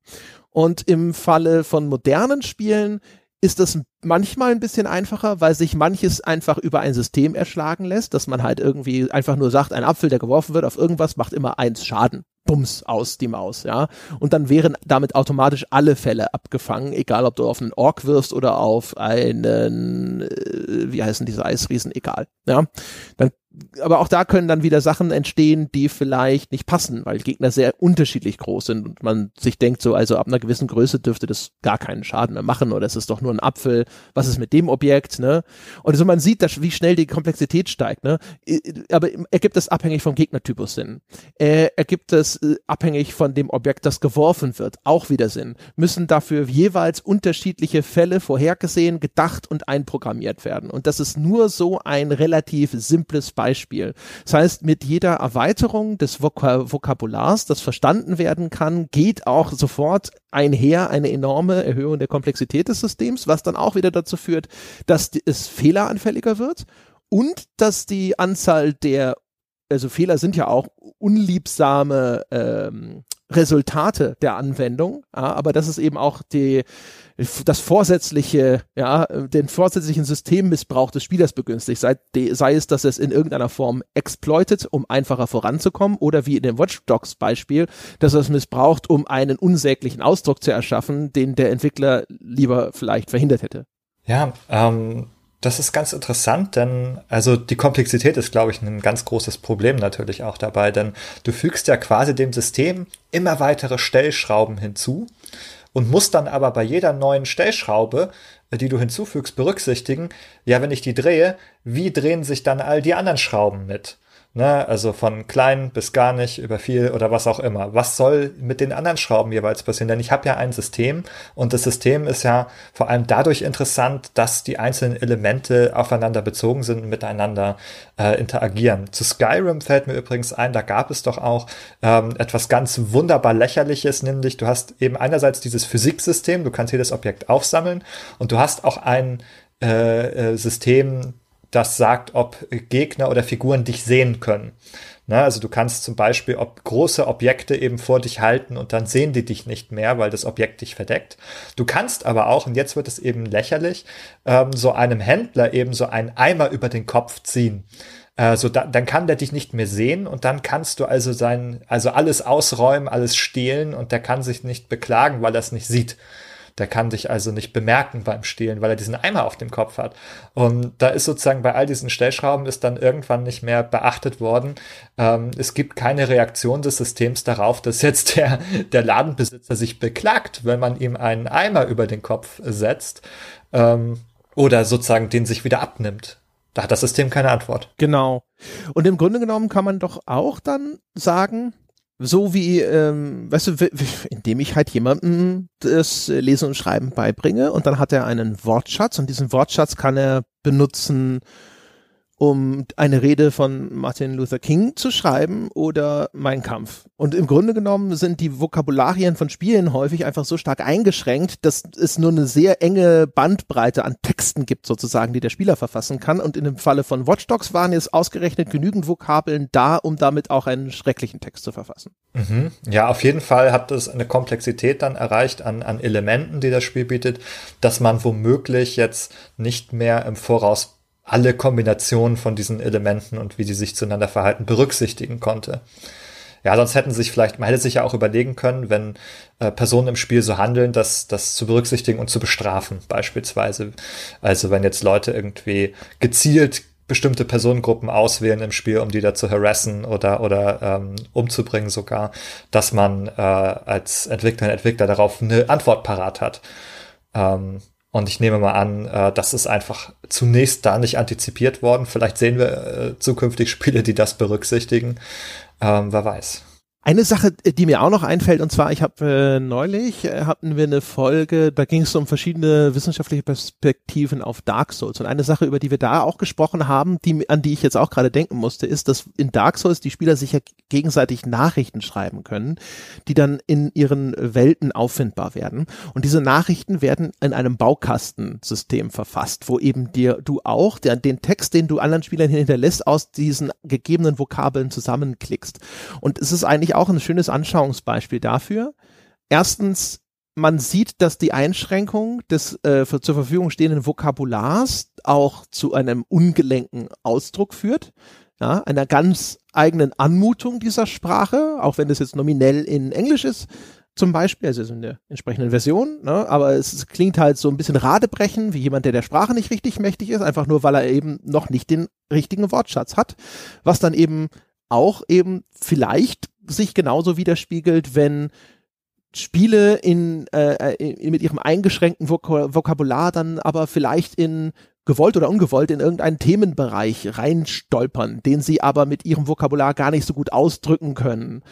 Und im Falle von modernen Spielen ist das manchmal ein bisschen einfacher, weil sich manches einfach über ein System erschlagen lässt, dass man halt irgendwie einfach nur sagt, ein Apfel, der geworfen wird auf irgendwas, macht immer eins Schaden. Bums aus die Maus, ja. Und dann wären damit automatisch alle Fälle abgefangen, egal ob du auf einen Ork wirfst oder auf einen, äh, wie heißen diese Eisriesen, egal, ja. Dann aber auch da können dann wieder Sachen entstehen, die vielleicht nicht passen, weil Gegner sehr unterschiedlich groß sind und man sich denkt so, also ab einer gewissen Größe dürfte das gar keinen Schaden mehr machen oder es ist doch nur ein Apfel, was ist mit dem Objekt, ne? Und so man sieht, dass, wie schnell die Komplexität steigt, ne? Aber ergibt es abhängig vom Gegnertypus Sinn. Äh, ergibt äh, abhängig von dem Objekt, das geworfen wird, auch wieder Sinn. Müssen dafür jeweils unterschiedliche Fälle vorhergesehen, gedacht und einprogrammiert werden. Und das ist nur so ein relativ simples Beispiel. Das heißt, mit jeder Erweiterung des Vok Vokabulars, das verstanden werden kann, geht auch sofort einher eine enorme Erhöhung der Komplexität des Systems, was dann auch wieder dazu führt, dass es fehleranfälliger wird und dass die Anzahl der also Fehler sind ja auch unliebsame ähm, Resultate der Anwendung, ja, aber das ist eben auch die, das vorsätzliche, ja, den vorsätzlichen Systemmissbrauch des Spielers begünstigt, sei, sei es, dass es in irgendeiner Form exploitet, um einfacher voranzukommen, oder wie in dem Watch Dogs Beispiel, dass es missbraucht, um einen unsäglichen Ausdruck zu erschaffen, den der Entwickler lieber vielleicht verhindert hätte. Ja, ähm, das ist ganz interessant, denn also die Komplexität ist, glaube ich, ein ganz großes Problem natürlich auch dabei, denn du fügst ja quasi dem System immer weitere Stellschrauben hinzu und musst dann aber bei jeder neuen Stellschraube, die du hinzufügst, berücksichtigen, ja, wenn ich die drehe, wie drehen sich dann all die anderen Schrauben mit? Ne? Also von klein bis gar nicht, über viel oder was auch immer. Was soll mit den anderen Schrauben jeweils passieren? Denn ich habe ja ein System und das System ist ja vor allem dadurch interessant, dass die einzelnen Elemente aufeinander bezogen sind und miteinander äh, interagieren. Zu Skyrim fällt mir übrigens ein, da gab es doch auch ähm, etwas ganz wunderbar lächerliches, nämlich du hast eben einerseits dieses Physiksystem, du kannst jedes Objekt aufsammeln und du hast auch ein äh, äh System, das sagt, ob Gegner oder Figuren dich sehen können. Na, also du kannst zum Beispiel ob große Objekte eben vor dich halten und dann sehen die dich nicht mehr, weil das Objekt dich verdeckt. Du kannst aber auch, und jetzt wird es eben lächerlich, ähm, so einem Händler eben so einen Eimer über den Kopf ziehen. Äh, da, dann kann der dich nicht mehr sehen und dann kannst du also sein, also alles ausräumen, alles stehlen und der kann sich nicht beklagen, weil er es nicht sieht. Der kann dich also nicht bemerken beim Stehlen, weil er diesen Eimer auf dem Kopf hat. Und da ist sozusagen bei all diesen Stellschrauben ist dann irgendwann nicht mehr beachtet worden. Ähm, es gibt keine Reaktion des Systems darauf, dass jetzt der, der Ladenbesitzer sich beklagt, wenn man ihm einen Eimer über den Kopf setzt. Ähm, oder sozusagen den sich wieder abnimmt. Da hat das System keine Antwort. Genau. Und im Grunde genommen kann man doch auch dann sagen, so wie, ähm, weißt du, indem ich halt jemandem das Lesen und Schreiben beibringe und dann hat er einen Wortschatz und diesen Wortschatz kann er benutzen, um eine Rede von Martin Luther King zu schreiben oder Mein Kampf. Und im Grunde genommen sind die Vokabularien von Spielen häufig einfach so stark eingeschränkt, dass es nur eine sehr enge Bandbreite an Texten gibt sozusagen, die der Spieler verfassen kann. Und in dem Falle von Watch Dogs waren jetzt ausgerechnet genügend Vokabeln da, um damit auch einen schrecklichen Text zu verfassen. Mhm. Ja, auf jeden Fall hat es eine Komplexität dann erreicht an, an Elementen, die das Spiel bietet, dass man womöglich jetzt nicht mehr im Voraus alle Kombinationen von diesen Elementen und wie sie sich zueinander verhalten berücksichtigen konnte. Ja, sonst hätten sich vielleicht, man hätte sich ja auch überlegen können, wenn äh, Personen im Spiel so handeln, dass das zu berücksichtigen und zu bestrafen, beispielsweise. Also wenn jetzt Leute irgendwie gezielt bestimmte Personengruppen auswählen im Spiel, um die da zu harassen oder, oder ähm, umzubringen sogar, dass man äh, als Entwickler, Entwickler darauf eine Antwort parat hat. Ähm, und ich nehme mal an, äh, das ist einfach zunächst da nicht antizipiert worden. Vielleicht sehen wir äh, zukünftig Spiele, die das berücksichtigen. Ähm, wer weiß. Eine Sache, die mir auch noch einfällt, und zwar, ich habe äh, neulich äh, hatten wir eine Folge, da ging es um verschiedene wissenschaftliche Perspektiven auf Dark Souls. Und eine Sache, über die wir da auch gesprochen haben, die, an die ich jetzt auch gerade denken musste, ist, dass in Dark Souls die Spieler sich ja gegenseitig Nachrichten schreiben können, die dann in ihren Welten auffindbar werden. Und diese Nachrichten werden in einem Baukastensystem verfasst, wo eben dir du auch der, den Text, den du anderen Spielern hinterlässt, aus diesen gegebenen Vokabeln zusammenklickst. Und es ist eigentlich auch ein schönes Anschauungsbeispiel dafür. Erstens, man sieht, dass die Einschränkung des äh, zur Verfügung stehenden Vokabulars auch zu einem ungelenken Ausdruck führt, ja, einer ganz eigenen Anmutung dieser Sprache, auch wenn das jetzt nominell in Englisch ist, zum Beispiel, also in der entsprechenden Version, ne, aber es klingt halt so ein bisschen radebrechen, wie jemand, der der Sprache nicht richtig mächtig ist, einfach nur, weil er eben noch nicht den richtigen Wortschatz hat, was dann eben auch eben vielleicht sich genauso widerspiegelt, wenn Spiele in, äh, in, mit ihrem eingeschränkten Vok Vokabular dann aber vielleicht in gewollt oder ungewollt in irgendeinen Themenbereich reinstolpern, den sie aber mit ihrem Vokabular gar nicht so gut ausdrücken können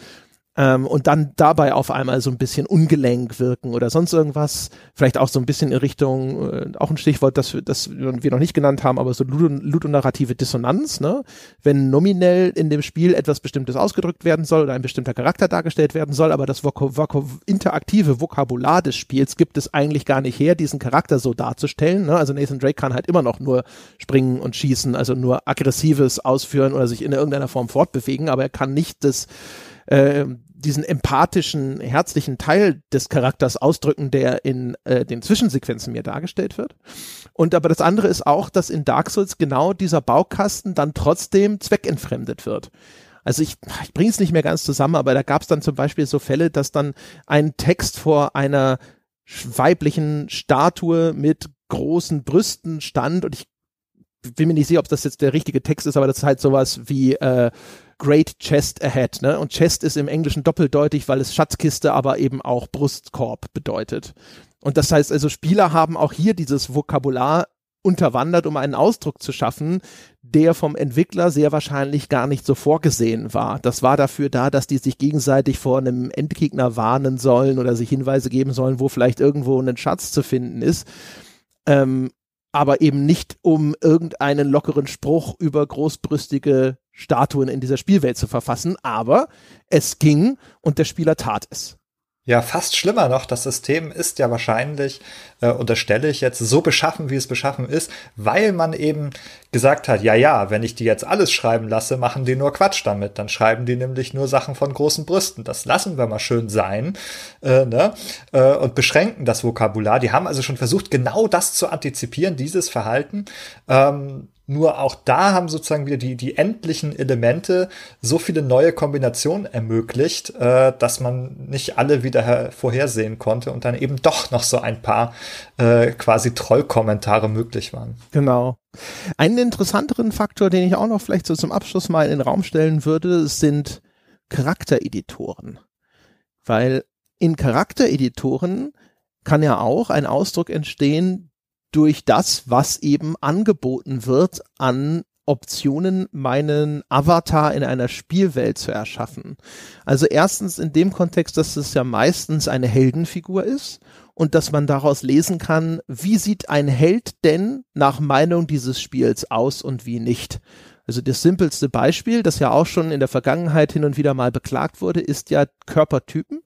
ähm, und dann dabei auf einmal so ein bisschen ungelenk wirken oder sonst irgendwas. Vielleicht auch so ein bisschen in Richtung, äh, auch ein Stichwort, das, wir, das wir noch nicht genannt haben, aber so ludonarrative Dissonanz, ne? Wenn nominell in dem Spiel etwas Bestimmtes ausgedrückt werden soll oder ein bestimmter Charakter dargestellt werden soll, aber das Vok Vok interaktive Vokabular des Spiels gibt es eigentlich gar nicht her, diesen Charakter so darzustellen. Ne? Also Nathan Drake kann halt immer noch nur springen und schießen, also nur aggressives ausführen oder sich in irgendeiner Form fortbewegen, aber er kann nicht das äh, diesen empathischen, herzlichen Teil des Charakters ausdrücken, der in äh, den Zwischensequenzen mir dargestellt wird. Und aber das andere ist auch, dass in Dark Souls genau dieser Baukasten dann trotzdem zweckentfremdet wird. Also ich, ich bringe es nicht mehr ganz zusammen, aber da gab es dann zum Beispiel so Fälle, dass dann ein Text vor einer weiblichen Statue mit großen Brüsten stand und ich bin mir nicht sicher, ob das jetzt der richtige Text ist, aber das ist halt sowas wie äh, Great Chest Ahead, ne? Und Chest ist im Englischen doppeldeutig, weil es Schatzkiste, aber eben auch Brustkorb bedeutet. Und das heißt also, Spieler haben auch hier dieses Vokabular unterwandert, um einen Ausdruck zu schaffen, der vom Entwickler sehr wahrscheinlich gar nicht so vorgesehen war. Das war dafür da, dass die sich gegenseitig vor einem Endgegner warnen sollen oder sich Hinweise geben sollen, wo vielleicht irgendwo ein Schatz zu finden ist. Ähm, aber eben nicht um irgendeinen lockeren Spruch über großbrüstige Statuen in dieser Spielwelt zu verfassen, aber es ging und der Spieler tat es. Ja, fast schlimmer noch, das System ist ja wahrscheinlich, äh, unterstelle ich jetzt, so beschaffen, wie es beschaffen ist, weil man eben gesagt hat, ja, ja, wenn ich die jetzt alles schreiben lasse, machen die nur Quatsch damit. Dann schreiben die nämlich nur Sachen von großen Brüsten. Das lassen wir mal schön sein äh, ne? äh, und beschränken das Vokabular. Die haben also schon versucht, genau das zu antizipieren, dieses Verhalten. Ähm, nur auch da haben sozusagen wieder die, die endlichen Elemente so viele neue Kombinationen ermöglicht, äh, dass man nicht alle wieder vorhersehen konnte und dann eben doch noch so ein paar äh, quasi Trollkommentare möglich waren. Genau. Einen interessanteren Faktor, den ich auch noch vielleicht so zum Abschluss mal in den Raum stellen würde, sind Charaktereditoren. Weil in Charaktereditoren kann ja auch ein Ausdruck entstehen, durch das, was eben angeboten wird an Optionen, meinen Avatar in einer Spielwelt zu erschaffen. Also erstens in dem Kontext, dass es ja meistens eine Heldenfigur ist und dass man daraus lesen kann, wie sieht ein Held denn nach Meinung dieses Spiels aus und wie nicht. Also das simpelste Beispiel, das ja auch schon in der Vergangenheit hin und wieder mal beklagt wurde, ist ja Körpertypen,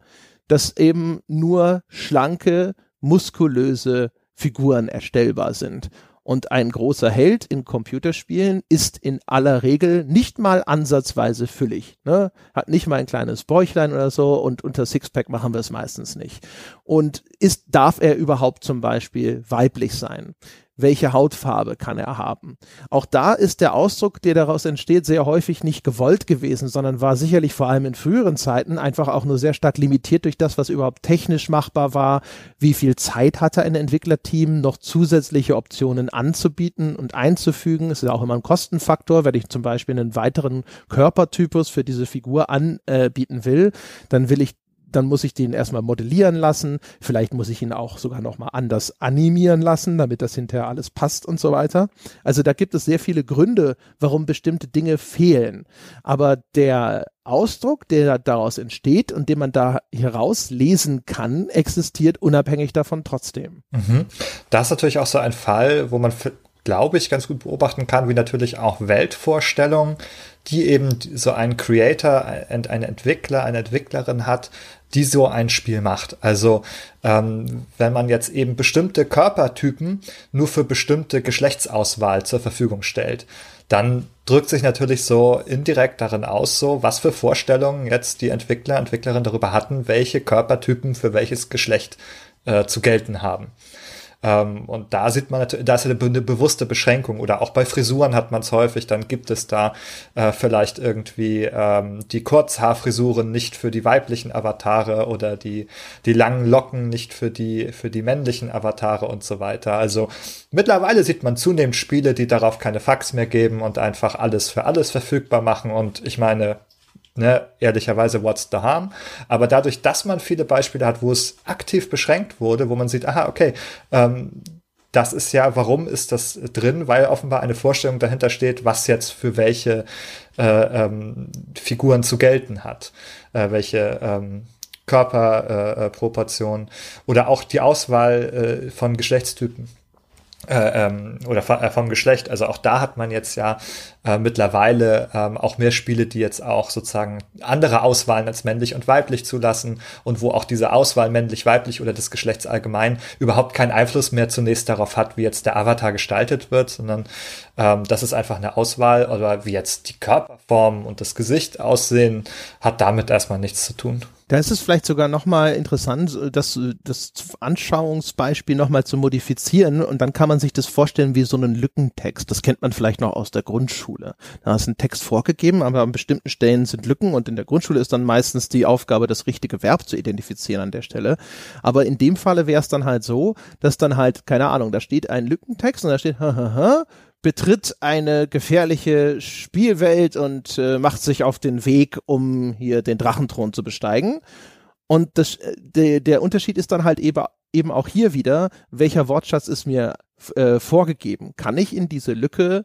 dass eben nur schlanke, muskulöse Figuren erstellbar sind. Und ein großer Held in Computerspielen ist in aller Regel nicht mal ansatzweise füllig. Ne? Hat nicht mal ein kleines Bäuchlein oder so und unter Sixpack machen wir es meistens nicht. Und ist, darf er überhaupt zum Beispiel weiblich sein? Welche Hautfarbe kann er haben. Auch da ist der Ausdruck, der daraus entsteht, sehr häufig nicht gewollt gewesen, sondern war sicherlich vor allem in früheren Zeiten einfach auch nur sehr stark limitiert durch das, was überhaupt technisch machbar war. Wie viel Zeit hatte ein Entwicklerteam, noch zusätzliche Optionen anzubieten und einzufügen? Es ist auch immer ein Kostenfaktor. Wenn ich zum Beispiel einen weiteren Körpertypus für diese Figur anbieten will, dann will ich dann muss ich den erstmal modellieren lassen. Vielleicht muss ich ihn auch sogar nochmal anders animieren lassen, damit das hinterher alles passt und so weiter. Also da gibt es sehr viele Gründe, warum bestimmte Dinge fehlen. Aber der Ausdruck, der daraus entsteht und den man da herauslesen kann, existiert unabhängig davon trotzdem. Mhm. Das ist natürlich auch so ein Fall, wo man glaube ich, ganz gut beobachten kann, wie natürlich auch Weltvorstellungen, die eben so ein Creator, ein, ein Entwickler, eine Entwicklerin hat, die so ein Spiel macht. Also ähm, wenn man jetzt eben bestimmte Körpertypen nur für bestimmte Geschlechtsauswahl zur Verfügung stellt, dann drückt sich natürlich so indirekt darin aus, so was für Vorstellungen jetzt die Entwickler, Entwicklerinnen darüber hatten, welche Körpertypen für welches Geschlecht äh, zu gelten haben. Ähm, und da sieht man natürlich, da ist eine, eine bewusste Beschränkung. Oder auch bei Frisuren hat man es häufig, dann gibt es da äh, vielleicht irgendwie ähm, die Kurzhaarfrisuren nicht für die weiblichen Avatare oder die, die langen Locken nicht für die, für die männlichen Avatare und so weiter. Also mittlerweile sieht man zunehmend Spiele, die darauf keine Fax mehr geben und einfach alles für alles verfügbar machen. Und ich meine, ne, ehrlicherweise what's the harm. Aber dadurch, dass man viele Beispiele hat, wo es aktiv beschränkt wurde, wo man sieht, aha, okay, ähm, das ist ja, warum ist das drin? Weil offenbar eine Vorstellung dahinter steht, was jetzt für welche äh, ähm, Figuren zu gelten hat, äh, welche ähm, Körperproportionen äh, oder auch die Auswahl äh, von Geschlechtstypen äh, ähm, oder äh, vom Geschlecht. Also auch da hat man jetzt ja äh, mittlerweile ähm, auch mehr Spiele, die jetzt auch sozusagen andere Auswahlen als männlich und weiblich zulassen und wo auch diese Auswahl männlich-weiblich oder des Geschlechts allgemein überhaupt keinen Einfluss mehr zunächst darauf hat, wie jetzt der Avatar gestaltet wird, sondern ähm, das ist einfach eine Auswahl oder wie jetzt die Körperform und das Gesicht aussehen, hat damit erstmal nichts zu tun. Da ist es vielleicht sogar nochmal interessant, das, das Anschauungsbeispiel nochmal zu modifizieren und dann kann man sich das vorstellen wie so einen Lückentext. Das kennt man vielleicht noch aus der Grundschule. Da ist ein Text vorgegeben, aber an bestimmten Stellen sind Lücken und in der Grundschule ist dann meistens die Aufgabe, das richtige Verb zu identifizieren an der Stelle. Aber in dem Falle wäre es dann halt so, dass dann halt, keine Ahnung, da steht ein Lückentext und da steht, hahaha, betritt eine gefährliche Spielwelt und äh, macht sich auf den Weg, um hier den Drachenthron zu besteigen. Und das, äh, de, der Unterschied ist dann halt eben, eben auch hier wieder, welcher Wortschatz ist mir äh, vorgegeben. Kann ich in diese Lücke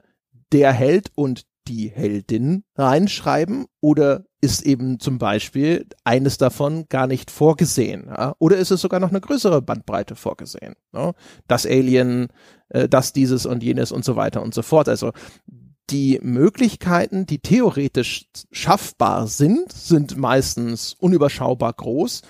der Held und die Heldin reinschreiben oder ist eben zum Beispiel eines davon gar nicht vorgesehen? Ja? Oder ist es sogar noch eine größere Bandbreite vorgesehen? Ja? Das Alien, äh, das dieses und jenes und so weiter und so fort. Also die Möglichkeiten, die theoretisch schaffbar sind, sind meistens unüberschaubar groß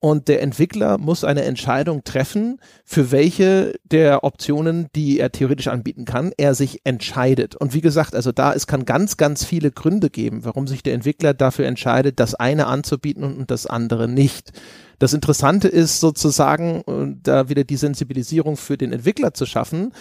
und der Entwickler muss eine Entscheidung treffen, für welche der Optionen, die er theoretisch anbieten kann, er sich entscheidet. Und wie gesagt, also da, es kann ganz, ganz viele Gründe geben, warum sich der Entwickler dafür entscheidet, das eine anzubieten und das andere nicht. Das Interessante ist sozusagen, da wieder die Sensibilisierung für den Entwickler zu schaffen,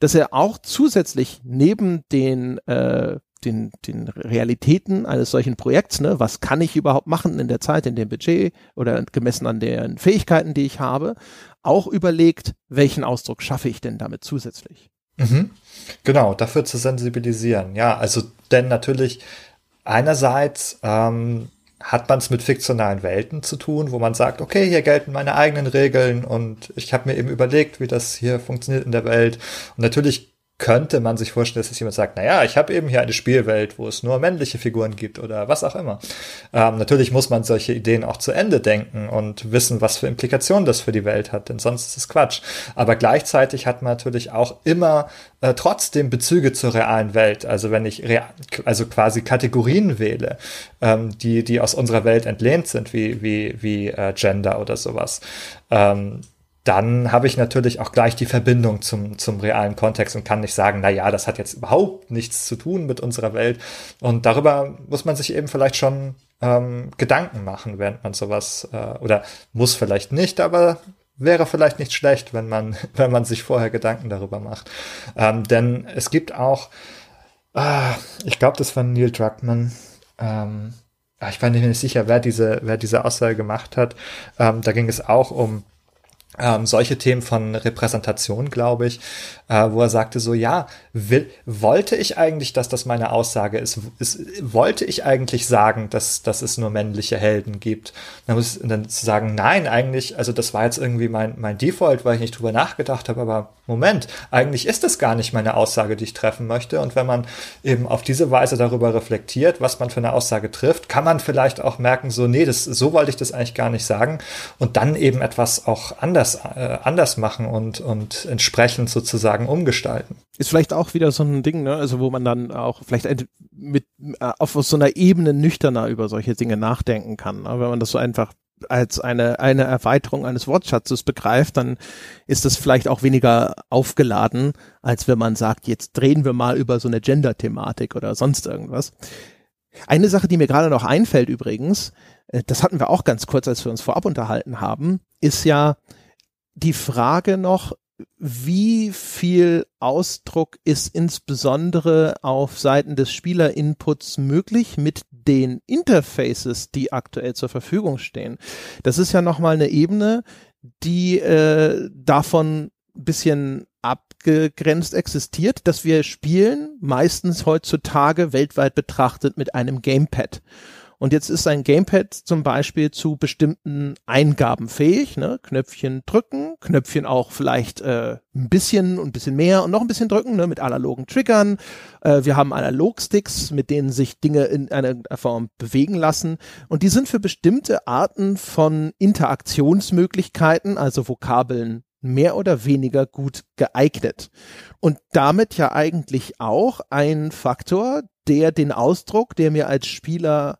dass er auch zusätzlich neben den äh, den, den Realitäten eines solchen Projekts, ne, was kann ich überhaupt machen in der Zeit, in dem Budget oder gemessen an den Fähigkeiten, die ich habe, auch überlegt, welchen Ausdruck schaffe ich denn damit zusätzlich. Mhm. Genau, dafür zu sensibilisieren. Ja, also denn natürlich einerseits ähm, hat man es mit fiktionalen Welten zu tun, wo man sagt, okay, hier gelten meine eigenen Regeln und ich habe mir eben überlegt, wie das hier funktioniert in der Welt. Und natürlich könnte man sich vorstellen, dass jemand sagt, naja, ich habe eben hier eine Spielwelt, wo es nur männliche Figuren gibt oder was auch immer. Ähm, natürlich muss man solche Ideen auch zu Ende denken und wissen, was für Implikationen das für die Welt hat, denn sonst ist es Quatsch. Aber gleichzeitig hat man natürlich auch immer äh, trotzdem Bezüge zur realen Welt. Also wenn ich real, also quasi Kategorien wähle, ähm, die, die aus unserer Welt entlehnt sind, wie, wie, wie äh, Gender oder sowas. Ähm, dann habe ich natürlich auch gleich die Verbindung zum, zum realen Kontext und kann nicht sagen, na ja, das hat jetzt überhaupt nichts zu tun mit unserer Welt. Und darüber muss man sich eben vielleicht schon ähm, Gedanken machen, während man sowas, äh, oder muss vielleicht nicht, aber wäre vielleicht nicht schlecht, wenn man, wenn man sich vorher Gedanken darüber macht. Ähm, denn es gibt auch, äh, ich glaube, das war Neil Druckmann, ähm, ah, ich war nicht sicher, wer diese, wer diese Aussage gemacht hat. Ähm, da ging es auch um ähm, solche Themen von Repräsentation, glaube ich, äh, wo er sagte so, ja, will, wollte ich eigentlich, dass das meine Aussage ist, ist wollte ich eigentlich sagen, dass, dass es nur männliche Helden gibt? Dann muss ich dann zu sagen, nein, eigentlich, also das war jetzt irgendwie mein, mein Default, weil ich nicht drüber nachgedacht habe, aber Moment, eigentlich ist das gar nicht meine Aussage, die ich treffen möchte. Und wenn man eben auf diese Weise darüber reflektiert, was man für eine Aussage trifft, kann man vielleicht auch merken, so, nee, das, so wollte ich das eigentlich gar nicht sagen. Und dann eben etwas auch anders, äh, anders machen und, und entsprechend sozusagen umgestalten. Ist vielleicht auch wieder so ein Ding, ne? also wo man dann auch vielleicht mit äh, auf so einer Ebene nüchterner über solche Dinge nachdenken kann. Ne? Wenn man das so einfach als eine, eine Erweiterung eines Wortschatzes begreift, dann ist das vielleicht auch weniger aufgeladen, als wenn man sagt, jetzt drehen wir mal über so eine Gender-Thematik oder sonst irgendwas. Eine Sache, die mir gerade noch einfällt übrigens, äh, das hatten wir auch ganz kurz, als wir uns vorab unterhalten haben, ist ja die Frage noch, wie viel Ausdruck ist insbesondere auf Seiten des Spielerinputs möglich mit den Interfaces, die aktuell zur Verfügung stehen? Das ist ja nochmal eine Ebene, die äh, davon bisschen abgegrenzt existiert, dass wir spielen meistens heutzutage weltweit betrachtet mit einem Gamepad. Und jetzt ist ein Gamepad zum Beispiel zu bestimmten Eingaben fähig, ne? Knöpfchen drücken, Knöpfchen auch vielleicht äh, ein bisschen und ein bisschen mehr und noch ein bisschen drücken, ne? mit analogen Triggern. Äh, wir haben Analogsticks, mit denen sich Dinge in einer Form bewegen lassen. Und die sind für bestimmte Arten von Interaktionsmöglichkeiten, also Vokabeln mehr oder weniger gut geeignet. Und damit ja eigentlich auch ein Faktor, der den Ausdruck, der mir als Spieler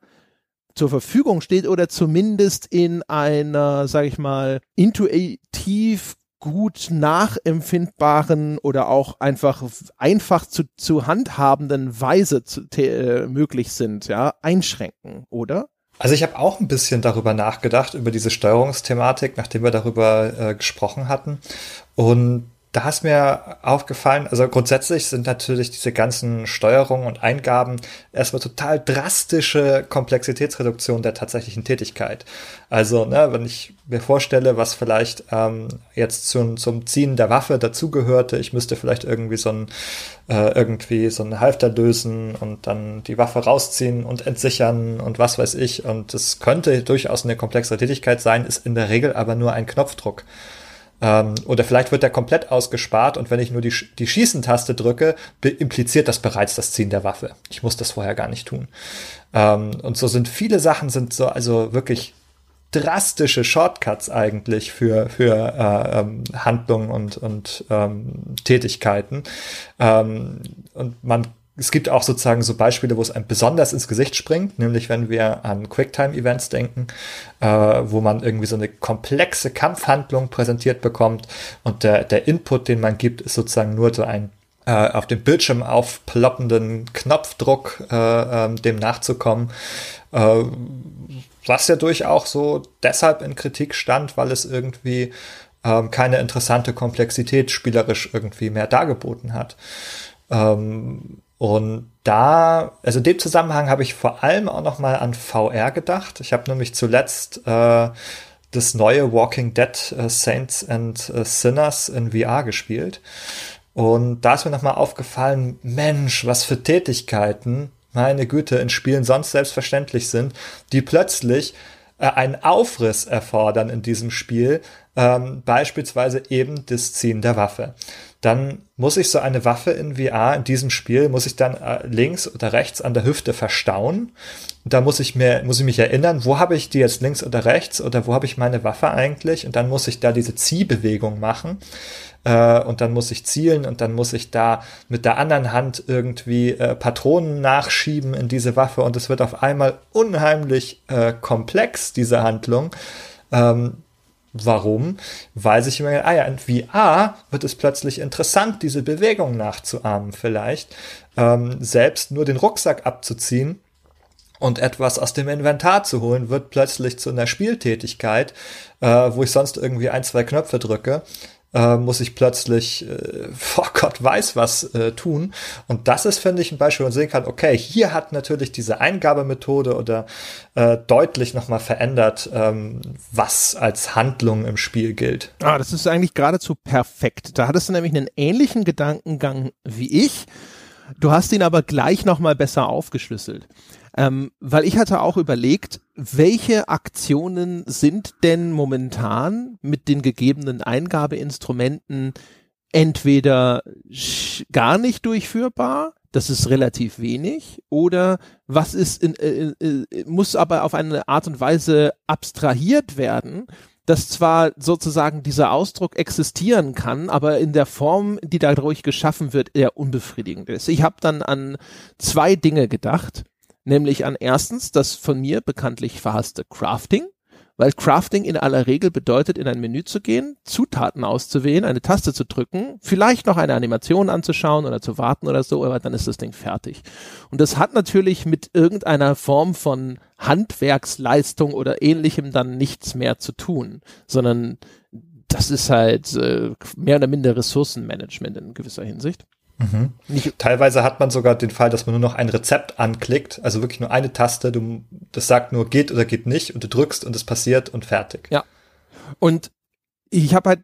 zur Verfügung steht oder zumindest in einer, sag ich mal, intuitiv gut nachempfindbaren oder auch einfach einfach zu, zu handhabenden Weise zu, äh, möglich sind, ja, einschränken, oder? Also ich habe auch ein bisschen darüber nachgedacht, über diese Steuerungsthematik, nachdem wir darüber äh, gesprochen hatten. Und da ist mir aufgefallen, also grundsätzlich sind natürlich diese ganzen Steuerungen und Eingaben erstmal total drastische Komplexitätsreduktion der tatsächlichen Tätigkeit. Also, ne, wenn ich mir vorstelle, was vielleicht ähm, jetzt zum, zum Ziehen der Waffe dazugehörte, ich müsste vielleicht irgendwie so ein äh, irgendwie so einen Halfter lösen und dann die Waffe rausziehen und entsichern und was weiß ich. Und das könnte durchaus eine komplexere Tätigkeit sein, ist in der Regel aber nur ein Knopfdruck. Ähm, oder vielleicht wird der komplett ausgespart und wenn ich nur die, die Schießentaste drücke, impliziert das bereits das Ziehen der Waffe. Ich muss das vorher gar nicht tun. Ähm, und so sind viele Sachen sind so, also wirklich drastische Shortcuts eigentlich für, für äh, ähm, Handlungen und, und ähm, Tätigkeiten. Ähm, und man es gibt auch sozusagen so Beispiele, wo es einem besonders ins Gesicht springt, nämlich wenn wir an Quicktime-Events denken, äh, wo man irgendwie so eine komplexe Kampfhandlung präsentiert bekommt und der, der Input, den man gibt, ist sozusagen nur so ein äh, auf dem Bildschirm aufploppenden Knopfdruck, äh, ähm, dem nachzukommen. Äh, was ja durchaus so deshalb in Kritik stand, weil es irgendwie ähm, keine interessante Komplexität spielerisch irgendwie mehr dargeboten hat. Ähm, und da, also in dem Zusammenhang habe ich vor allem auch noch mal an VR gedacht. Ich habe nämlich zuletzt äh, das neue Walking Dead äh, Saints and äh, Sinners in VR gespielt. Und da ist mir noch mal aufgefallen, Mensch, was für Tätigkeiten, meine Güte, in Spielen sonst selbstverständlich sind, die plötzlich äh, einen Aufriss erfordern in diesem Spiel, ähm, beispielsweise eben das Ziehen der Waffe. Dann muss ich so eine Waffe in VR in diesem Spiel, muss ich dann äh, links oder rechts an der Hüfte verstauen. Da muss ich mir, muss ich mich erinnern, wo habe ich die jetzt links oder rechts oder wo habe ich meine Waffe eigentlich? Und dann muss ich da diese Ziehbewegung machen. Äh, und dann muss ich zielen und dann muss ich da mit der anderen Hand irgendwie äh, Patronen nachschieben in diese Waffe und es wird auf einmal unheimlich äh, komplex, diese Handlung. Ähm, Warum? Weil sich immer, ah ja, in VR wird es plötzlich interessant, diese Bewegung nachzuahmen vielleicht. Ähm, selbst nur den Rucksack abzuziehen und etwas aus dem Inventar zu holen, wird plötzlich zu einer Spieltätigkeit, äh, wo ich sonst irgendwie ein, zwei Knöpfe drücke äh, muss ich plötzlich, äh, vor Gott weiß was äh, tun. Und das ist, finde ich, ein Beispiel, wo man sehen kann, okay, hier hat natürlich diese Eingabemethode oder äh, deutlich nochmal verändert, ähm, was als Handlung im Spiel gilt. Ah, das ist eigentlich geradezu perfekt. Da hattest du nämlich einen ähnlichen Gedankengang wie ich. Du hast ihn aber gleich nochmal besser aufgeschlüsselt. Ähm, weil ich hatte auch überlegt, welche Aktionen sind denn momentan mit den gegebenen Eingabeinstrumenten entweder gar nicht durchführbar, das ist relativ wenig, oder was ist in, äh, äh, muss aber auf eine Art und Weise abstrahiert werden, dass zwar sozusagen dieser Ausdruck existieren kann, aber in der Form, die dadurch geschaffen wird, eher unbefriedigend ist. Ich habe dann an zwei Dinge gedacht nämlich an erstens das von mir bekanntlich verhasste Crafting, weil Crafting in aller Regel bedeutet, in ein Menü zu gehen, Zutaten auszuwählen, eine Taste zu drücken, vielleicht noch eine Animation anzuschauen oder zu warten oder so, aber dann ist das Ding fertig. Und das hat natürlich mit irgendeiner Form von Handwerksleistung oder ähnlichem dann nichts mehr zu tun, sondern das ist halt äh, mehr oder minder Ressourcenmanagement in gewisser Hinsicht. Mhm. Teilweise hat man sogar den Fall, dass man nur noch ein Rezept anklickt, also wirklich nur eine Taste, du, das sagt nur geht oder geht nicht und du drückst und es passiert und fertig. Ja. Und ich habe halt,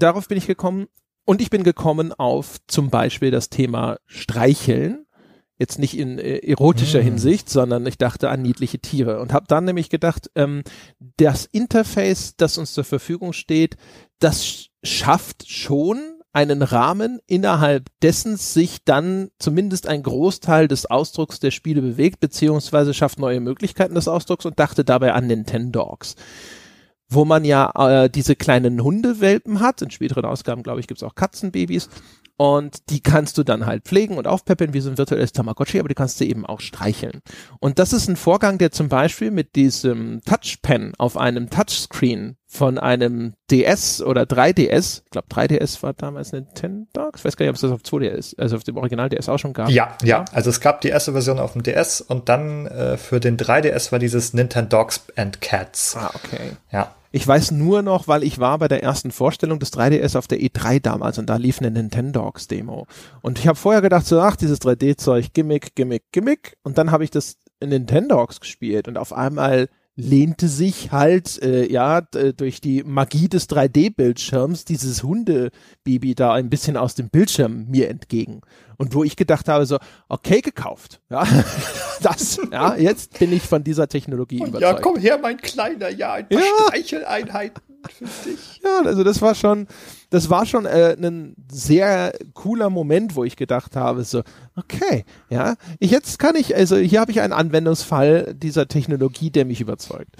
darauf bin ich gekommen und ich bin gekommen auf zum Beispiel das Thema Streicheln. Jetzt nicht in äh, erotischer mhm. Hinsicht, sondern ich dachte an niedliche Tiere und habe dann nämlich gedacht, ähm, das Interface, das uns zur Verfügung steht, das schafft schon einen Rahmen, innerhalb dessen sich dann zumindest ein Großteil des Ausdrucks der Spiele bewegt, beziehungsweise schafft neue Möglichkeiten des Ausdrucks und dachte dabei an Nintendogs. Wo man ja äh, diese kleinen Hundewelpen hat, in späteren Ausgaben, glaube ich, gibt's auch Katzenbabys, und die kannst du dann halt pflegen und aufpeppeln wie so ein virtuelles Tamagotchi, aber die kannst du eben auch streicheln. Und das ist ein Vorgang, der zum Beispiel mit diesem Touchpen auf einem Touchscreen von einem DS oder 3DS, ich glaube 3DS war damals Nintendo, ich weiß gar nicht, ob es das auf 2DS, also auf dem Original DS auch schon gab. Ja, ja, also es gab die erste Version auf dem DS und dann äh, für den 3DS war dieses Nintendo Dogs and Cats. Ah, okay. Ja. Ich weiß nur noch, weil ich war bei der ersten Vorstellung des 3DS auf der E3 damals und da lief eine Nintendogs Demo. Und ich habe vorher gedacht so, ach, dieses 3D-Zeug, Gimmick, Gimmick, Gimmick. Und dann habe ich das in Nintendogs gespielt und auf einmal lehnte sich halt äh, ja durch die Magie des 3D-Bildschirms dieses Hundebaby da ein bisschen aus dem Bildschirm mir entgegen. Und wo ich gedacht habe so okay gekauft ja. Das ja jetzt bin ich von dieser Technologie und überzeugt. ja komm her mein kleiner ja ein paar ja. Streicheleinheiten ja also das war schon das war schon äh, ein sehr cooler Moment, wo ich gedacht habe, so, okay, ja, ich, jetzt kann ich, also hier habe ich einen Anwendungsfall dieser Technologie, der mich überzeugt.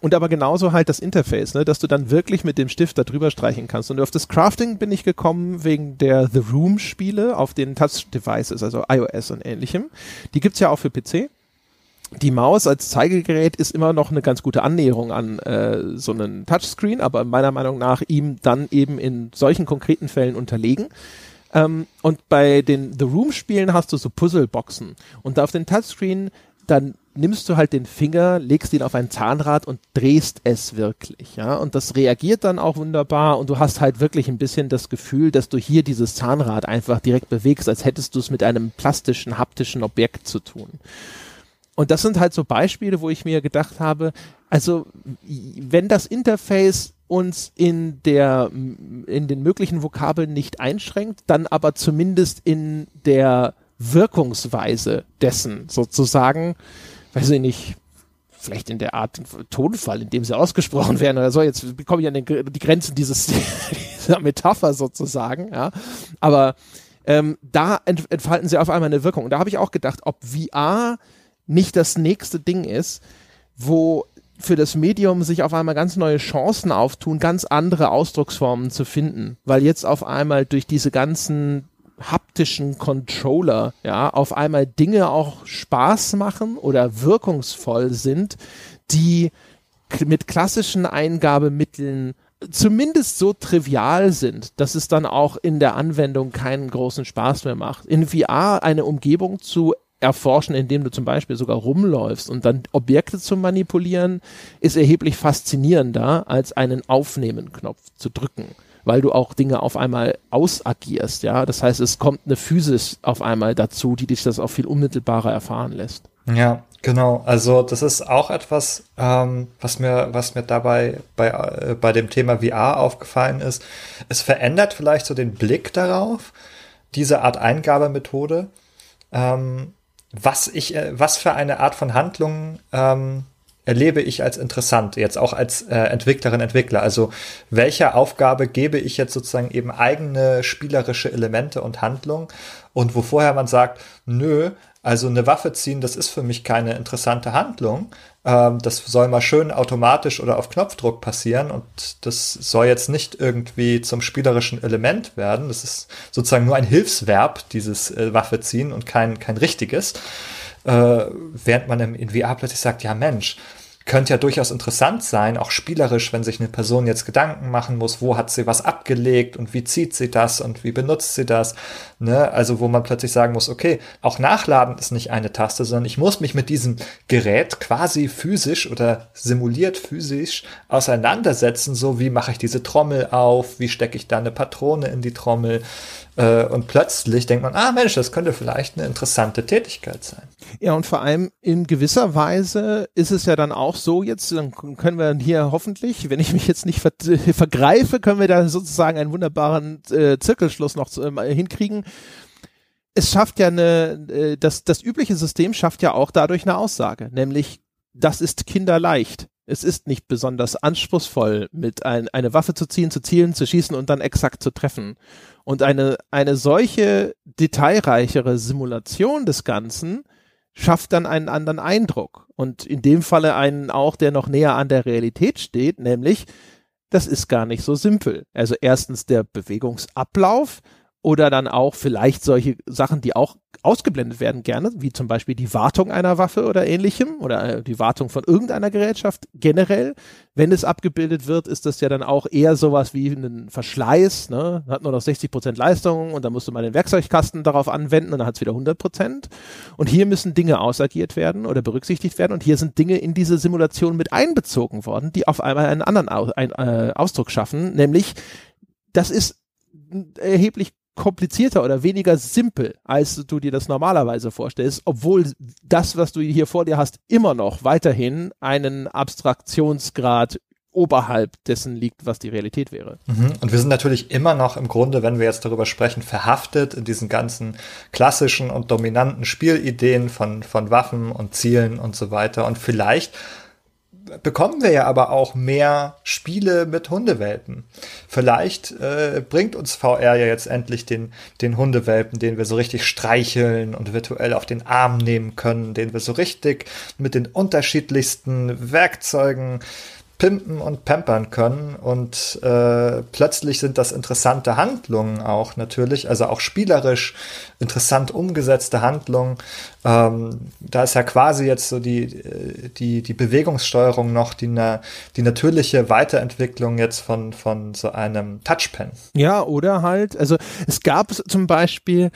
Und aber genauso halt das Interface, ne, dass du dann wirklich mit dem Stift da drüber streichen kannst. Und auf das Crafting bin ich gekommen wegen der The Room Spiele auf den Touch Devices, also iOS und ähnlichem. Die gibt's ja auch für PC die Maus als Zeigegerät ist immer noch eine ganz gute Annäherung an äh, so einen Touchscreen, aber meiner Meinung nach ihm dann eben in solchen konkreten Fällen unterlegen. Ähm, und bei den The Room Spielen hast du so Puzzleboxen und auf den Touchscreen dann nimmst du halt den Finger, legst ihn auf ein Zahnrad und drehst es wirklich, ja, und das reagiert dann auch wunderbar und du hast halt wirklich ein bisschen das Gefühl, dass du hier dieses Zahnrad einfach direkt bewegst, als hättest du es mit einem plastischen, haptischen Objekt zu tun. Und das sind halt so Beispiele, wo ich mir gedacht habe, also wenn das Interface uns in der in den möglichen Vokabeln nicht einschränkt, dann aber zumindest in der Wirkungsweise dessen sozusagen, weiß ich nicht, vielleicht in der Art Tonfall, in dem sie ausgesprochen werden oder so. Jetzt bekomme ich an den, die Grenzen dieses, dieser Metapher sozusagen, ja. Aber ähm, da ent entfalten sie auf einmal eine Wirkung. Und da habe ich auch gedacht, ob VR nicht das nächste Ding ist, wo für das Medium sich auf einmal ganz neue Chancen auftun, ganz andere Ausdrucksformen zu finden, weil jetzt auf einmal durch diese ganzen haptischen Controller, ja, auf einmal Dinge auch Spaß machen oder wirkungsvoll sind, die mit klassischen Eingabemitteln zumindest so trivial sind, dass es dann auch in der Anwendung keinen großen Spaß mehr macht. In VR eine Umgebung zu erforschen, indem du zum Beispiel sogar rumläufst und dann Objekte zu manipulieren, ist erheblich faszinierender, als einen Aufnehmen-Knopf zu drücken, weil du auch Dinge auf einmal ausagierst, ja. Das heißt, es kommt eine Physis auf einmal dazu, die dich das auch viel unmittelbarer erfahren lässt. Ja, genau. Also das ist auch etwas, ähm, was mir, was mir dabei bei, äh, bei dem Thema VR aufgefallen ist. Es verändert vielleicht so den Blick darauf, diese Art Eingabemethode. Ähm, was ich, äh, was für eine Art von Handlung ähm, erlebe ich als interessant, jetzt auch als äh, Entwicklerin, Entwickler. Also welcher Aufgabe gebe ich jetzt sozusagen eben eigene spielerische Elemente und Handlung und wo vorher man sagt, nö, also eine Waffe ziehen, das ist für mich keine interessante Handlung. Ähm, das soll mal schön automatisch oder auf Knopfdruck passieren und das soll jetzt nicht irgendwie zum spielerischen Element werden. Das ist sozusagen nur ein Hilfsverb, dieses äh, Waffe ziehen und kein, kein richtiges. Äh, während man im, in VR plötzlich sagt, ja Mensch, könnte ja durchaus interessant sein, auch spielerisch, wenn sich eine Person jetzt Gedanken machen muss, wo hat sie was abgelegt und wie zieht sie das und wie benutzt sie das. Ne? Also wo man plötzlich sagen muss, okay, auch nachladen ist nicht eine Taste, sondern ich muss mich mit diesem Gerät quasi physisch oder simuliert physisch auseinandersetzen, so wie mache ich diese Trommel auf, wie stecke ich da eine Patrone in die Trommel, und plötzlich denkt man, ah Mensch, das könnte vielleicht eine interessante Tätigkeit sein. Ja, und vor allem in gewisser Weise ist es ja dann auch so, jetzt dann können wir hier hoffentlich, wenn ich mich jetzt nicht ver vergreife, können wir da sozusagen einen wunderbaren äh, Zirkelschluss noch zu, äh, hinkriegen. Es schafft ja eine, äh, das, das übliche System schafft ja auch dadurch eine Aussage, nämlich das ist kinderleicht. Es ist nicht besonders anspruchsvoll, mit ein, eine Waffe zu ziehen, zu zielen, zu schießen und dann exakt zu treffen. Und eine, eine solche detailreichere Simulation des Ganzen schafft dann einen anderen Eindruck. Und in dem Falle einen auch, der noch näher an der Realität steht, nämlich, das ist gar nicht so simpel. Also erstens der Bewegungsablauf, oder dann auch vielleicht solche Sachen, die auch ausgeblendet werden gerne, wie zum Beispiel die Wartung einer Waffe oder ähnlichem oder äh, die Wartung von irgendeiner Gerätschaft generell. Wenn es abgebildet wird, ist das ja dann auch eher sowas wie ein Verschleiß, ne? hat nur noch 60 Prozent Leistung und dann musst du mal den Werkzeugkasten darauf anwenden und dann hat es wieder 100 Prozent. Und hier müssen Dinge ausagiert werden oder berücksichtigt werden und hier sind Dinge in diese Simulation mit einbezogen worden, die auf einmal einen anderen äh, Ausdruck schaffen, nämlich das ist erheblich komplizierter oder weniger simpel, als du dir das normalerweise vorstellst, obwohl das, was du hier vor dir hast, immer noch weiterhin einen Abstraktionsgrad oberhalb dessen liegt, was die Realität wäre. Mhm. Und wir sind natürlich immer noch im Grunde, wenn wir jetzt darüber sprechen, verhaftet in diesen ganzen klassischen und dominanten Spielideen von, von Waffen und Zielen und so weiter. Und vielleicht bekommen wir ja aber auch mehr Spiele mit Hundewelpen. Vielleicht äh, bringt uns VR ja jetzt endlich den, den Hundewelpen, den wir so richtig streicheln und virtuell auf den Arm nehmen können, den wir so richtig mit den unterschiedlichsten Werkzeugen pimpen und pampern können und äh, plötzlich sind das interessante Handlungen auch natürlich, also auch spielerisch interessant umgesetzte Handlungen. Ähm, da ist ja quasi jetzt so die, die, die Bewegungssteuerung noch die, die natürliche Weiterentwicklung jetzt von, von so einem Touchpen. Ja, oder halt, also es gab zum Beispiel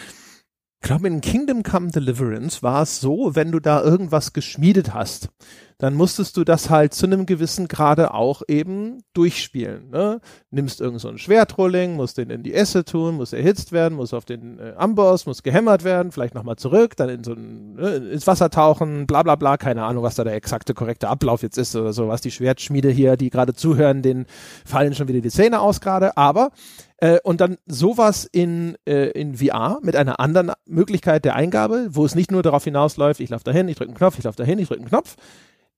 ich glaube, in Kingdom Come Deliverance war es so, wenn du da irgendwas geschmiedet hast, dann musstest du das halt zu einem gewissen Grade auch eben durchspielen. Ne? Nimmst irgend so Schwertrolling, musst den in die Esse tun, muss erhitzt werden, muss auf den äh, Amboss, muss gehämmert werden, vielleicht nochmal zurück, dann in so ein, ne, ins Wasser tauchen, bla bla bla, keine Ahnung, was da der exakte, korrekte Ablauf jetzt ist oder so, was die Schwertschmiede hier, die gerade zuhören, den fallen schon wieder die Zähne aus gerade, aber äh, und dann sowas in, äh, in VR mit einer anderen Möglichkeit der Eingabe, wo es nicht nur darauf hinausläuft, ich laufe dahin, ich drücke einen Knopf, ich laufe dahin, ich drücke einen Knopf,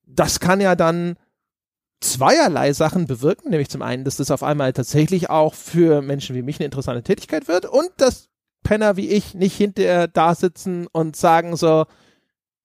das kann ja dann zweierlei Sachen bewirken, nämlich zum einen, dass das auf einmal tatsächlich auch für Menschen wie mich eine interessante Tätigkeit wird und dass Penner wie ich nicht hinterher da sitzen und sagen so,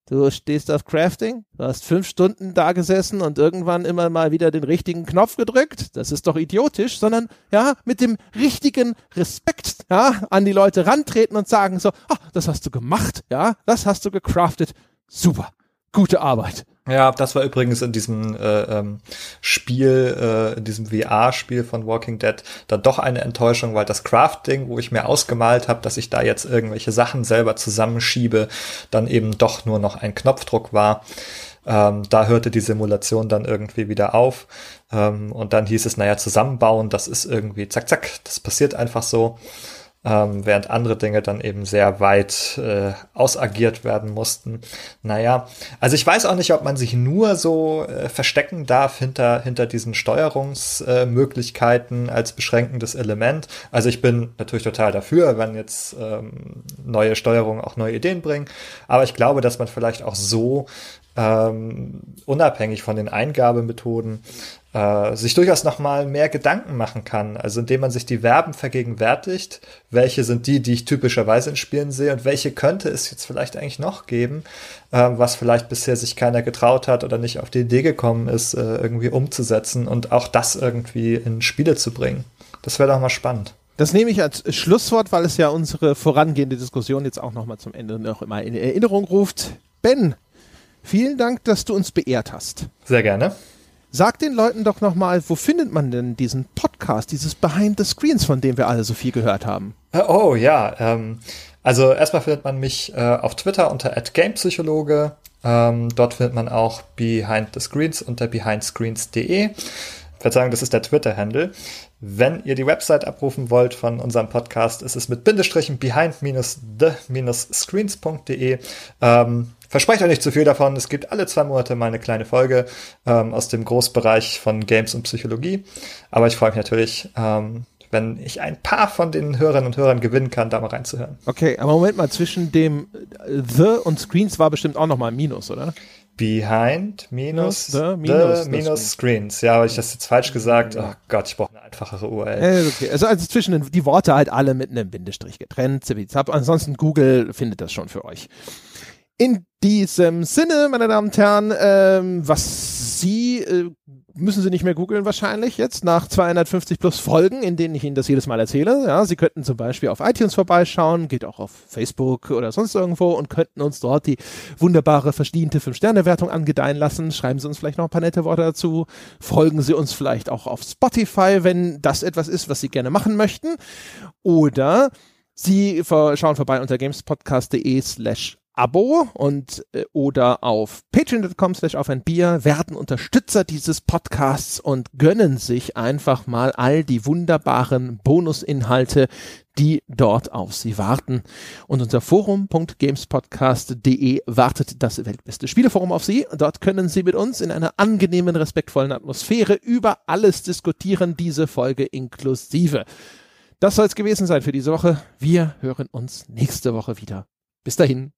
du stehst auf Crafting, du hast fünf Stunden da gesessen und irgendwann immer mal wieder den richtigen Knopf gedrückt, das ist doch idiotisch, sondern ja, mit dem richtigen Respekt, ja, an die Leute rantreten und sagen so, ah, das hast du gemacht, ja, das hast du gecraftet, super, gute Arbeit. Ja, das war übrigens in diesem äh, ähm, Spiel, äh, in diesem VR-Spiel von Walking Dead dann doch eine Enttäuschung, weil das Crafting, wo ich mir ausgemalt habe, dass ich da jetzt irgendwelche Sachen selber zusammenschiebe, dann eben doch nur noch ein Knopfdruck war. Ähm, da hörte die Simulation dann irgendwie wieder auf. Ähm, und dann hieß es, naja, zusammenbauen, das ist irgendwie zack, zack, das passiert einfach so ähm, während andere Dinge dann eben sehr weit äh, ausagiert werden mussten. Naja, also ich weiß auch nicht, ob man sich nur so äh, verstecken darf hinter, hinter diesen Steuerungsmöglichkeiten äh, als beschränkendes Element. Also ich bin natürlich total dafür, wenn jetzt ähm, neue Steuerungen auch neue Ideen bringen, aber ich glaube, dass man vielleicht auch so ähm, unabhängig von den Eingabemethoden äh, sich durchaus nochmal mehr Gedanken machen kann. Also indem man sich die Verben vergegenwärtigt, welche sind die, die ich typischerweise in Spielen sehe und welche könnte es jetzt vielleicht eigentlich noch geben, äh, was vielleicht bisher sich keiner getraut hat oder nicht auf die Idee gekommen ist, äh, irgendwie umzusetzen und auch das irgendwie in Spiele zu bringen. Das wäre doch mal spannend. Das nehme ich als Schlusswort, weil es ja unsere vorangehende Diskussion jetzt auch nochmal zum Ende noch immer in Erinnerung ruft. Ben, vielen Dank, dass du uns beehrt hast. Sehr gerne. Sag den Leuten doch nochmal, wo findet man denn diesen Podcast, dieses Behind the Screens, von dem wir alle so viel gehört haben? Äh, oh ja, ähm, also erstmal findet man mich äh, auf Twitter unter @gamepsychologe. Ähm, dort findet man auch Behind the Screens unter behindscreens.de. Verzeihung, das ist der Twitter-Handle. Wenn ihr die Website abrufen wollt von unserem Podcast, ist es mit Bindestrichen behind-the-screens.de. Ähm, Versprecht euch nicht zu viel davon. Es gibt alle zwei Monate mal eine kleine Folge ähm, aus dem Großbereich von Games und Psychologie. Aber ich freue mich natürlich, ähm, wenn ich ein paar von den Hörerinnen und Hörern gewinnen kann, da mal reinzuhören. Okay, aber Moment mal, zwischen dem äh, The und Screens war bestimmt auch nochmal ein Minus, oder? Behind minus the, minus, the minus Screens. Ja, aber ich das jetzt falsch gesagt. Oh Gott, ich brauche eine einfachere URL. okay. Also, also zwischen den, die Worte halt alle mit einem Bindestrich getrennt. Ansonsten Google findet das schon für euch. In diesem Sinne, meine Damen und Herren, ähm, was Sie äh, müssen Sie nicht mehr googeln wahrscheinlich jetzt nach 250 plus Folgen, in denen ich Ihnen das jedes Mal erzähle. Ja, Sie könnten zum Beispiel auf iTunes vorbeischauen, geht auch auf Facebook oder sonst irgendwo und könnten uns dort die wunderbare verdiente 5-Sterne-Wertung angedeihen lassen. Schreiben Sie uns vielleicht noch ein paar nette Worte dazu. Folgen Sie uns vielleicht auch auf Spotify, wenn das etwas ist, was Sie gerne machen möchten. Oder Sie schauen vorbei unter gamespodcast.de slash Abo und äh, oder auf patreon.com slash auf ein Bier werden Unterstützer dieses Podcasts und gönnen sich einfach mal all die wunderbaren Bonusinhalte, die dort auf sie warten. Und unser Forum.gamespodcast.de wartet das weltbeste Spieleforum auf Sie. Dort können Sie mit uns in einer angenehmen, respektvollen Atmosphäre über alles diskutieren, diese Folge inklusive. Das soll es gewesen sein für diese Woche. Wir hören uns nächste Woche wieder. Bis dahin.